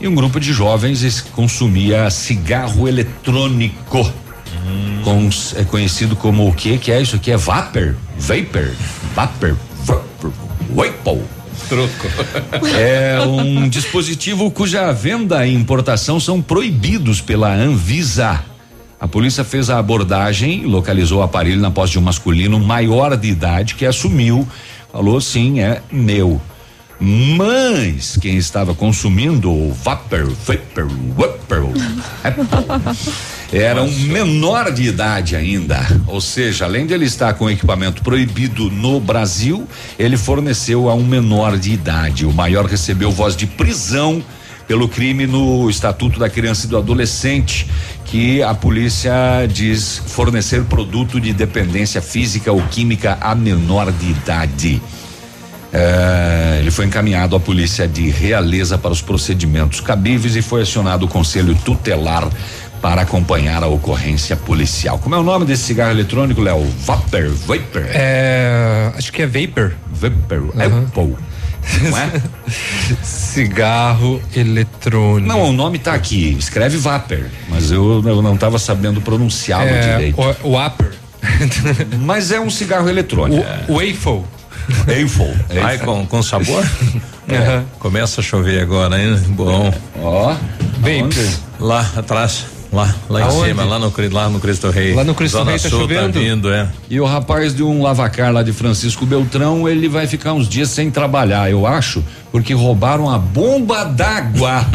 Speaker 5: e um grupo de jovens consumia cigarro eletrônico. Com- é conhecido como o que que é isso aqui? É vapor? Vapor? Vapor? Vapor? Vapor?
Speaker 3: Troco.
Speaker 5: É um dispositivo cuja venda e importação são proibidos pela Anvisa. A polícia fez a abordagem, localizou o aparelho na posse de um masculino maior de idade que assumiu, falou sim, é meu. Mas quem estava consumindo o vapor, vapor, vapor, Apple, era um menor de idade ainda. Ou seja, além de ele estar com equipamento proibido no Brasil, ele forneceu a um menor de idade. O maior recebeu voz de prisão pelo crime no Estatuto da Criança e do Adolescente, que a polícia diz fornecer produto de dependência física ou química a menor de idade. É, ele foi encaminhado à polícia de Realeza para os procedimentos cabíveis e foi acionado o conselho tutelar para acompanhar a ocorrência policial. Como é o nome desse cigarro eletrônico, Léo? Vapor, Vapor.
Speaker 4: É, acho que é Vapor.
Speaker 5: Vapor, Apple. Não é?
Speaker 4: Cigarro eletrônico.
Speaker 5: Não, o nome tá aqui, escreve Vapor, mas eu, eu não estava sabendo pronunciá-lo
Speaker 4: É,
Speaker 5: direito.
Speaker 4: o, o.
Speaker 5: Mas é um cigarro eletrônico.
Speaker 4: O. Eiffel.
Speaker 3: Ai, com, com sabor?
Speaker 4: Aham.
Speaker 3: Começa a chover agora, hein? Bom.
Speaker 5: Ó.
Speaker 4: Vapes.
Speaker 3: Lá atrás. Lá, lá em cima, lá no, lá no Cristo Rei.
Speaker 5: Lá no Cristo
Speaker 3: Zona
Speaker 5: Rei tá
Speaker 3: Sul
Speaker 5: chovendo?
Speaker 3: Tá vindo, é.
Speaker 5: E o rapaz de um lavacar lá de Francisco Beltrão, ele vai ficar uns dias sem trabalhar, eu acho, porque roubaram a bomba d'água.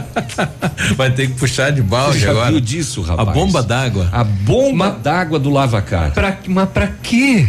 Speaker 3: Vai ter que puxar de balde
Speaker 5: já
Speaker 3: agora.
Speaker 5: viu disso, rapaz?
Speaker 3: A bomba d'água.
Speaker 5: A bomba d'água do lavacar.
Speaker 4: Pra, mas pra quê?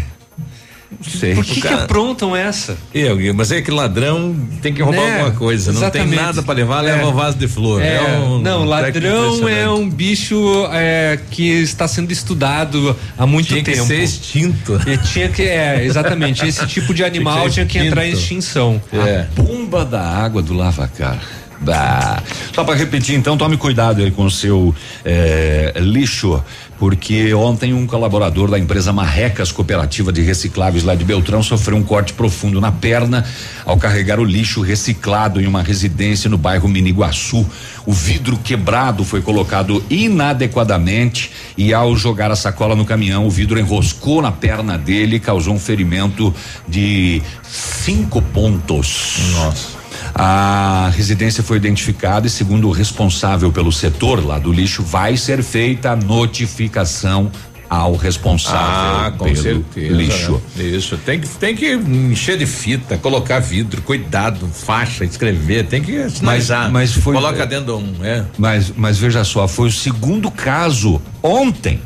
Speaker 3: Não sei.
Speaker 4: Por que,
Speaker 3: O
Speaker 4: que
Speaker 3: cara-
Speaker 4: aprontam essa?
Speaker 3: Eu, mas é que ladrão tem que roubar
Speaker 4: Né?
Speaker 3: alguma coisa. Não
Speaker 4: Exatamente.
Speaker 3: tem nada pra levar,
Speaker 4: É.
Speaker 3: leva um vaso de flor.
Speaker 4: É,
Speaker 3: um
Speaker 4: não, ladrão é um bicho é, que está sendo estudado há muito
Speaker 3: Tinha que
Speaker 4: tempo.
Speaker 3: ser extinto.
Speaker 4: E tinha que, é, exatamente. Esse tipo de animal tinha que, entrar em extinção.
Speaker 3: É.
Speaker 5: A bomba da água do lavacar. Bah. Só para repetir, então, tome cuidado aí com o seu eh, lixo, porque ontem um colaborador da empresa Marrecas Cooperativa de Recicláveis lá de Beltrão sofreu um corte profundo na perna ao carregar o lixo reciclado em uma residência no bairro Miniguaçu. O vidro quebrado foi colocado inadequadamente e ao jogar a sacola no caminhão, o vidro enroscou na perna dele e causou um ferimento de cinco pontos.
Speaker 3: Nossa.
Speaker 5: A residência foi identificada e, segundo o responsável pelo setor lá do lixo, vai ser feita a notificação ao responsável
Speaker 3: Ah, com
Speaker 5: pelo
Speaker 3: certeza.
Speaker 5: lixo.
Speaker 3: né? Isso. Tem que, tem que encher de fita, colocar vidro, cuidado, faixa, escrever, tem que sinalizar.
Speaker 5: mas foi-
Speaker 3: Coloca dentro de um. É.
Speaker 5: Mas, mas veja só, foi o segundo caso ontem.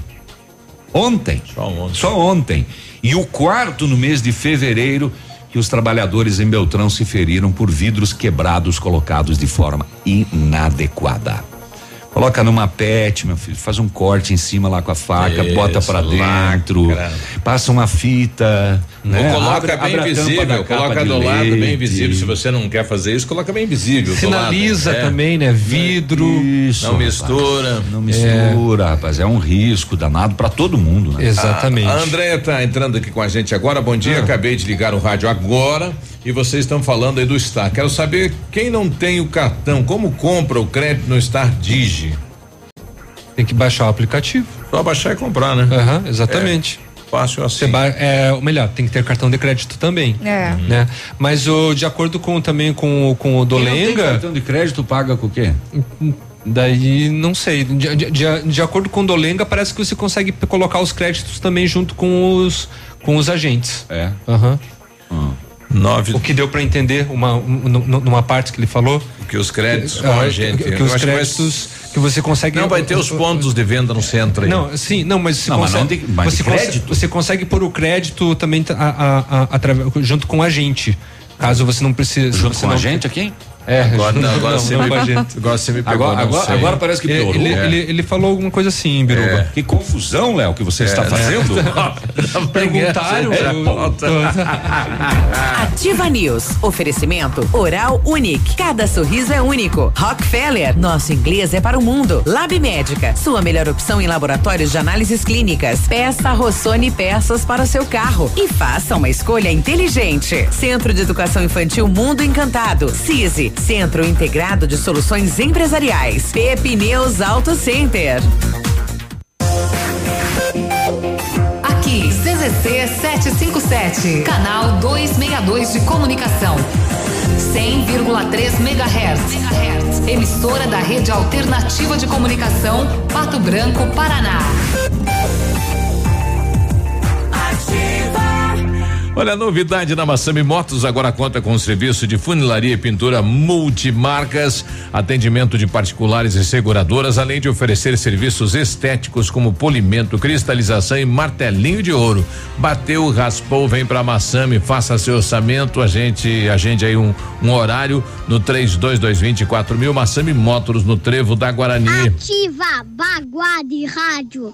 Speaker 5: Ontem.
Speaker 3: Só ontem.
Speaker 5: Só ontem. E o quarto no mês de fevereiro que os trabalhadores em Beltrão se feriram por vidros quebrados colocados de forma inadequada. Coloca numa pet, meu filho, faz um corte em cima lá com a faca,
Speaker 3: Isso,
Speaker 5: bota pra dentro, passa uma fita, né?
Speaker 3: Ou coloca
Speaker 5: Abre-
Speaker 3: bem
Speaker 5: a
Speaker 3: visível, coloca do lado bem visível. Se você não quer fazer isso, coloca bem visível.
Speaker 4: Sinaliza
Speaker 3: lado, é.
Speaker 4: também, né? Vidro.
Speaker 5: Isso,
Speaker 3: Não
Speaker 5: rapaz.
Speaker 3: mistura.
Speaker 5: Não mistura, rapaz. É um risco danado pra todo mundo, né?
Speaker 4: Exatamente.
Speaker 3: A Andréia tá entrando aqui com a gente agora. Bom dia, acabei de ligar o rádio agora e vocês estão falando aí do Star. Quero saber quem não tem o cartão, como compra o crédito no Star Digi?
Speaker 4: Tem que baixar o aplicativo.
Speaker 3: Só baixar e comprar, né?
Speaker 4: Aham, exatamente.
Speaker 3: Fácil assim.
Speaker 4: É, ou melhor, tem que ter cartão de crédito também.
Speaker 6: É.
Speaker 4: Né? Mas o, de acordo com também com, o- com o
Speaker 5: Quem não tem
Speaker 4: Dolenga.
Speaker 5: cartão de crédito paga com o quê?
Speaker 4: Daí não sei. De, de, de- de acordo com o Dolenga, parece que você consegue colocar os créditos também junto com os, com os agentes.
Speaker 5: É.
Speaker 4: Aham.
Speaker 3: Nove.
Speaker 4: O que deu para entender uma, um- nu- numa parte que ele falou.
Speaker 3: Que os créditos com
Speaker 4: Ah,
Speaker 3: a gente.
Speaker 4: Que, que os
Speaker 3: acho que
Speaker 4: créditos que você consegue.
Speaker 3: Não, vai ter os pontos de venda no centro aí.
Speaker 4: Não, sim, não, mas você
Speaker 5: Não, mas
Speaker 4: consegue,
Speaker 5: não tem- mas
Speaker 4: você,
Speaker 5: de
Speaker 4: consegue
Speaker 5: crédito?
Speaker 4: você consegue pôr o crédito também a, a, a, junto com a gente. Caso você não precise.
Speaker 5: Junto com
Speaker 4: não,
Speaker 5: a gente aqui?
Speaker 4: É,
Speaker 3: Agora, não, agora
Speaker 4: não,
Speaker 3: você
Speaker 4: não
Speaker 3: me, agora você me pegou.
Speaker 5: Agora, agora, parece que
Speaker 4: Ele,
Speaker 5: piorou.
Speaker 4: ele,
Speaker 3: É.
Speaker 4: ele, ele falou alguma coisa assim, Biruba.
Speaker 3: É.
Speaker 5: Que confusão, Léo, que você está
Speaker 3: né?
Speaker 5: fazendo.
Speaker 4: Perguntaram.
Speaker 3: É.
Speaker 39: Ativa News. Oferecimento Oral Unique. Cada sorriso é único. Rockefeller. Nosso inglês é para o mundo. Lab Médica. Sua melhor opção em laboratórios de análises clínicas. Peça Rossoni peças para o seu carro. E faça uma escolha inteligente. Centro de Educação Infantil Mundo Encantado. CISI. Centro Integrado de Soluções Empresariais. Pepineus Auto Center.
Speaker 40: Aqui, CZC 757, canal 262 de comunicação. 100,3 MHz. Emissora da Rede Alternativa de Comunicação, Pato Branco, Paraná.
Speaker 3: Olha, a novidade na Massami Motos agora conta com o serviço de funilaria e pintura multimarcas, atendimento de particulares e seguradoras, além de oferecer serviços estéticos como polimento, cristalização e martelinho de ouro. Bateu, raspou, vem pra Massami, faça seu orçamento, a gente agende aí um, um horário no 32224 mil, Massami Motors no Trevo da Guarani.
Speaker 14: Ativa Baguá de Rádio.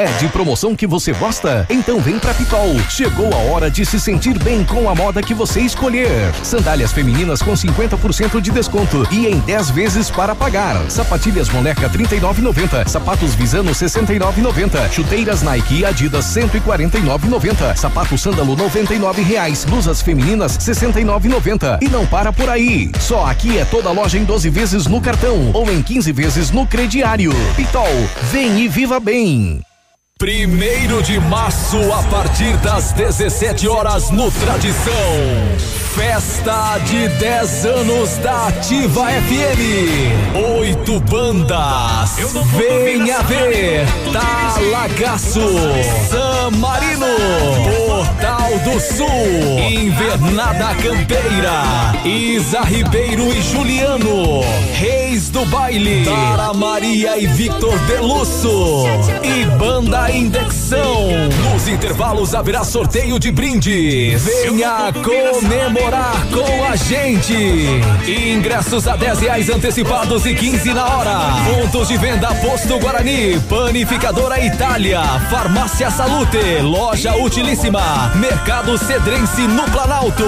Speaker 8: É de promoção que você gosta? Então vem pra Pitol. Chegou a hora de se sentir bem com a moda que você escolher. Sandálias femininas com 50% de desconto e em 10 vezes para pagar. Sapatilhas Moleca 39,90. Sapatos Visano 69,90. Chuteiras Nike e Adidas 149,90. Sapato Sândalo 99 reais. Blusas femininas 69,90. E não para por aí. Só aqui é toda loja em 12 vezes no cartão ou em 15 vezes no crediário. Pitol, vem e viva bem.
Speaker 9: Primeiro de março, a partir das 17 horas, no Tradição. Festa de 10 anos da Ativa FM. Oito bandas. Venha ver. Talagaço. San Marino. Portal do Sul. Invernada Campeira. Isa Ribeiro e Juliano. Reis do Baile. Tara Maria e Victor Delusso. E Banda Indexão. Nos intervalos haverá sorteio de brindes. Venha comemorar com a gente. Ingressos a 10 reais antecipados e 15 na hora. Pontos de venda Posto Guarani, Panificadora Itália, Farmácia Salute, Loja Utilíssima, Mercado Cedrense no Planalto,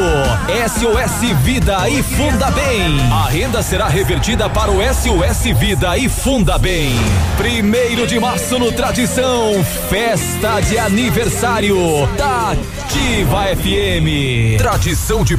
Speaker 9: SOS Vida e Funda Bem. A renda será revertida para o SOS Vida e Funda Bem. Primeiro de março no Tradição, festa de aniversário da Ativa FM. Tradição de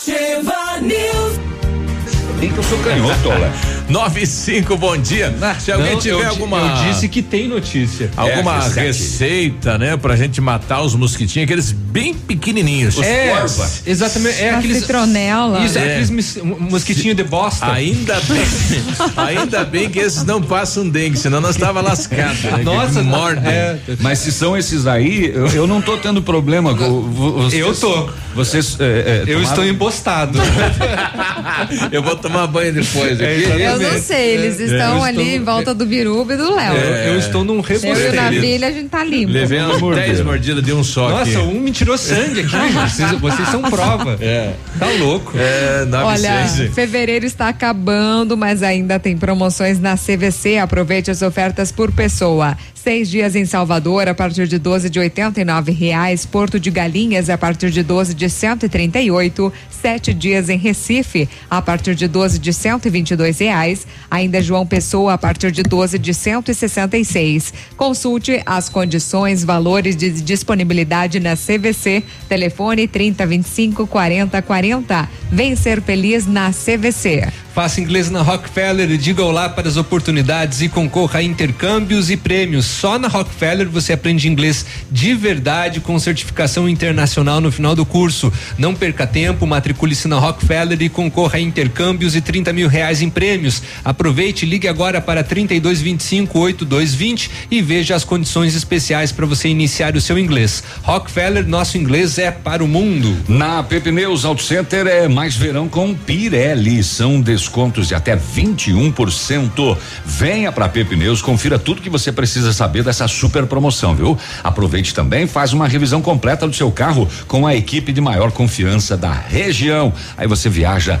Speaker 41: Ativa News.
Speaker 42: Bem que eu sou canhoto, Olé.
Speaker 3: 95, bom dia. Se alguém
Speaker 4: Não,
Speaker 3: tiver
Speaker 4: eu
Speaker 3: alguma.
Speaker 4: Eu disse que tem notícia.
Speaker 3: Alguma
Speaker 4: É, receita.
Speaker 3: né, pra gente matar os mosquitinhos, aqueles bem pequenininhos.
Speaker 4: É, exatamente. É
Speaker 6: A
Speaker 4: aqueles.
Speaker 6: citronela.
Speaker 4: Isso, é.
Speaker 3: É.
Speaker 4: aqueles mosquitinhos de bosta.
Speaker 3: Ainda bem, ainda bem que esses não passam dengue, senão nós tava lascado. Né?
Speaker 4: Nossa,
Speaker 3: que mordem.
Speaker 4: é.
Speaker 42: Mas se são esses aí, eu, eu não tô tendo problema. vocês-
Speaker 4: Eu tô.
Speaker 42: Vocês. é, é,
Speaker 4: Eu
Speaker 42: tomaram-
Speaker 4: estou embostado.
Speaker 3: Eu vou tomar banho depois
Speaker 4: É,
Speaker 3: aqui.
Speaker 6: Eu não sei, eles
Speaker 4: É,
Speaker 6: estão ali
Speaker 4: estou-
Speaker 6: em volta do Biruba e do Léo.
Speaker 4: Eu, eu estou num
Speaker 6: Eu e
Speaker 4: rebosteio.
Speaker 6: Navilha, a gente tá limpo.
Speaker 3: Levei umas 10 mordidas de um só aqui.
Speaker 4: Nossa, um me tirou sangue aqui. Vocês, vocês são prova.
Speaker 3: É.
Speaker 4: Tá louco.
Speaker 3: É, 9
Speaker 6: Olha,
Speaker 3: 6.
Speaker 6: fevereiro está acabando, mas ainda tem promoções na CVC. Aproveite as ofertas por pessoa. Seis dias em Salvador a partir de 12 de R$ reais. Porto de Galinhas a partir de 12 de 138. Sete dias em Recife a partir de 12 de 122 reais. Ainda João Pessoa a partir de 12 de 166. Consulte as condições, valores de disponibilidade na CVC. Telefone 30 25 40 40. Vem ser feliz na CVC.
Speaker 4: Faça inglês na Rockefeller e diga olá para as oportunidades e concorra a intercâmbios e prêmios. Só na Rockefeller você aprende inglês de verdade com certificação internacional no final do curso. Não perca tempo, matricule-se na Rockefeller e concorra a intercâmbios e 30 mil reais em prêmios. Aproveite, ligue agora para 3225 8220 e veja as condições especiais para você iniciar o seu inglês. Rockefeller, nosso inglês é para o mundo.
Speaker 42: Na Pepineus Auto Center é mais verão com Pirelli. São descontos de até 21%. Venha para Pepineus, confira tudo que você precisa saber dessa super promoção, viu? Aproveite também, faz uma revisão completa do seu carro com a equipe de maior confiança da região. Aí você viaja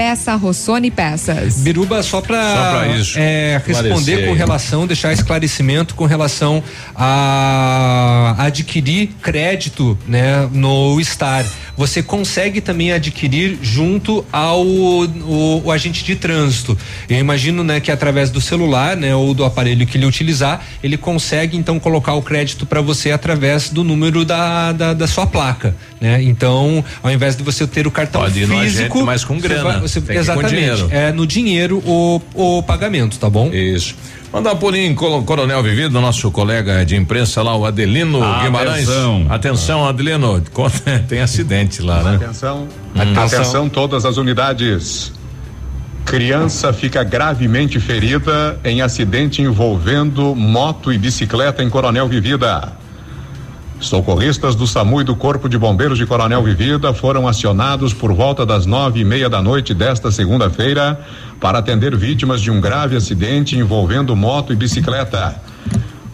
Speaker 6: Peça Rossoni Peças.
Speaker 4: Biruba, só para é, responder com relação, deixar esclarecimento com relação a adquirir crédito, né, no Star. Você consegue também adquirir junto ao o, o agente de trânsito. Eu imagino, né, que através do celular, né, ou do aparelho que ele utilizar, ele consegue então colocar o crédito para você através do número da, da, da sua placa, né? Então, ao invés de você ter o cartão
Speaker 3: Pode ir no
Speaker 4: físico,
Speaker 3: agente, mas com
Speaker 4: você
Speaker 3: grana.
Speaker 4: vai- você-
Speaker 3: Tem
Speaker 4: exatamente.
Speaker 3: dinheiro.
Speaker 4: É no dinheiro o, o pagamento, tá bom?
Speaker 3: Isso. Mandar um pulinho Coronel Vivido, nosso colega de imprensa lá, o Adelino Guimarães.
Speaker 42: Atenção.
Speaker 3: Atenção, Adelino. Tem acidente lá, né?
Speaker 43: Atenção,
Speaker 3: Hum.
Speaker 43: atenção todas as unidades. Criança fica gravemente ferida em acidente envolvendo moto e bicicleta em Coronel Vivida. Socorristas do SAMU e do Corpo de Bombeiros de Coronel Vivida foram acionados por volta das nove e meia da noite desta segunda-feira para atender vítimas de um grave acidente envolvendo moto e bicicleta.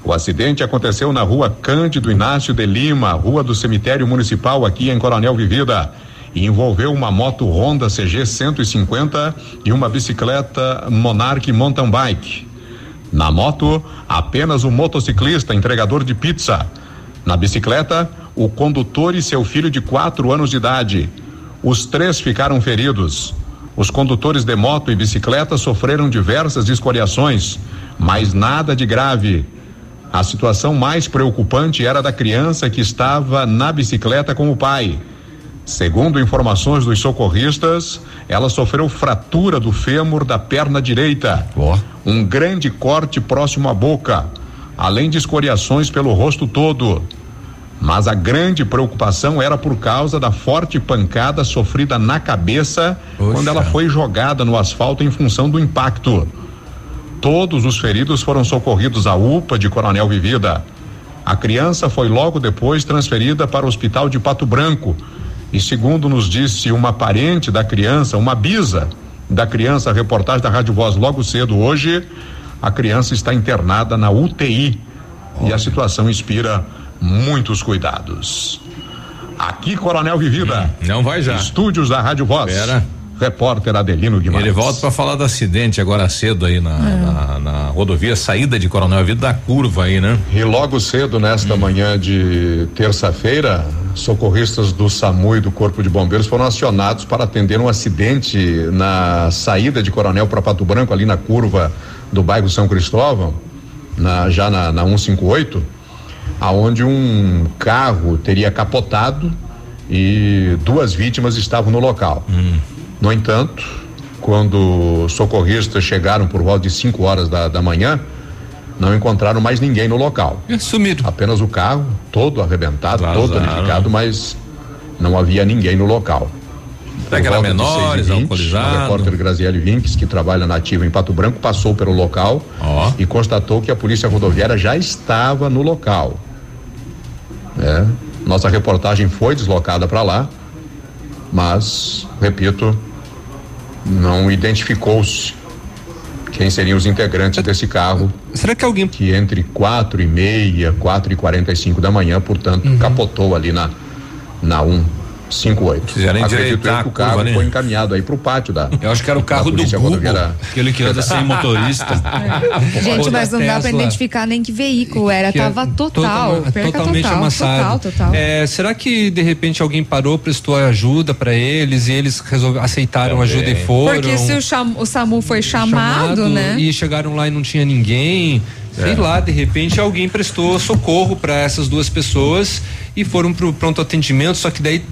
Speaker 43: O acidente aconteceu na rua Cândido Inácio de Lima, rua do cemitério municipal aqui em Coronel Vivida. E envolveu uma moto Honda CG 150 e uma bicicleta Monarch Mountain Bike. Na moto, apenas o motociclista entregador de pizza. Na bicicleta, o condutor e seu filho de quatro anos de idade. Os três ficaram feridos. Os condutores de moto e bicicleta sofreram diversas escoriações, mas nada de grave. A situação mais preocupante era da criança que estava na bicicleta com o pai. Segundo informações dos socorristas, ela sofreu fratura do fêmur da perna direita, um grande corte próximo à boca, além de escoriações pelo rosto todo. Mas a grande preocupação era por causa da forte pancada sofrida na cabeça quando ela foi jogada no asfalto em função do impacto. Todos os feridos foram socorridos à UPA de Coronel Vivida. A criança foi logo depois transferida para o hospital de Pato Branco. E segundo nos disse uma parente da criança, uma bisa da criança, reportagem da Rádio Voz logo cedo hoje, a criança está internada na UTI. E a situação inspira muitos cuidados. Aqui, Coronel Vivida.
Speaker 3: não vai já.
Speaker 43: Estúdios da Rádio Voz.
Speaker 3: Pera.
Speaker 43: Repórter Adelino Guimarães.
Speaker 3: Ele volta para falar do acidente agora cedo aí na, na, na rodovia, saída de Coronel Vido da curva aí, né?
Speaker 43: E logo cedo, nesta manhã de terça-feira, socorristas do SAMU e do Corpo de Bombeiros foram acionados para atender um acidente na saída de Coronel para Pato Branco, ali na curva do bairro São Cristóvão, na- já na, na 158, aonde um carro teria capotado e duas vítimas estavam no local. No entanto, quando socorristas chegaram por volta de 5 horas da, da manhã, não encontraram mais ninguém no local.
Speaker 4: Sumido.
Speaker 43: Apenas o carro, todo arrebentado, todo
Speaker 3: Vazaram.
Speaker 43: danificado, mas não havia ninguém no local.
Speaker 3: Será que era menores,
Speaker 43: 6h20,
Speaker 3: alcoolizado?
Speaker 43: A repórter Graziele Vinques, que trabalha na ativa em Pato Branco, passou pelo local e constatou que a polícia rodoviária já estava no local. Né? Nossa reportagem foi deslocada para lá, mas, repito, não identificou-se quem seriam os integrantes desse carro.
Speaker 4: Será que alguém.
Speaker 43: Que entre 4 e meia, 4 e 45 da manhã, portanto,
Speaker 4: uhum.
Speaker 43: capotou ali na, na 1.
Speaker 3: 58.
Speaker 43: Fizeram
Speaker 3: endireitar
Speaker 43: que o carro foi encaminhado aí pro pátio da.
Speaker 42: Eu acho que era o carro do Google, aquele que anda sem motorista.
Speaker 6: É.
Speaker 4: Gente,
Speaker 6: mas não dá
Speaker 4: para
Speaker 6: identificar nem que veículo era,
Speaker 4: que é
Speaker 6: tava total, total
Speaker 4: totalmente
Speaker 6: total,
Speaker 4: amassado.
Speaker 6: Total, total.
Speaker 4: É, será que de repente alguém parou, prestou ajuda para eles e eles resolver, aceitaram Também. ajuda e foram?
Speaker 6: Porque se o, cham, o SAMU foi chamado, chamado, né?
Speaker 4: E chegaram lá e não tinha ninguém. Sei
Speaker 3: é.
Speaker 4: lá, de repente alguém prestou socorro para essas duas pessoas e foram pro pronto atendimento, só que daí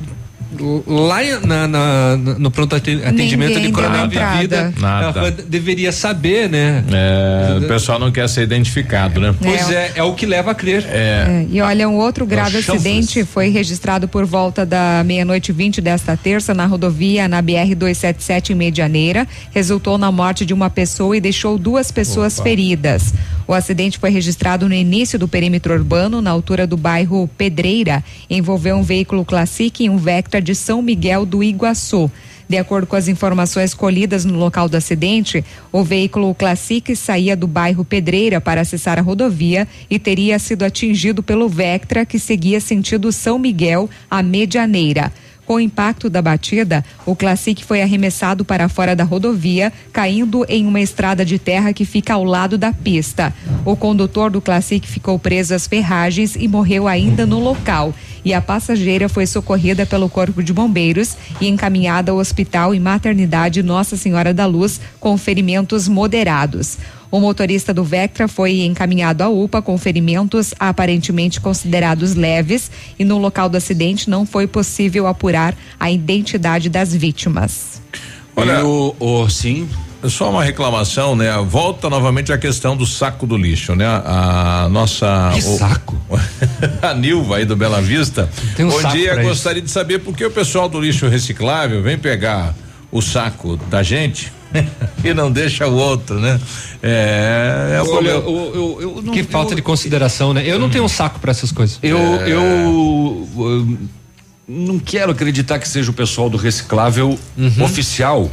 Speaker 4: lá na, na- no pronto atendimento
Speaker 6: Ninguém
Speaker 4: de Coronel ela deveria saber, né?
Speaker 3: É, o pessoal não quer ser identificado, né?
Speaker 4: Pois é, é o que leva a crer.
Speaker 6: É, e olha, um outro grave acidente foi registrado por volta da meia-noite e 20 desta terça na rodovia na BR-277 em Medianeira. Resultou na morte de uma pessoa e deixou duas pessoas
Speaker 44: Opa.
Speaker 6: feridas. O acidente foi registrado no início do perímetro urbano, na altura do bairro Pedreira. Envolveu um veículo Classic e um Vectra de São Miguel do Iguaçu. De acordo com as informações colhidas no local do acidente, o veículo Classic saía do bairro Pedreira para acessar a rodovia e teria sido atingido pelo Vectra que seguia sentido São Miguel a Medianeira. Com o impacto da batida, o Classic foi arremessado para fora da rodovia, caindo em uma estrada de terra que fica ao lado da pista. O condutor do Classic ficou preso às ferragens e morreu ainda no local. E a passageira foi socorrida pelo Corpo de Bombeiros e encaminhada ao Hospital e Maternidade Nossa Senhora da Luz com ferimentos moderados. O motorista do Vectra foi encaminhado à UPA com ferimentos aparentemente considerados leves e no local do acidente não foi possível apurar a identidade das vítimas.
Speaker 3: Olha,
Speaker 5: o, o sim.
Speaker 3: Só uma reclamação, né? Volta novamente a questão do saco do lixo, né? A nossa.
Speaker 5: Que
Speaker 3: o-
Speaker 5: saco?
Speaker 3: a Nilva aí do Bela Vista.
Speaker 5: Tem um
Speaker 3: Bom
Speaker 5: saco
Speaker 3: dia,
Speaker 5: pra isso.
Speaker 3: gostaria de saber por que o pessoal do lixo reciclável vem pegar o saco da gente e não deixa o outro, né? É, é o
Speaker 4: Olha,
Speaker 3: problema.
Speaker 4: eu- eu- eu que falta de consideração, né? Eu não tenho saco pra essas coisas.
Speaker 5: Eu,
Speaker 3: É.
Speaker 5: eu, eu não quero acreditar que seja o pessoal do reciclável
Speaker 3: Uhum.
Speaker 5: oficial,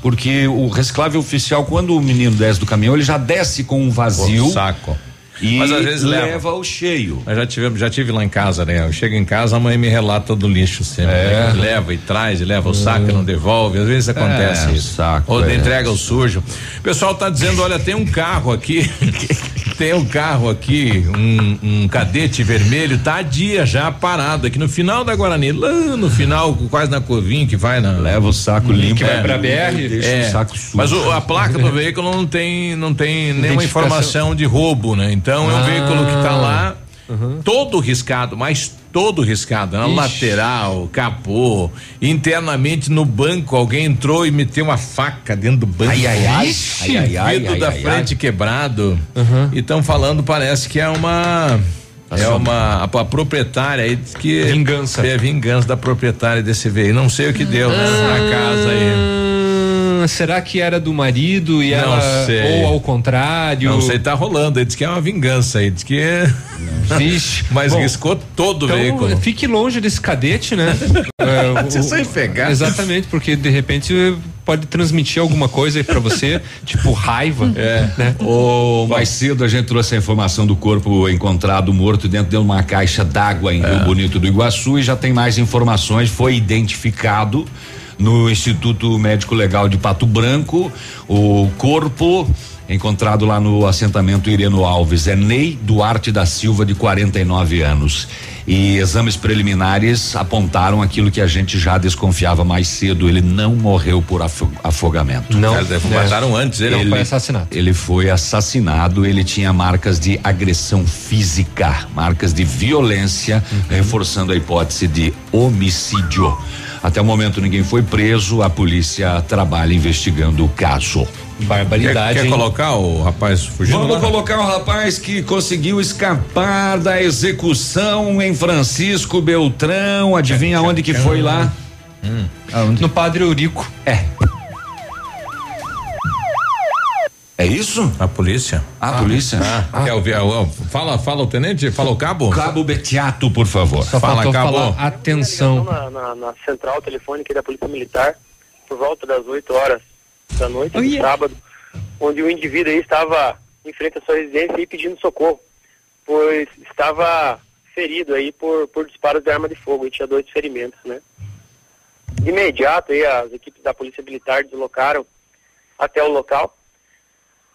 Speaker 5: porque o reciclável oficial, quando o menino desce do caminhão, ele já desce com um vazio.
Speaker 3: Com saco.
Speaker 5: E
Speaker 3: Mas às vezes leva.
Speaker 5: leva o cheio.
Speaker 3: Mas já tive, já tive lá em casa, né? Eu chego em casa, a mãe me relata do lixo sempre.
Speaker 5: É.
Speaker 3: né? Leva e traz, e leva o saco e não devolve. Às vezes acontece
Speaker 5: É,
Speaker 3: isso.
Speaker 5: saco,
Speaker 3: Ou
Speaker 5: é.
Speaker 3: entrega o sujo. O pessoal tá dizendo: olha, tem um carro aqui. tem um carro aqui, um, um cadete vermelho, tá há dia já parado aqui no final da Guarani, lá no final, quase na curvinha que vai na.
Speaker 5: Leva o saco limpo.
Speaker 3: Que vai pra
Speaker 5: BR,
Speaker 3: é,
Speaker 5: o saco sujo.
Speaker 3: Mas o- a placa do veículo não tem, não tem nenhuma informação de roubo, né? Então é um
Speaker 5: Ah.
Speaker 3: veículo que tá lá todo riscado, mas todo riscado, na
Speaker 5: Ixi.
Speaker 3: lateral, capô, internamente no banco alguém entrou e meteu uma faca dentro do banco.
Speaker 5: Ai, ai, ai.
Speaker 3: Ixi,
Speaker 5: Ai, ai, ai,
Speaker 3: vidro
Speaker 5: ai,
Speaker 3: da
Speaker 5: ai,
Speaker 3: frente quebrado. E estão falando, parece que é uma é uma a, a proprietária aí que vingança. É vingança da proprietária desse veículo. Não sei o que deu né, na casa aí.
Speaker 4: Ah, será que era do marido e
Speaker 3: Não
Speaker 4: ela
Speaker 3: sei.
Speaker 4: ou ao contrário?
Speaker 3: Não sei, tá rolando. Ele diz que é uma vingança aí. Diz que é.
Speaker 4: Vixe.
Speaker 3: Mas
Speaker 4: Bom,
Speaker 3: riscou todo o
Speaker 4: Então,
Speaker 3: veículo.
Speaker 4: fique longe desse cadete, né? É,
Speaker 3: Você sai pegar.
Speaker 4: Exatamente, porque de repente pode transmitir alguma coisa aí pra você, tipo raiva.
Speaker 5: É.
Speaker 4: Né?
Speaker 5: O, mais cedo a gente trouxe a informação do corpo encontrado morto dentro de uma caixa d'água em Rio Bonito do Iguaçu e já tem mais informações. Foi identificado no Instituto Médico Legal de Pato Branco o corpo encontrado lá no assentamento Ireno Alves é Ney Duarte da Silva de 49 anos. E exames preliminares apontaram aquilo que a gente já desconfiava mais cedo. Ele não morreu por afo- afogamento.
Speaker 3: Não. Mataram antes ele.
Speaker 4: Não, foi assassinado.
Speaker 5: Ele foi assassinado, ele tinha marcas de agressão física, marcas de violência, reforçando a hipótese de homicídio. Até o momento ninguém foi preso, a polícia trabalha investigando o caso.
Speaker 4: Barbaridade.
Speaker 3: Quer, quer colocar o rapaz fugindo?
Speaker 5: Vamos
Speaker 3: lá?
Speaker 5: colocar um rapaz que conseguiu escapar da execução em Francisco Beltrão. Adivinha onde que foi lá?
Speaker 4: No Padre Eurico.
Speaker 5: É. É isso?
Speaker 3: A polícia.
Speaker 5: A polícia?
Speaker 3: Ah, quer ouvir? Ah, Fala, fala o tenente, fala o cabo.
Speaker 5: Cabo Betiato, por favor.
Speaker 4: Só
Speaker 3: Fala, cabo.
Speaker 4: falar atenção.
Speaker 44: Na, na- na central telefônica da Polícia Militar, por volta das 8 horas da noite, do sábado, onde o indivíduo aí estava em frente à sua residência e pedindo socorro, pois estava ferido aí por, por disparos de arma de fogo e tinha dois ferimentos, né? De imediato aí as equipes da Polícia Militar deslocaram até o local,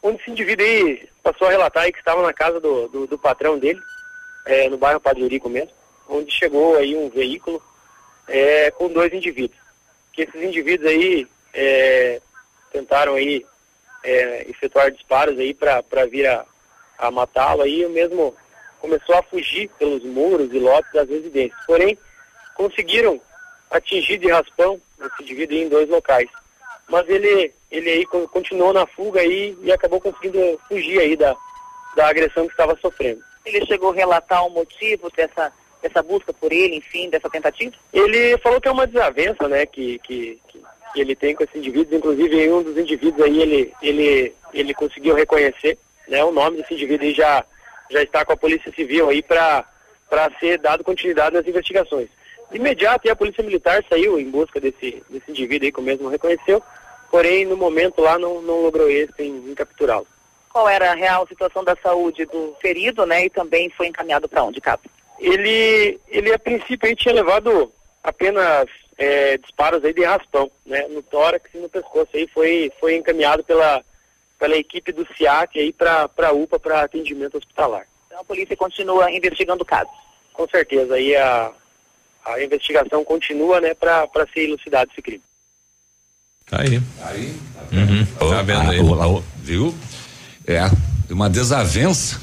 Speaker 44: onde esse indivíduo aí passou a relatar aí que estava na casa do, do, do patrão dele, eh, no bairro Padre mesmo, onde chegou aí um veículo eh, com dois indivíduos. Que esses indivíduos aí eh, tentaram aí eh, efetuar disparos aí para vir a, a matá-lo aí, o mesmo começou a fugir pelos muros e lotes das residências. Porém, conseguiram atingido de raspão, esse indivíduo em dois locais. Mas ele, ele aí con- continuou na fuga aí e acabou conseguindo fugir aí da, da agressão que estava sofrendo.
Speaker 45: Ele chegou a relatar o motivo dessa, dessa busca por ele, enfim, dessa tentativa?
Speaker 44: Ele falou que é uma desavença, né, que, que, que ele tem com esse indivíduo, inclusive um dos indivíduos aí ele, ele, ele conseguiu reconhecer, né, o nome desse indivíduo aí já, já está com a Polícia Civil aí para ser dado continuidade nas investigações. Imediato, aí a Polícia Militar saiu em busca desse, desse indivíduo aí que o mesmo reconheceu, porém no momento lá não, não logrou êxito em, em capturá-lo.
Speaker 45: Qual era a real situação da saúde do ferido, né? E também foi encaminhado para onde, Cabo?
Speaker 44: Ele, ele a princípio aí tinha levado apenas é, disparos aí de raspão, né, no tórax e no pescoço aí foi foi encaminhado pela pela equipe do SIAC aí para para UPA para atendimento hospitalar.
Speaker 45: Então a polícia continua investigando o caso.
Speaker 44: Com certeza aí a a investigação continua, né, para para ser elucidado esse crime.
Speaker 3: Tá aí.
Speaker 5: Aí.
Speaker 3: Uhum. Tá vendo aí?
Speaker 5: Ah, viu? É, uma desavença.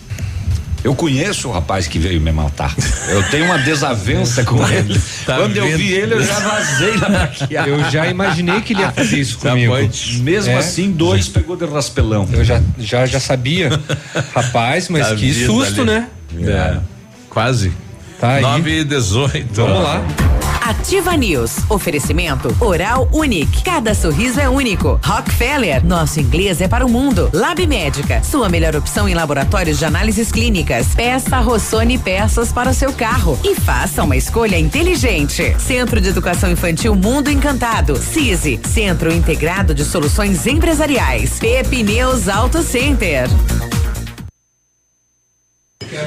Speaker 5: Eu conheço o rapaz que veio me matar. Eu tenho uma desavença com ele.
Speaker 4: Tá
Speaker 5: Quando eu
Speaker 4: vendo?
Speaker 5: vi ele, eu já vazei na maquiagem.
Speaker 4: Eu já imaginei que ele ia fazer isso
Speaker 5: Já
Speaker 4: comigo.
Speaker 5: Mesmo
Speaker 4: É.
Speaker 5: assim, dois pegou de raspelão.
Speaker 4: Eu já, já, já sabia. Rapaz, mas
Speaker 3: Tá
Speaker 4: que susto,
Speaker 3: ali.
Speaker 4: né?
Speaker 3: É. Quase.
Speaker 4: Tá aí.
Speaker 3: 9 e 18.
Speaker 4: Vamos lá.
Speaker 7: Ativa News. Oferecimento Oral Unique. Cada sorriso é único. Rockefeller. Nosso inglês é para o mundo. Lab Médica. Sua melhor opção em laboratórios de análises clínicas. Peça Rossoni peças para o seu carro. E faça uma escolha inteligente. Centro de Educação Infantil Mundo Encantado. CISI. Centro Integrado de Soluções Empresariais. Pepineus Auto Center.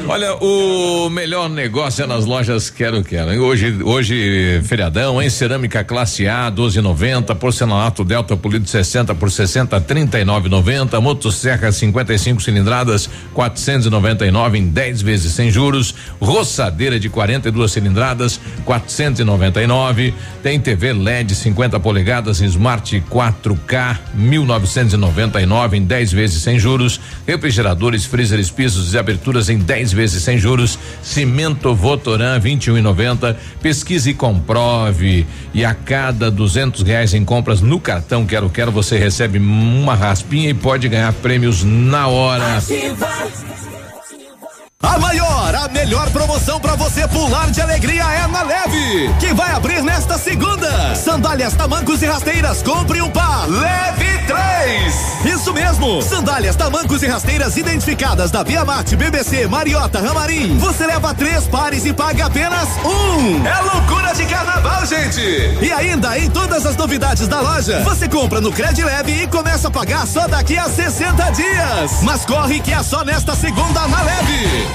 Speaker 3: Olha, o melhor negócio é nas lojas Quero Quero. Hoje, hoje feriadão, em cerâmica classe A, 12,90, porcelanato Delta polido 60 por 60, 39,90, motosserra 55 cilindradas, 499 em 10 vezes sem juros, roçadeira de 42 cilindradas, 499, tem TV LED 50 polegadas Smart 4K, 1999 em 10 vezes sem juros, refrigeradores, freezers, pisos e aberturas em 10 vezes sem juros, cimento Votoran 21,90. Pesquise e comprove. E a cada duzentos reais em compras no cartão Quero Quero você recebe uma raspinha e pode ganhar prêmios na hora.
Speaker 46: A maior, a melhor promoção para você pular de alegria é na Leve, que vai abrir nesta segunda. Sandálias, tamancos e rasteiras, compre um par, leve três. Isso mesmo, sandálias, tamancos e rasteiras identificadas da Via Marte, BBC, Mariota, Ramarim. Você leva três pares e paga apenas um. É loucura de carnaval, gente. E ainda, em todas as novidades da loja, você compra no Cred Leve e começa a pagar só daqui a 60 dias. Mas corre que é só nesta segunda na Leve.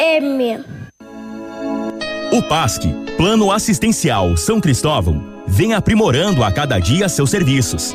Speaker 14: FM.
Speaker 47: O PASC, Plano Assistencial São Cristóvão, vem aprimorando a cada dia seus serviços.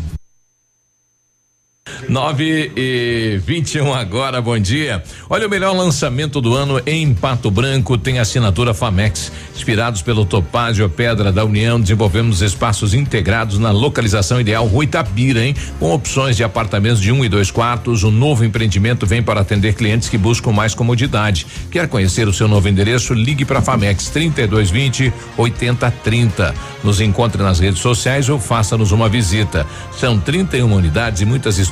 Speaker 3: 9 e 21 um agora, bom dia. Olha, o melhor lançamento do ano em Pato Branco tem assinatura Famex. Inspirados pelo Topázio Pedra da União, desenvolvemos espaços integrados na localização ideal Rua Itabira, hein? Com opções de apartamentos de um e dois quartos. O novo empreendimento vem para atender clientes que buscam mais comodidade. Quer conhecer o seu novo endereço? Ligue para Famex 3220 8030. Nos encontre nas redes sociais ou faça-nos uma visita. São 31 unidades e muitas histórias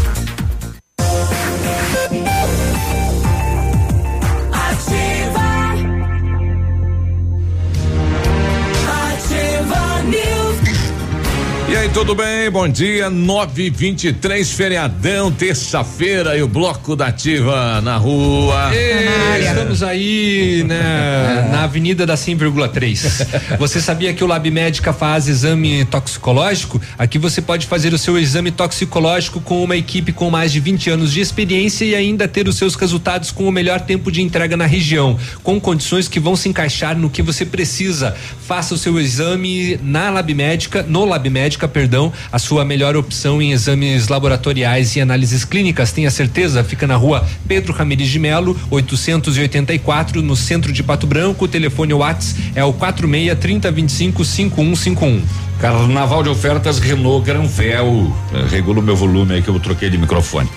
Speaker 3: Aí, tudo bem? Bom dia, 923, feriadão, terça-feira e o bloco da Ativa na rua.
Speaker 4: Ei, estamos aí, né, na Avenida da 100,3. Você sabia que o Lab Médica faz exame toxicológico? Aqui você pode fazer o seu exame toxicológico com uma equipe com mais de 20 anos de experiência e ainda ter os seus resultados com o melhor tempo de entrega na região, com condições que vão se encaixar no que você precisa. Faça o seu exame na Lab Médica, no Lab Médica, perdão, a sua melhor opção em exames laboratoriais e análises clínicas. Tenha certeza, fica na rua Pedro Ramirez de Melo, 884, no centro de Pato Branco. O telefone Whats é o 46 30 25 5151.
Speaker 42: Carnaval de ofertas Renault Granvel. Eh, Regula o meu volume aí que eu troquei de microfone.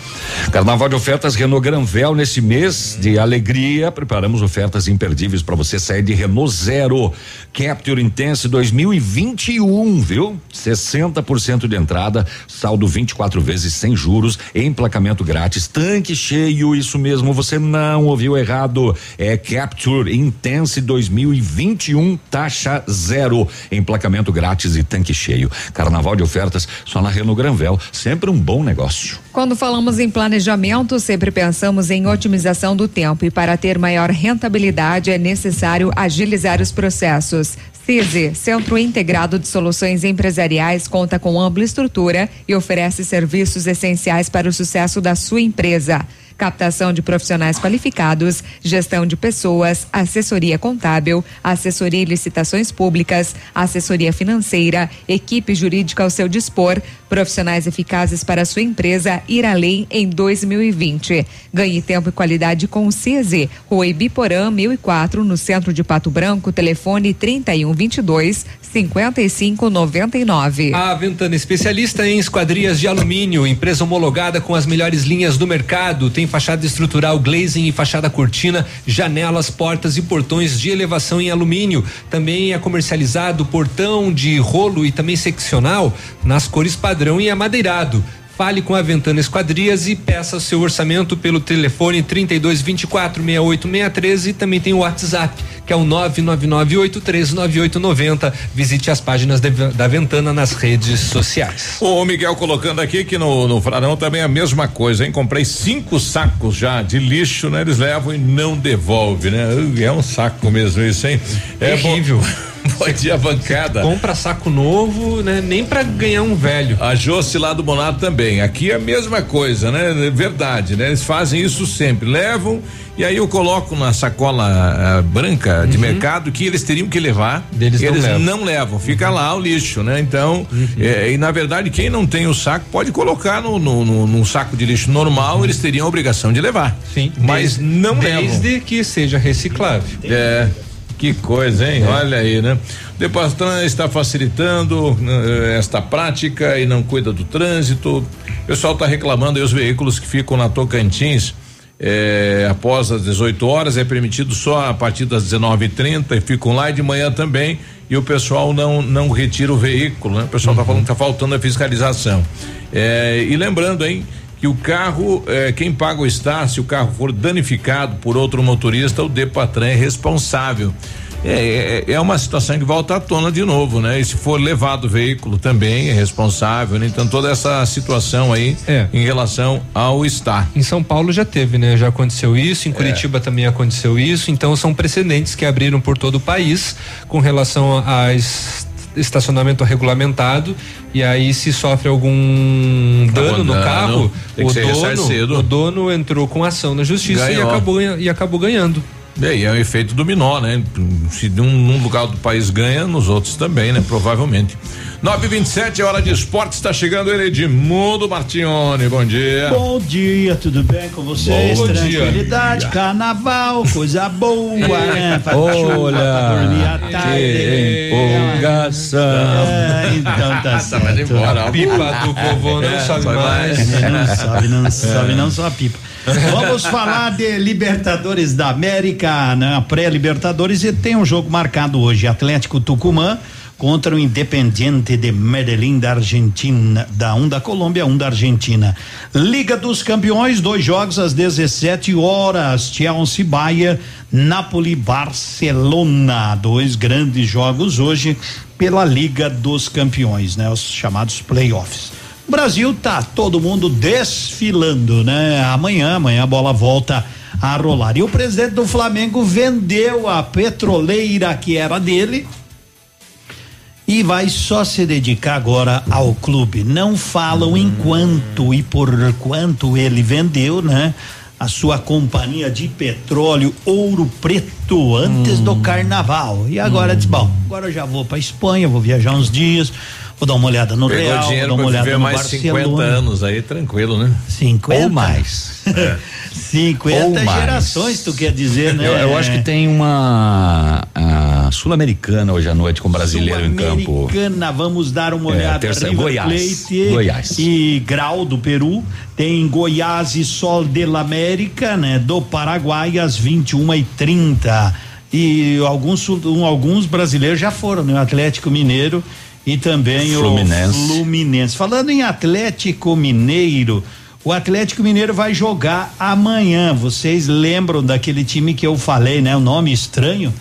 Speaker 42: Carnaval de ofertas Renault Granvel nesse mês de alegria. Preparamos ofertas imperdíveis para você sair de Renault Zero. Capture Intense 2021, viu? 60% de entrada, saldo 24 vezes sem juros, emplacamento grátis, tanque cheio, isso mesmo, você não ouviu errado. É Capture Intense 2021, taxa zero, emplacamento grátis e tanque cheio. Carnaval de ofertas só na Renault Granvel, sempre um bom negócio.
Speaker 6: Quando falamos em planejamento, sempre pensamos em otimização do tempo e para ter maior rentabilidade é necessário agilizar os processos. CISI, Centro Integrado de Soluções Empresariais, conta com ampla estrutura e oferece serviços essenciais para o sucesso da sua empresa. Captação de profissionais qualificados, gestão de pessoas, assessoria contábil, assessoria em licitações públicas, assessoria financeira, equipe jurídica ao seu dispor, profissionais eficazes para sua empresa ir além em 2020. Ganhe tempo e qualidade com o CZ, Rua Ibiporã 1004, no centro de Pato Branco, telefone 3122 5599.
Speaker 4: A Ventana especialista em esquadrias de alumínio, empresa homologada com as melhores linhas do mercado, tem fachada estrutural glazing e fachada cortina, janelas, portas e portões de elevação em alumínio. Também é comercializado portão de rolo e também seccional nas cores padrão e amadeirado. Fale com a Ventana Esquadrias e peça seu orçamento pelo telefone 3224 6863 e também tem o WhatsApp, que é o 999839890. Visite as páginas de- da Ventana nas redes sociais.
Speaker 3: O Miguel colocando aqui que no, no Frarão também é a mesma coisa, hein? Comprei cinco sacos já de lixo, né? Eles levam e não devolve, né? É um saco mesmo isso, hein? É
Speaker 4: Terrível.
Speaker 3: Bom dia, bancada.
Speaker 4: Compra saco novo, né? Nem pra ganhar um velho.
Speaker 3: A Josi lá do Monato também. Aqui é a mesma coisa, né? É Verdade, né? Eles fazem isso sempre. Levam e aí eu coloco na sacola ah, branca de mercado que eles teriam que levar.
Speaker 4: Deles não
Speaker 3: eles
Speaker 4: levam.
Speaker 3: não levam. Fica lá o lixo, né? Então, é, e na verdade, quem não tem o saco pode colocar no, no, no- num saco de lixo normal, eles teriam a obrigação de levar.
Speaker 4: Sim.
Speaker 3: Mas
Speaker 4: desde-
Speaker 3: não levam.
Speaker 4: Desde que seja reciclável.
Speaker 3: É. Que coisa, hein? Olha aí, né? O Depastran está facilitando eh, esta prática e não cuida do trânsito. O pessoal está reclamando aí os veículos que ficam na Tocantins eh, após as 18 horas é permitido só a partir das 19:30 e ficam lá e de manhã também e o pessoal não não retira o veículo, né? O pessoal está falando que tá faltando a fiscalização. Eh, e lembrando, hein? Que o carro, eh, quem paga o estar, se o carro for danificado por outro motorista, o Depatran é responsável. É, é, é uma situação que volta à tona de novo, né? E se for levado o veículo também é responsável, né? Então toda essa situação aí
Speaker 4: É.
Speaker 3: em relação ao estar.
Speaker 4: Em São Paulo já teve, né? Já aconteceu isso, em
Speaker 3: É.
Speaker 4: Curitiba também aconteceu isso, então são precedentes que abriram por todo o país com relação es- estacionamento regulamentado e aí se sofre algum dano no
Speaker 3: dano,
Speaker 4: carro, o dono, o dono entrou com ação na justiça e acabou, e acabou ganhando.
Speaker 3: E aí é um efeito dominó, né? Se de um, num lugar do país ganha, nos outros também, né? Provavelmente. 927 é hora de esporte, está chegando ele Edmundo Martione. Bom dia.
Speaker 48: Bom dia, tudo bem com vocês?
Speaker 3: Bom dia.
Speaker 48: Tranquilidade, carnaval, coisa boa, né? Pra dormir à tarde.
Speaker 42: empolgação.
Speaker 48: É, então tá certo.
Speaker 3: embora, ó.
Speaker 4: Pipa do vovô não
Speaker 48: É, vai
Speaker 4: mais.
Speaker 48: É, não sobe, não sobe,
Speaker 3: É.
Speaker 48: não só a pipa. Vamos falar de Libertadores da América, né? Pré-Libertadores e tem um jogo marcado hoje, Atlético Tucumã contra o Independiente de Medellín da Argentina, da um da Colômbia, um da Argentina. Liga dos Campeões, dois jogos às 17 horas, Chelsea Bahia, Napoli Barcelona, dois grandes jogos hoje pela Liga dos Campeões, né? Os chamados playoffs. O Brasil tá todo mundo desfilando, né? Amanhã, amanhã a bola volta a rolar. E o presidente do Flamengo vendeu a petroleira que era dele e vai só se dedicar agora ao clube. Não falam em quanto e por quanto ele vendeu, né? A sua companhia de petróleo Ouro Preto antes do carnaval. E agora diz, bom, agora eu já vou para Espanha, vou viajar uns dias, vou dar uma olhada no
Speaker 3: Pegou
Speaker 48: Real, vou
Speaker 3: dinheiro
Speaker 48: dar uma olhada no
Speaker 3: mais
Speaker 48: Barcelona.
Speaker 3: 50 anos aí, tranquilo, né?
Speaker 48: 50
Speaker 42: Ou mais.
Speaker 3: É.
Speaker 48: 50
Speaker 42: Ou mais.
Speaker 48: gerações, tu quer dizer, né?
Speaker 42: Eu, eu acho que tem uma sul-americana hoje à noite com brasileiro em campo.
Speaker 48: Sul-Americana, vamos dar uma
Speaker 42: É,
Speaker 48: olhada.
Speaker 42: terça-
Speaker 48: River
Speaker 42: Goiás.
Speaker 48: Plate
Speaker 42: Goiás.
Speaker 48: e Grau do Peru. Tem Goiás e Sol de la América, né? Do Paraguai às 21 e 30 E alguns, um, alguns brasileiros já foram, né? O Atlético Mineiro e também
Speaker 42: Fluminense.
Speaker 48: o Fluminense. Falando em Atlético Mineiro, o Atlético Mineiro vai jogar amanhã. Vocês lembram daquele time que eu falei, né? O nome estranho.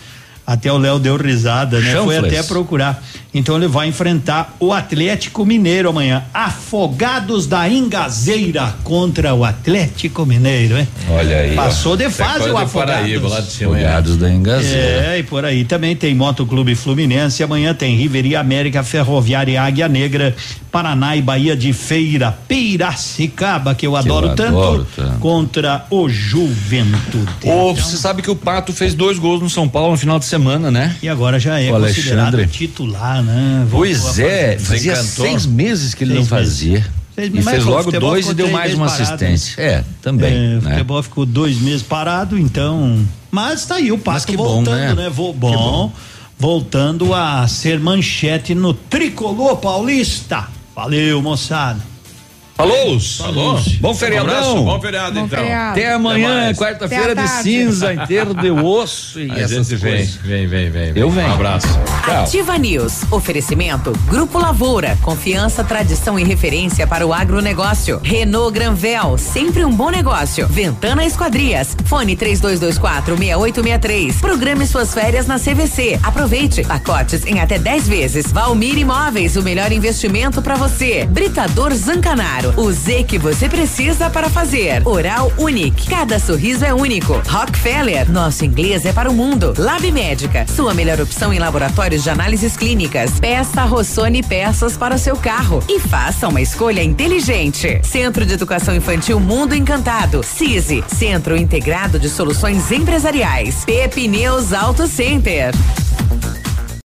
Speaker 48: Até o Léo deu risada, né? Foi
Speaker 42: Chanfles.
Speaker 48: até procurar. Então ele vai enfrentar o Atlético Mineiro amanhã. Afogados da Ingazeira contra o Atlético Mineiro, hein?
Speaker 42: Olha aí.
Speaker 48: Passou de
Speaker 42: ó.
Speaker 48: fase o Afogados.
Speaker 3: lá de cima.
Speaker 42: Afogados da Engazeira.
Speaker 48: É, e por aí também tem Motoclube Fluminense, amanhã tem Riveria América, Ferroviária Águia Negra, Paraná e Bahia de Feira, Piracicaba, que eu adoro
Speaker 42: eu
Speaker 48: tanto,
Speaker 42: adoro tanto.
Speaker 48: contra o Juventude.
Speaker 42: Ô, você sabe que o Pato fez dois gols no São Paulo no final de semana, né?
Speaker 48: E agora já é
Speaker 42: O
Speaker 48: considerado
Speaker 42: Alexandre.
Speaker 48: titular, né? Voltou
Speaker 42: Pois é, fazia
Speaker 3: Desencantou.
Speaker 42: seis meses que ele
Speaker 48: Seis
Speaker 42: não
Speaker 48: meses.
Speaker 42: fazia.
Speaker 48: Seis
Speaker 42: E
Speaker 48: meses, mas
Speaker 42: fez logo dois e deu mais uma
Speaker 48: parado,
Speaker 42: assistência. É, também.
Speaker 48: É, o
Speaker 42: né?
Speaker 48: futebol ficou dois meses parado, então. Mas tá aí o Pato
Speaker 42: que bom,
Speaker 48: voltando,
Speaker 42: né?
Speaker 48: né? Vo- bom, voltando a ser manchete no tricolor paulista. Valeu, moçada.
Speaker 42: Falou!
Speaker 3: Falou.
Speaker 42: Bom feriadão.
Speaker 3: Um abraço, bom feriado,
Speaker 6: Bom
Speaker 3: então.
Speaker 6: feriado.
Speaker 42: Até
Speaker 3: Até
Speaker 42: amanhã, quarta-feira de cinza, inteiro de osso e
Speaker 3: A
Speaker 42: essas
Speaker 3: gente vem,
Speaker 42: coisas.
Speaker 3: vem, vem, vem.
Speaker 42: Eu venho.
Speaker 3: Um abraço.
Speaker 42: Tchau.
Speaker 7: Ativa News. Oferecimento Grupo Lavoura. Confiança, tradição e referência para o agronegócio. Renault Granvel. Sempre um bom negócio. Ventana Esquadrias. Fone 3224 6863. Programe suas férias na CVC. Aproveite. Pacotes em até 10 vezes. Valmir Imóveis. O melhor investimento para você. Britador Zancanaro. O Z que você precisa para fazer. Oral Unique. Cada sorriso é único. Rockefeller. Nosso inglês é para o mundo. Lab Médica. Sua melhor opção em laboratórios de análises clínicas. Peça Rossoni peças para o seu carro. E faça uma escolha inteligente. Centro de Educação Infantil Mundo Encantado. CISI. Centro Integrado de Soluções Empresariais. Pepineus Auto Center.